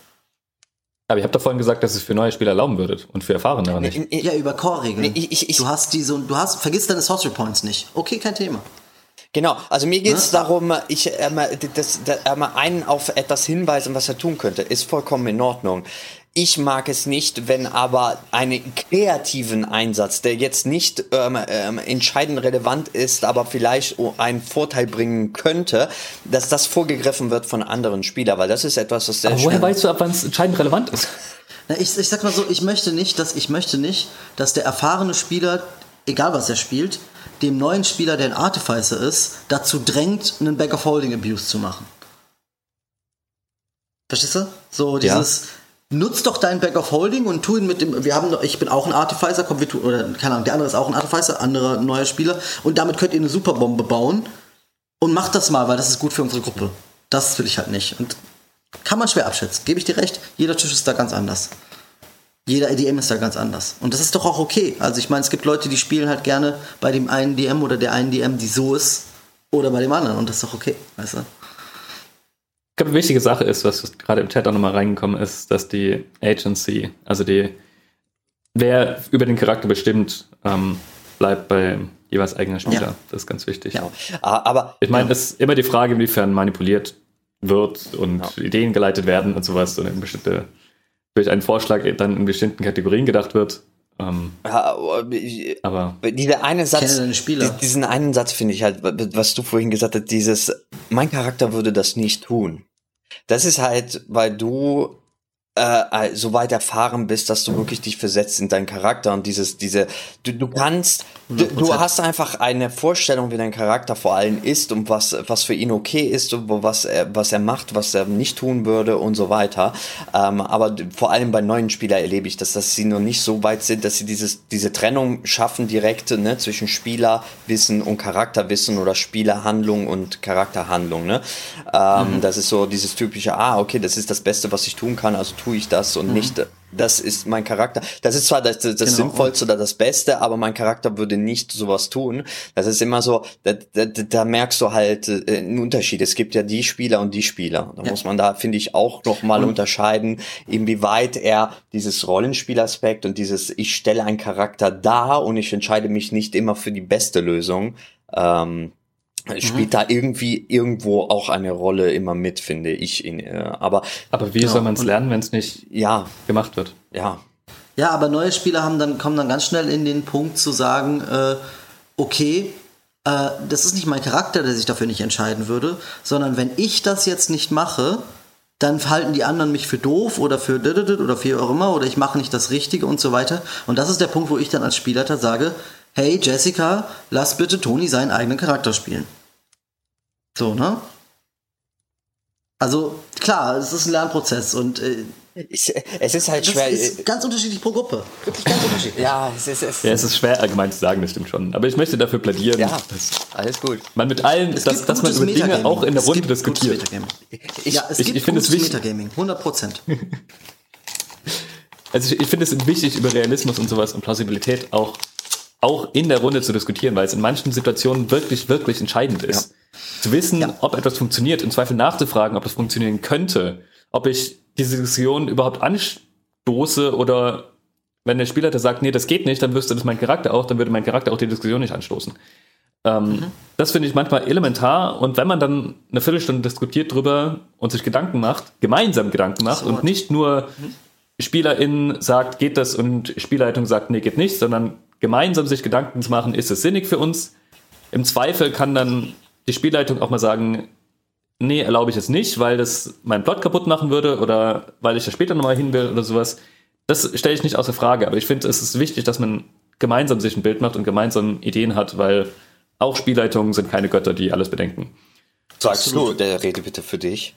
Aber ich habe doch vorhin gesagt, dass es für neue Spieler erlauben würdet und für Erfahrene nicht. Ja, über Core-Regeln. Du hast diese, du hast, vergiss deine Sorcery Points nicht. Okay, kein Thema. Genau, also mir geht es ja? darum, ich ähm, das, das, ähm, einen auf etwas hinweisen, was er tun könnte, ist vollkommen in Ordnung. Ich mag es nicht, wenn aber einen kreativen Einsatz, der jetzt nicht ähm, ähm, entscheidend relevant ist, aber vielleicht einen Vorteil bringen könnte, dass das vorgegriffen wird von anderen Spielern, weil das ist etwas, was sehr aber Woher weißt du, ab wann es entscheidend relevant ist? Na, ich, ich sag mal so, ich möchte nicht, dass ich möchte nicht, dass der erfahrene Spieler, egal was er spielt, dem neuen Spieler, der ein Artificer ist, dazu drängt, einen Back of Holding Abuse zu machen. Verstehst du? So dieses, ja nutz doch dein Back of Holding und tu ihn mit dem, wir haben, ich bin auch ein Artificer, komm, wir tun, oder keine Ahnung, der andere ist auch ein Artificer, anderer neuer Spieler und damit könnt ihr eine Superbombe bauen und macht das mal, weil das ist gut für unsere Gruppe. Das will ich halt nicht und kann man schwer abschätzen, gebe ich dir recht, jeder Tisch ist da ganz anders. Jeder DM ist da ganz anders. Und das ist doch auch okay. Also ich meine, es gibt Leute, die spielen halt gerne bei dem einen DM oder der einen DM, die so ist, oder bei dem anderen. Und das ist doch okay, weißt du? Glaube, eine wichtige Sache ist, was gerade im Chat auch nochmal reingekommen ist, dass die Agency, also die, wer über den Charakter bestimmt, ähm, bleibt bei jeweils eigener Spieler. Ja. Das ist ganz wichtig. Ja. Ah, aber ich meine, es ist immer die Frage, inwiefern manipuliert wird und ja. Ideen geleitet werden und sowas und in bestimmte durch einen Vorschlag dann in bestimmten Kategorien gedacht wird. Ähm, ja, aber dieser eine Satz, diesen einen Satz finde ich halt, was du vorhin gesagt hast, dieses, mein Charakter würde das nicht tun. Das ist halt, weil du äh, so weit erfahren bist, dass du wirklich dich versetzt in deinen Charakter und dieses, diese, du, du kannst, du, du, hast einfach eine Vorstellung, wie dein Charakter vor allem ist und was, was für ihn okay ist und was er, was er macht, was er nicht tun würde und so weiter. Ähm, aber vor allem bei neuen Spielern erlebe ich das, dass sie noch nicht so weit sind, dass sie dieses, diese Trennung schaffen, direkte, ne, zwischen Spielerwissen und Charakterwissen oder Spielerhandlung und Charakterhandlung, ne. Ähm, mhm. Das ist so dieses typische, ah, okay, das ist das Beste, was ich tun kann, also tue ich das und mhm. nicht, das ist mein Charakter. Das ist zwar das, das genau. Sinnvollste oder das Beste, aber mein Charakter würde nicht sowas tun. Das ist immer so, da, da, da merkst du halt äh, einen Unterschied. Es gibt ja die Spieler und die Spieler. Da ja. muss man da, finde ich, auch nochmal unterscheiden, inwieweit er dieses Rollenspielaspekt und dieses, ich stelle einen Charakter dar und ich entscheide mich nicht immer für die beste Lösung. Ähm, spielt mhm. da irgendwie irgendwo auch eine Rolle immer mit, finde ich. In, äh, aber aber wie ja, soll man es lernen, wenn es nicht ja gemacht wird? Ja. Ja, aber neue Spieler haben dann kommen dann ganz schnell in den Punkt zu sagen, äh, okay, äh, das ist nicht mein Charakter, der sich dafür nicht entscheiden würde, sondern wenn ich das jetzt nicht mache, dann halten die anderen mich für doof oder für oder für auch immer oder ich mache nicht das Richtige und so weiter. Und das ist der Punkt, wo ich dann als Spielleiter sage, hey Jessica, lass bitte Toni seinen eigenen Charakter spielen. So, ne? Also, klar, es ist ein Lernprozess und äh, ich, es ist halt schwer. Es ist ganz unterschiedlich pro Gruppe. Wirklich ganz unterschiedlich. Ja, es ist, es, ja, es ist schwer allgemein zu sagen, das stimmt schon. Aber ich möchte dafür plädieren, ja, alles gut. Man mit allen, dass, dass man über Dinge auch in der Runde diskutiert. Ich, ja, es ich, gibt ich gutes Metagaming, 100 Prozent. also ich, ich finde es wichtig, über Realismus und sowas und Plausibilität auch, auch in der Runde zu diskutieren, weil es in manchen Situationen wirklich, wirklich entscheidend ist. Ja zu wissen, ja. ob etwas funktioniert, im Zweifel nachzufragen, ob das funktionieren könnte, ob ich diese Diskussion überhaupt anstoße oder wenn der Spielleiter sagt, nee, das geht nicht, dann wüsste das mein Charakter auch, dann würde mein Charakter auch die Diskussion nicht anstoßen. Ähm, mhm. Das finde ich manchmal elementar und wenn man dann eine Viertelstunde diskutiert drüber und sich Gedanken macht, gemeinsam Gedanken macht so. und nicht nur mhm. SpielerInnen sagt, geht das und Spielleitung sagt, nee, geht nicht, sondern gemeinsam sich Gedanken zu machen, ist es sinnig für uns? Im Zweifel kann dann die Spielleitung auch mal sagen, nee, erlaube ich es nicht, weil das meinen Plot kaputt machen würde oder weil ich da später nochmal hin will oder sowas. Das stelle ich nicht außer Frage, aber ich finde, es ist wichtig, dass man gemeinsam sich ein Bild macht und gemeinsam Ideen hat, weil auch Spielleitungen sind keine Götter, die alles bedenken. Sagst du, der rede bitte für dich.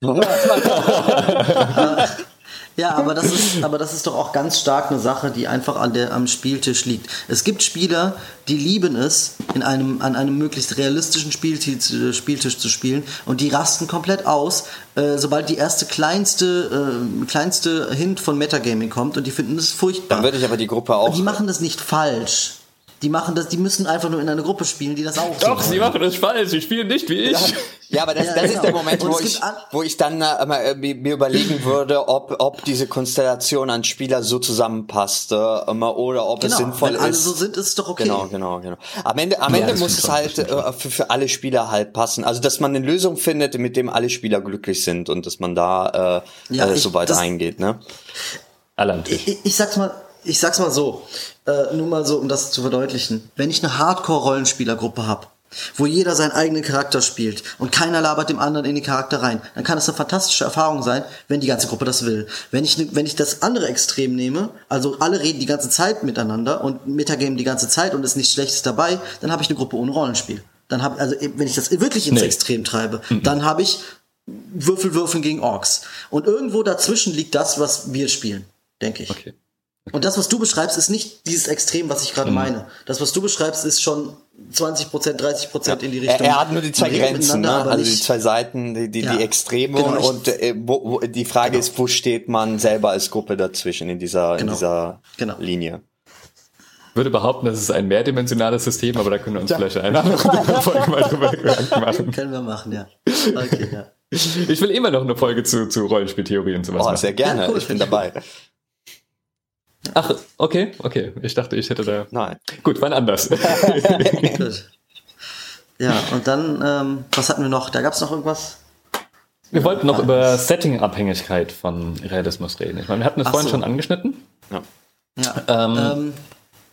Ja, aber das ist, aber das ist doch auch ganz stark eine Sache, die einfach an der, am Spieltisch liegt. Es gibt Spieler, die lieben es, in einem, an einem möglichst realistischen Spieltisch, Spieltisch zu spielen und die rasten komplett aus, äh, sobald die erste kleinste, äh, kleinste Hint von Metagaming kommt und die finden das furchtbar. Dann würde ich aber die Gruppe auch. Die machen das nicht falsch die machen das, die müssen einfach nur in einer Gruppe spielen, die das auch Doch, so sie machen das falsch, sie spielen nicht wie ich. Ja, ja aber das, ja, das genau. ist der Moment, wo ich, wo ich dann äh, mir überlegen würde, ob, ob diese Konstellation an Spieler so zusammenpasst äh, oder ob genau, es sinnvoll wenn ist. alle so sind, ist es doch okay. Genau, genau, genau. Am Ende, am Ende muss es halt äh, für, für alle Spieler halt passen. Also, dass man eine Lösung findet, mit dem alle Spieler glücklich sind und dass man da äh, ja, äh, so weit eingeht, ne? Alle am Tisch. Ich, ich sag's mal, ich sag's mal so, äh, nur mal so, um das zu verdeutlichen. Wenn ich eine Hardcore-Rollenspielergruppe habe, wo jeder seinen eigenen Charakter spielt und keiner labert dem anderen in den Charakter rein, dann kann es eine fantastische Erfahrung sein, wenn die ganze Gruppe das will. Wenn ich, ne, wenn ich das andere Extrem nehme, also alle reden die ganze Zeit miteinander und Metagame die ganze Zeit und ist nichts Schlechtes dabei, dann habe ich eine Gruppe ohne Rollenspiel. Dann habe also wenn ich das wirklich ins nee. Extrem treibe, mhm. dann habe ich Würfel würfeln gegen Orks. Und irgendwo dazwischen liegt das, was wir spielen, denke ich. Okay. Und das, was du beschreibst, ist nicht dieses Extrem, was ich gerade mhm. meine. Das, was du beschreibst, ist schon 20 Prozent, 30 Prozent ja. in die Richtung. Er, hat nur die zwei Grenzen, ne? also die zwei Seiten, die, die, ja. die Extreme genau, und äh, wo, wo, die Frage genau. ist, wo steht man selber als Gruppe dazwischen in dieser, genau. in dieser genau. Linie? Ich würde behaupten, das ist ein mehrdimensionales System, aber da können wir uns ja. vielleicht eine andere Folge mal drüber Gedanken machen. Können wir machen, ja. Okay, ja. Ich will immer noch eine Folge zu, zu Rollenspieltheorie und sowas oh, machen. sehr gerne, cool. ich bin dabei. Ach, okay, okay. Ich dachte, ich hätte da. Nein. Gut, wann anders. Gut. Ja, und dann, ähm, was hatten wir noch? Da gab es noch irgendwas? Wir ja, wollten noch über Setting-Abhängigkeit von Realismus reden. Ich meine, wir hatten es vorhin so. schon angeschnitten. Ja. ja ähm, ähm,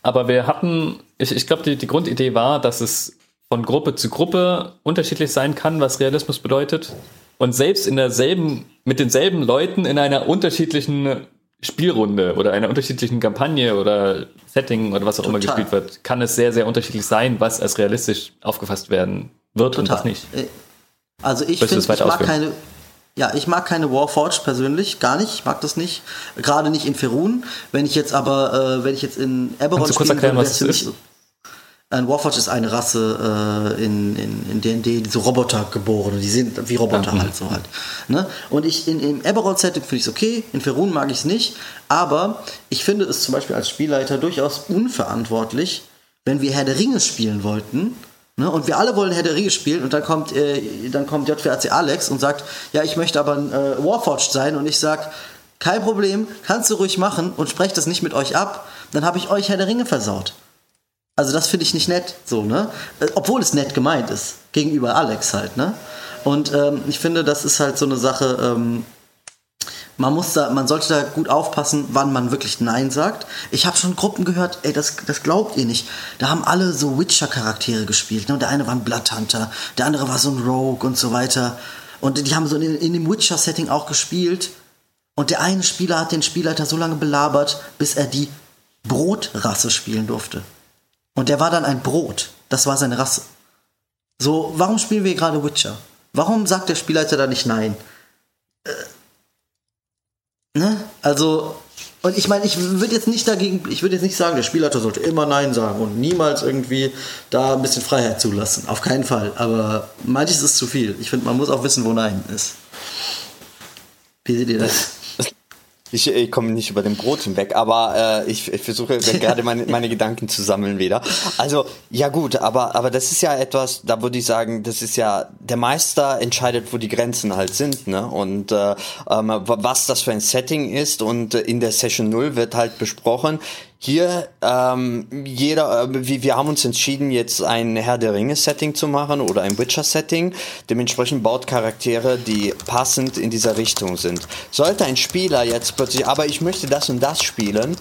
aber wir hatten, ich, ich glaube, die, die Grundidee war, dass es von Gruppe zu Gruppe unterschiedlich sein kann, was Realismus bedeutet. Und selbst in derselben, mit denselben Leuten in einer unterschiedlichen Spielrunde oder einer unterschiedlichen Kampagne oder Setting oder was auch Total. immer gespielt wird, kann es sehr, sehr unterschiedlich sein, was als realistisch aufgefasst werden wird Total. und was nicht. Äh, also ich finde, ich mag keine, ja, ich mag keine Warforged persönlich, gar nicht. Ich mag das nicht. Gerade nicht in Ferun. Wenn ich jetzt aber, äh, wenn ich jetzt in Eberron spielen würde, wäre es für mich ein Warforged ist eine Rasse äh, in in in D&D, so Roboter geboren, die sind wie Roboter ja, halt so halt. Ne? Und ich in im Eberron Setting finde ich es okay, in Ferun mag ich es nicht, aber ich finde es zum Beispiel als Spielleiter durchaus unverantwortlich, wenn wir Herr der Ringe spielen wollten. Ne? Und wir alle wollen Herr der Ringe spielen und dann kommt, äh, dann kommt JWAC Alex und sagt, ja, ich möchte aber ein äh, Warforged sein und ich sag, kein Problem, kannst du ruhig machen und sprecht das nicht mit euch ab, dann habe ich euch Herr der Ringe versaut. Also das finde ich nicht nett, so, ne? Äh, obwohl es nett gemeint ist, gegenüber Alex halt, ne? Und ähm, ich finde, das ist halt so eine Sache, ähm, man muss da, man sollte da gut aufpassen, wann man wirklich Nein sagt. Ich habe schon Gruppen gehört, ey, das, das glaubt ihr nicht. Da haben alle so Witcher-Charaktere gespielt. Ne? Und der eine war ein Bloodhunter, der andere war so ein Rogue und so weiter. Und die haben so in, in dem Witcher-Setting auch gespielt. Und der eine Spieler hat den Spielleiter so lange belabert, bis er die Brotrasse spielen durfte. Und der war dann ein Brot. Das war seine Rasse. So, warum spielen wir gerade Witcher? Warum sagt der Spielleiter da nicht nein? Äh, ne? Also, und ich meine, ich würde jetzt nicht dagegen, ich würde jetzt nicht sagen, der Spielleiter sollte immer Nein sagen und niemals irgendwie da ein bisschen Freiheit zulassen. Auf keinen Fall. Aber manches ist zu viel. Ich finde, man muss auch wissen, wo Nein ist. Wie seht ihr das? Ich, ich komme nicht über den Brot hinweg, aber äh, ich, ich versuche gerade meine, meine Gedanken zu sammeln wieder. Also, ja gut, aber, aber das ist ja etwas, da würde ich sagen, das ist ja, der Meister entscheidet, wo die Grenzen halt sind, ne? Und äh, ähm, was das für ein Setting ist und äh, in der Session 0 wird halt besprochen, hier, ähm, jeder, äh, wir, wir haben uns entschieden, jetzt ein Herr der Ringe-Setting zu machen oder ein Witcher-Setting. Dementsprechend baut Charaktere, die passend in dieser Richtung sind. Sollte ein Spieler jetzt plötzlich, aber ich möchte das und das spielen,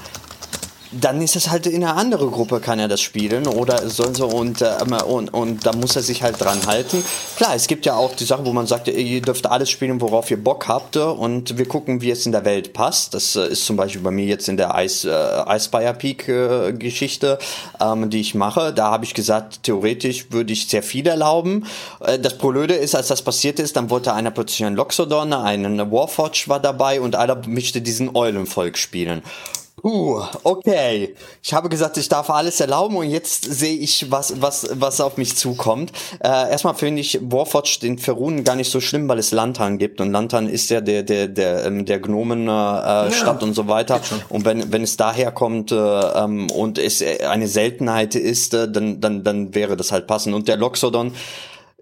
dann ist es halt in eine andere Gruppe kann er das spielen oder soll so und, äh, und, und da muss er sich halt dran halten. Klar, es gibt ja auch die Sachen, wo man sagt, ihr dürft alles spielen, worauf ihr Bock habt und wir gucken, wie es in der Welt passt. Das äh, ist zum Beispiel bei mir jetzt in der Ice, äh, Icefire Peak äh, Geschichte, ähm, die ich mache. Da habe ich gesagt, theoretisch würde ich sehr viel erlauben. Äh, das Blöde ist, als das passiert ist, dann wollte einer plötzlich einen Loxodon, einen Warforge war dabei und einer möchte diesen Eulenvolk spielen. Uh, okay. Ich habe gesagt, ich darf alles erlauben und jetzt sehe ich, was, was, was auf mich zukommt. Äh, erstmal finde ich Warforge den Verrunen gar nicht so schlimm, weil es Lantan gibt und Lantan ist ja der, der, der, ähm, der Gnomen äh, ja, Stadt und so weiter. Und wenn, wenn es daher kommt äh, ähm, und es eine Seltenheit ist, äh, dann, dann, dann wäre das halt passend. Und der Loxodon,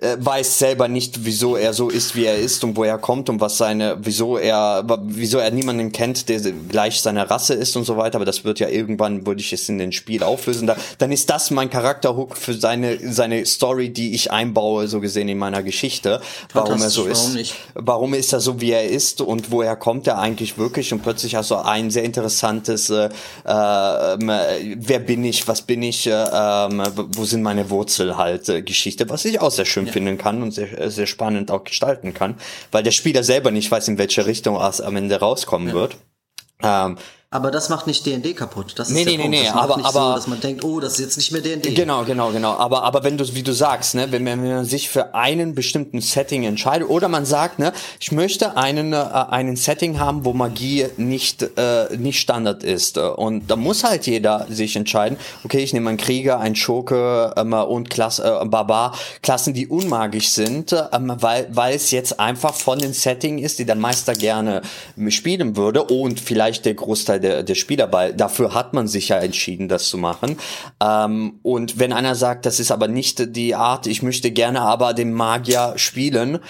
äh, weiß selber nicht, wieso er so ist, wie er ist und wo er kommt und was seine, wieso er, wieso er niemanden kennt, der gleich seiner Rasse ist und so weiter. Aber das wird ja irgendwann, würde ich es in den Spiel auflösen. Da, dann ist das mein Charakterhook für seine seine Story, die ich einbaue, so gesehen in meiner Geschichte, warum er so ist, warum, warum ist er so, wie er ist und woher kommt er eigentlich wirklich? Und plötzlich hast du ein sehr interessantes, äh, äh, wer bin ich, was bin ich, äh, äh, wo sind meine Wurzel halt äh, Geschichte, was ich auch sehr schön ja. finden kann und sehr, sehr spannend auch gestalten kann, weil der Spieler selber nicht weiß, in welche Richtung es am Ende rauskommen ja. wird. Ähm, aber das macht nicht D&D kaputt. Das nee, ist nee, nee, nee, aber, aber so, dass man denkt, oh, das ist jetzt nicht mehr D&D. Genau, genau, genau. Aber, aber wenn du, wie du sagst, ne, wenn, wenn man sich für einen bestimmten Setting entscheidet oder man sagt, ne, ich möchte einen, äh, einen Setting haben, wo Magie nicht, äh, nicht Standard ist. Und da muss halt jeder sich entscheiden, okay, ich nehme einen Krieger, einen Schurke ähm, und Klasse, äh, Barbar, Klassen, die unmagisch sind, ähm, weil, weil es jetzt einfach von den Setting ist, die der Meister gerne spielen würde und vielleicht der Großteil der, der Spieler, weil dafür hat man sich ja entschieden, das zu machen. Ähm, und wenn einer sagt, das ist aber nicht die Art, ich möchte gerne aber den Magier spielen,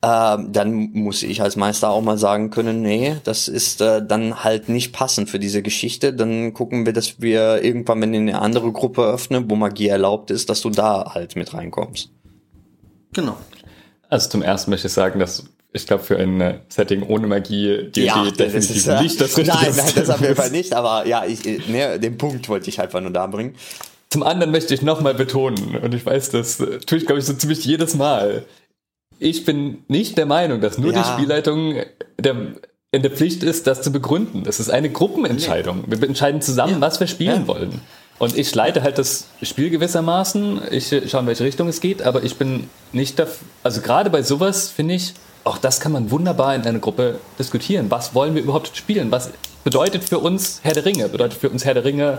ähm, dann muss ich als Meister auch mal sagen können, nee, das ist äh, dann halt nicht passend für diese Geschichte. Dann gucken wir, dass wir irgendwann, wenn wir eine andere Gruppe öffnen, wo Magie erlaubt ist, dass du da halt mit reinkommst. Genau. Also zum ersten möchte ich sagen, dass ich glaube, für ein äh, Setting ohne Magie die ja, definitiv ist, äh, nicht das Richtige Nein, nein, das auf jeden Fall nicht, aber ja, ich, ne, den Punkt wollte ich einfach nur da bringen. Zum anderen möchte ich nochmal betonen, und ich weiß, das äh, tue ich, glaube ich, so ziemlich jedes Mal. Ich bin nicht der Meinung, dass nur ja. die Spielleitung der, in der Pflicht ist, das zu begründen. Das ist eine Gruppenentscheidung. Wir entscheiden zusammen, ja. was wir spielen wollen. Und ich leite halt das Spiel gewissermaßen. Ich schaue, in welche Richtung es geht, aber ich bin nicht dafür. Also gerade bei sowas finde ich, auch das kann man wunderbar in einer Gruppe diskutieren. Was wollen wir überhaupt spielen? Was bedeutet für uns Herr der Ringe? Bedeutet für uns Herr der Ringe,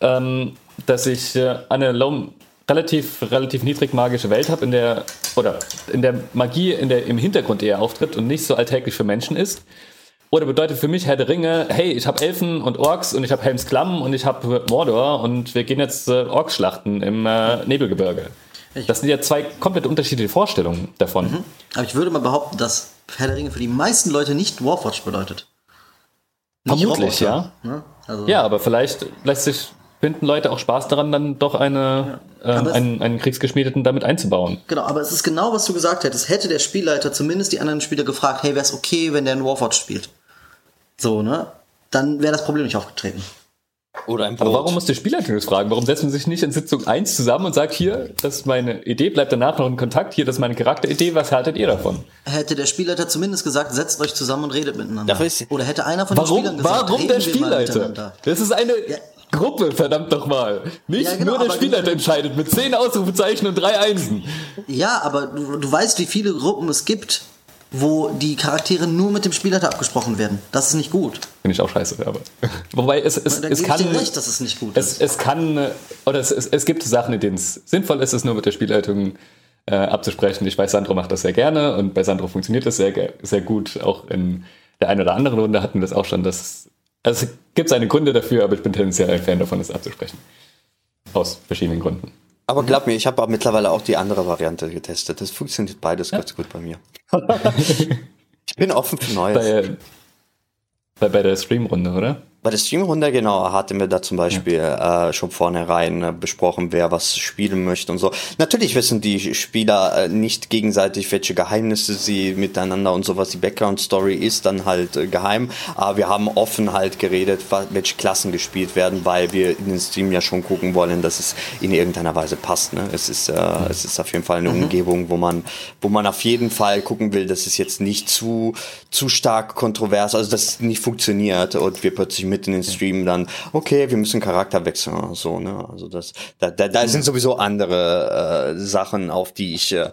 ähm, dass ich äh, eine low, relativ, relativ niedrig magische Welt habe, in der, oder in der Magie in der, im Hintergrund eher auftritt und nicht so alltäglich für Menschen ist? Oder bedeutet für mich Herr der Ringe, hey, ich habe Elfen und Orks und ich habe Helms Klamm und ich habe Mordor und wir gehen jetzt äh, Orks schlachten im äh, Nebelgebirge. Das sind ja zwei komplett unterschiedliche Vorstellungen davon. Mhm. Aber ich würde mal behaupten, dass Herr der Ringe für die meisten Leute nicht Warforged bedeutet. Nicht Vermutlich, Roboter, ja. Ne? Also ja, aber vielleicht lässt sich finden Leute auch Spaß daran, dann doch eine, ja. ähm, einen, einen Kriegsgeschmiedeten damit einzubauen. Genau, aber es ist genau, was du gesagt hättest. Hätte der Spielleiter zumindest die anderen Spieler gefragt, hey, wäre es okay, wenn der einen Warforged spielt? So, ne? Dann wäre das Problem nicht aufgetreten. Oder ein Brot. Aber warum muss der Spielleitung das fragen? Warum setzen man sich nicht in Sitzung 1 zusammen und sagt, hier, das ist meine Idee, bleibt danach noch in Kontakt, hier, das ist meine Charakteridee, was haltet ihr davon? Hätte der Spielleiter zumindest gesagt, setzt euch zusammen und redet miteinander. Oder hätte einer von warum, den Spielern gesagt, warum der Spielleiter? Das ist eine ja. Gruppe, verdammt doch mal. Nicht ja, genau, nur der Spielleiter entscheidet mit zehn Ausrufezeichen und drei Einsen. Ja, aber du, du weißt, wie viele Gruppen es gibt wo die Charaktere nur mit dem Spielleiter abgesprochen werden. Das ist nicht gut. Finde ich auch scheiße, aber. Wobei es, es, es kann. Ich recht, dass es nicht gut es, ist. Es kann, oder es, es, es gibt Sachen, in denen es sinnvoll ist, es nur mit der Spielleitung äh, abzusprechen. Ich weiß, Sandro macht das sehr gerne und bei Sandro funktioniert das sehr, sehr gut. Auch in der einen oder anderen Runde hatten wir das auch schon. Dass, also es gibt seine Gründe dafür, aber ich bin tendenziell ein Fan davon, es abzusprechen. Aus verschiedenen Gründen. Aber glaub mir, ich habe mittlerweile auch die andere Variante getestet. Das funktioniert beides ja. ganz gut bei mir. ich bin offen für Neues. Bei, bei, bei der Streamrunde, oder? Bei der Streamrunde, genau, hatten wir da zum Beispiel ja. äh, schon vornherein äh, besprochen, wer was spielen möchte und so. Natürlich wissen die Spieler äh, nicht gegenseitig, welche Geheimnisse sie miteinander und sowas. Die Background-Story ist dann halt äh, geheim, aber wir haben offen halt geredet, welche Klassen gespielt werden, weil wir in den Stream ja schon gucken wollen, dass es in irgendeiner Weise passt. Ne? Es, ist, äh, mhm. es ist auf jeden Fall eine mhm. Umgebung, wo man, wo man auf jeden Fall gucken will, dass es jetzt nicht zu, zu stark kontrovers, also dass es nicht funktioniert und wir plötzlich mitten in den Stream dann, okay, wir müssen Charakter wechseln oder so, ne? Also das, da, da, da sind sowieso andere äh, Sachen, auf die ich, äh,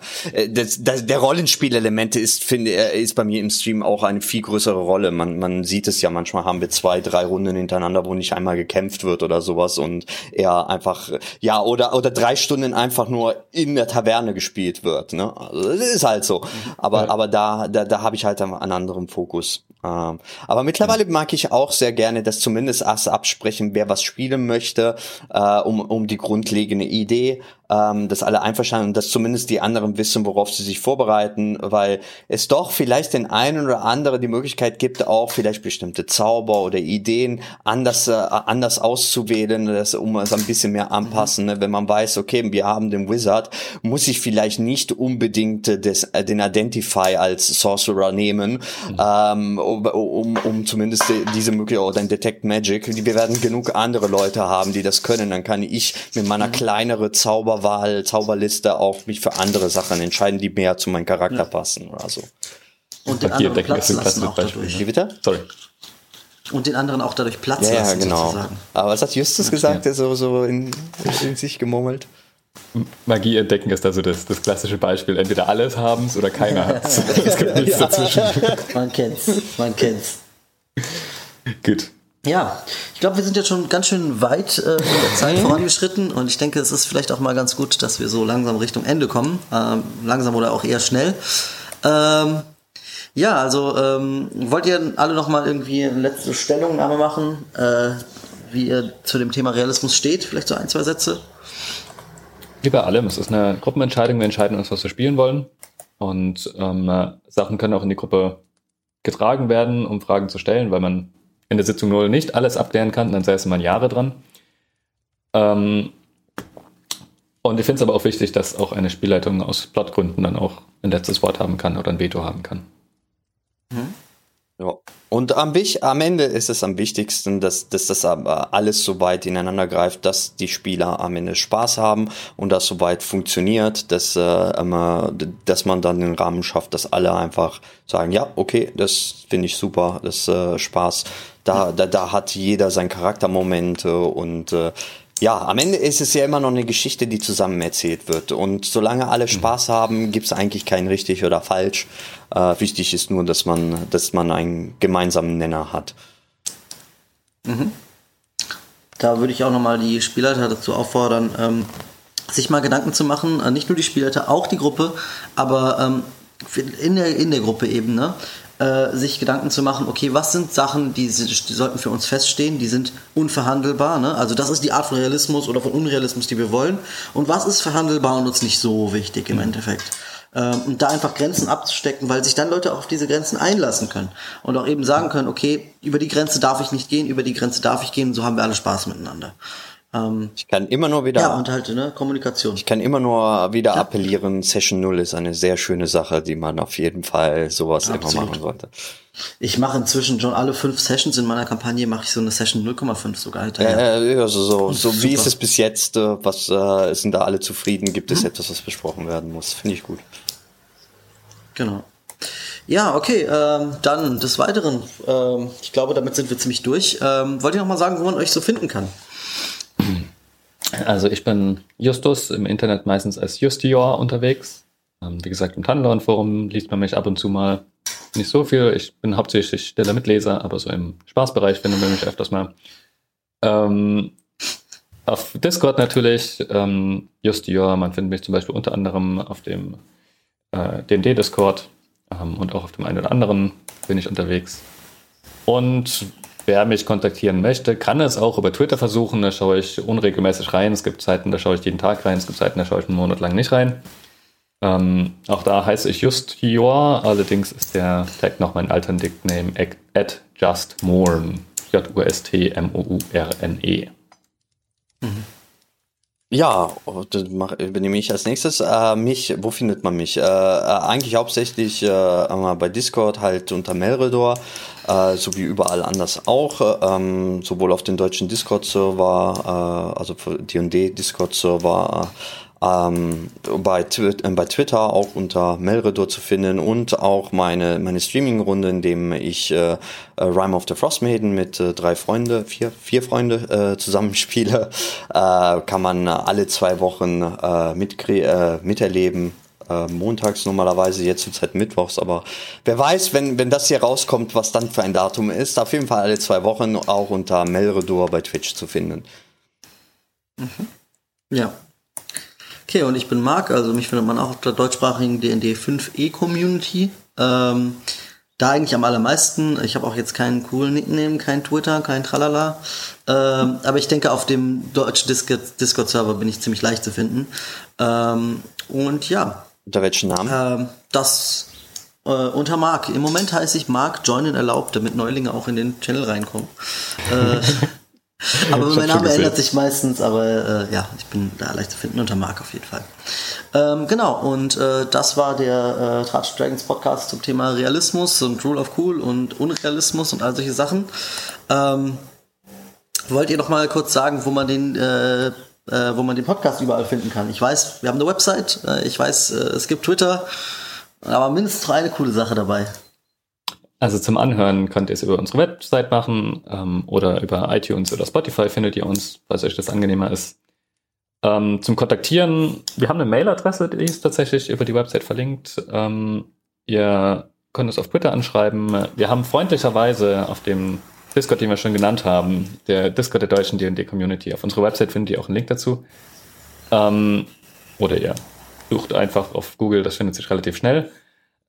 das, das, der Rollenspielelemente ist, finde, ist bei mir im Stream auch eine viel größere Rolle. Man, man sieht es ja, manchmal haben wir zwei, drei Runden hintereinander, wo nicht einmal gekämpft wird oder sowas und eher einfach, ja, oder, oder drei Stunden einfach nur in der Taverne gespielt wird, ne? Also, das ist halt so. Aber, ja. aber da, da, da habe ich halt einen anderen Fokus. Ähm, aber mittlerweile mag ich auch sehr gerne, dass zumindest erst absprechen, wer was spielen möchte, äh, um, um die grundlegende Idee ähm, dass alle einverstanden und dass zumindest die anderen wissen, worauf sie sich vorbereiten, weil es doch vielleicht den einen oder anderen die Möglichkeit gibt, auch vielleicht bestimmte Zauber oder Ideen anders, äh, anders auszuwählen, das, um es ein bisschen mehr anpassen. Ne? Wenn man weiß, okay, wir haben den Wizard, muss ich vielleicht nicht unbedingt des, äh, den Identify als Sorcerer nehmen, mhm. ähm, um, um, um zumindest diese Möglichkeit, oder ein Detect Magic. Wir werden genug andere Leute haben, die das können. Dann kann ich mit meiner mhm. kleinere Zauber Zauberwahl, Zauberliste auch mich für andere Sachen entscheiden, die mehr zu meinem Charakter ja. passen oder so. Und den anderen Platz lassen auch dadurch. Wie bitte? Sorry. Und den anderen auch dadurch Platz ja, lassen, genau. sozusagen. Aber was hat Justus gesagt, der so, so in, in sich gemurmelt? Magie entdecken ist also das, das klassische Beispiel. Entweder alles haben es oder keiner hat es. es gibt nichts dazwischen. Man kennt's. Man kennt's. Gut. Ja, ich glaube, wir sind jetzt schon ganz schön weit äh, in der Zeit vorangeschritten und ich denke, es ist vielleicht auch mal ganz gut, dass wir so langsam Richtung Ende kommen. Ähm, langsam oder auch eher schnell. Ähm, ja, also ähm, wollt ihr alle noch mal irgendwie eine letzte Stellungnahme machen, äh, wie ihr zu dem Thema Realismus steht? Vielleicht so ein, zwei Sätze? Wie bei allem, es ist eine Gruppenentscheidung. Wir entscheiden uns, was wir spielen wollen. Und ähm, Sachen können auch in die Gruppe getragen werden, um Fragen zu stellen, weil man in der Sitzung 0 nicht alles abklären kann, dann säße man Jahre dran. Ähm, und ich finde es aber auch wichtig, dass auch eine Spielleitung aus Plotgründen dann auch ein letztes Wort haben kann oder ein Veto haben kann. Mhm. Ja. Und am, am, Ende ist es am wichtigsten, dass, dass das alles so weit ineinander greift, dass die Spieler am Ende Spaß haben und das so weit funktioniert, dass, äh, dass man dann den Rahmen schafft, dass alle einfach sagen, ja, okay, das finde ich super, das äh, Spaß. Da, da, da hat jeder sein Charaktermomente und äh, ja, am Ende ist es ja immer noch eine Geschichte, die zusammen erzählt wird. Und solange alle mhm. Spaß haben, gibt es eigentlich kein richtig oder falsch. Äh, wichtig ist nur, dass man, dass man einen gemeinsamen Nenner hat. Mhm. Da würde ich auch nochmal die Spielleiter dazu auffordern, ähm, sich mal Gedanken zu machen, äh, nicht nur die Spielleiter, auch die Gruppe, aber ähm, in, der, in der Gruppe eben, ne? äh, sich Gedanken zu machen, okay, was sind Sachen, die, die, sollten für uns feststehen, die sind unverhandelbar, ne? also das ist die Art von Realismus oder von Unrealismus, die wir wollen und was ist verhandelbar und uns nicht so wichtig im mhm. Endeffekt. Ähm, und da einfach Grenzen abzustecken, weil sich dann Leute auch auf diese Grenzen einlassen können und auch eben sagen können, okay, über die Grenze darf ich nicht gehen, über die Grenze darf ich gehen, so haben wir alle Spaß miteinander. Ähm, ich kann immer nur wieder. Ja, und halt, ne, Kommunikation. Ich kann immer nur wieder ja. appellieren, Session 0 ist eine sehr schöne Sache, die man auf jeden Fall sowas Absolut. immer machen sollte. Ich mache inzwischen schon alle fünf Sessions in meiner Kampagne, mache ich so eine Session 0,5 sogar hinterher. Ja, also so, so wie ist es bis jetzt? Äh, was äh, sind da alle zufrieden? Gibt es hm. etwas, was besprochen werden muss? Finde ich gut. Genau. Ja, okay, ähm, dann des Weiteren, ähm, ich glaube, damit sind wir ziemlich durch. Ähm, wollt ihr noch mal sagen, wo man euch so finden kann? Also ich bin Justus, im Internet meistens als Justior unterwegs. Ähm, wie gesagt, im Tannenlauern-Forum liest man mich ab und zu mal. Nicht so viel, ich bin hauptsächlich stiller Mitleser, aber so im Spaßbereich findet man mich öfters mal. Ähm, auf Discord natürlich, ähm, Justior, man findet mich zum Beispiel unter anderem auf dem äh, DD-Discord ähm, und auch auf dem einen oder anderen bin ich unterwegs. Und Wer mich kontaktieren möchte, kann es auch über Twitter versuchen. Da schaue ich unregelmäßig rein. Es gibt Zeiten, da schaue ich jeden Tag rein. Es gibt Zeiten, da schaue ich einen Monat lang nicht rein. Ähm, auch da heiße ich just Jor. Allerdings ist der Tag noch mein alter Nickname at justmorn. J-U-S-T-M-O-U-R-N-E. Mhm. Ja, oh, übernehme ich als nächstes. Äh, mich, wo findet man mich? Äh, äh, eigentlich hauptsächlich äh, bei Discord halt unter Melredor, äh, so wie überall anders auch, ähm, sowohl auf den deutschen Discord-Server, äh, also D&D Discord-Server, ähm, bei, Twi äh, bei Twitter auch unter Melredor zu finden und auch meine, meine Streaming-Runde, in dem ich äh, äh, Rime of the Frost Maiden mit äh, drei Freunde, vier, vier Freunde äh, zusammenspiele, äh, kann man alle zwei Wochen äh, mitkrie äh, miterleben. Äh, montags normalerweise, jetzt zur Zeit mittwochs, aber wer weiß, wenn, wenn das hier rauskommt, was dann für ein Datum ist, auf jeden Fall alle zwei Wochen auch unter Melredor bei Twitch zu finden. Mhm. Ja, Okay, und ich bin Marc, also mich findet man auch auf der deutschsprachigen D&D 5e Community. Ähm, da eigentlich am allermeisten. Ich habe auch jetzt keinen coolen Nickname, kein Twitter, kein Tralala. Ähm, aber ich denke, auf dem deutschen Discord-Server bin ich ziemlich leicht zu finden. Ähm, und ja. Unter welchen Namen? Ähm, das äh, unter Marc. Im Moment heiße ich Marc Joinen erlaubt, damit Neulinge auch in den Channel reinkommen. äh, aber mein Name ändert sich meistens, aber äh, ja, ich bin da leicht zu finden unter Mark auf jeden Fall. Ähm, genau, und äh, das war der äh, Tratsch Dragons Podcast zum Thema Realismus und Rule of Cool und Unrealismus und all solche Sachen. Ähm, wollt ihr noch mal kurz sagen, wo man den äh, äh, wo man den Podcast überall finden kann? Ich weiß, wir haben eine Website, äh, ich weiß, äh, es gibt Twitter, aber mindestens eine coole Sache dabei. Also zum Anhören könnt ihr es über unsere Website machen ähm, oder über iTunes oder Spotify findet ihr uns, falls euch das angenehmer ist. Ähm, zum Kontaktieren, wir haben eine Mailadresse, die ist tatsächlich über die Website verlinkt. Ähm, ihr könnt uns auf Twitter anschreiben. Wir haben freundlicherweise auf dem Discord, den wir schon genannt haben, der Discord der deutschen D&D Community. Auf unserer Website findet ihr auch einen Link dazu. Ähm, oder ihr sucht einfach auf Google, das findet sich relativ schnell.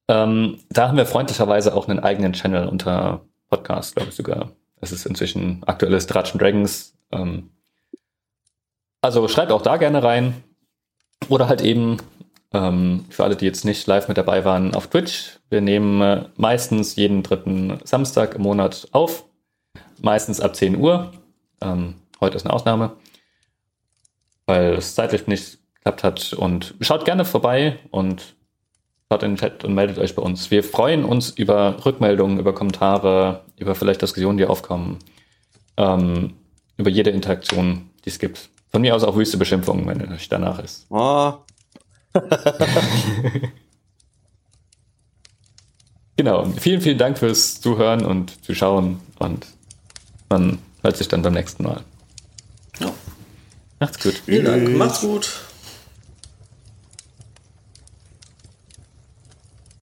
Ähm, da haben wir freundlicherweise auch einen eigenen Channel unter Podcast, glaube ich sogar. Es ist inzwischen aktuelles Dratschen Dragons. Ähm, also schreibt auch da gerne rein. Oder halt eben ähm, für alle, die jetzt nicht live mit dabei waren, auf Twitch. Wir nehmen äh, meistens jeden dritten Samstag im Monat auf. Meistens ab 10 Uhr. Ähm, heute ist eine Ausnahme, weil es zeitlich nicht geklappt hat. Und schaut gerne vorbei und Schaut in den Chat und meldet euch bei uns. Wir freuen uns über Rückmeldungen, über Kommentare, über vielleicht Diskussionen, die aufkommen, ähm, über jede Interaktion, die es gibt. Von mir aus auch wüste Beschimpfungen, wenn euch danach ist. Oh. genau. Vielen, vielen Dank fürs Zuhören und Zuschauen und man hört sich dann beim nächsten Mal. Ja. Macht's gut. Vielen Dank. Macht's gut.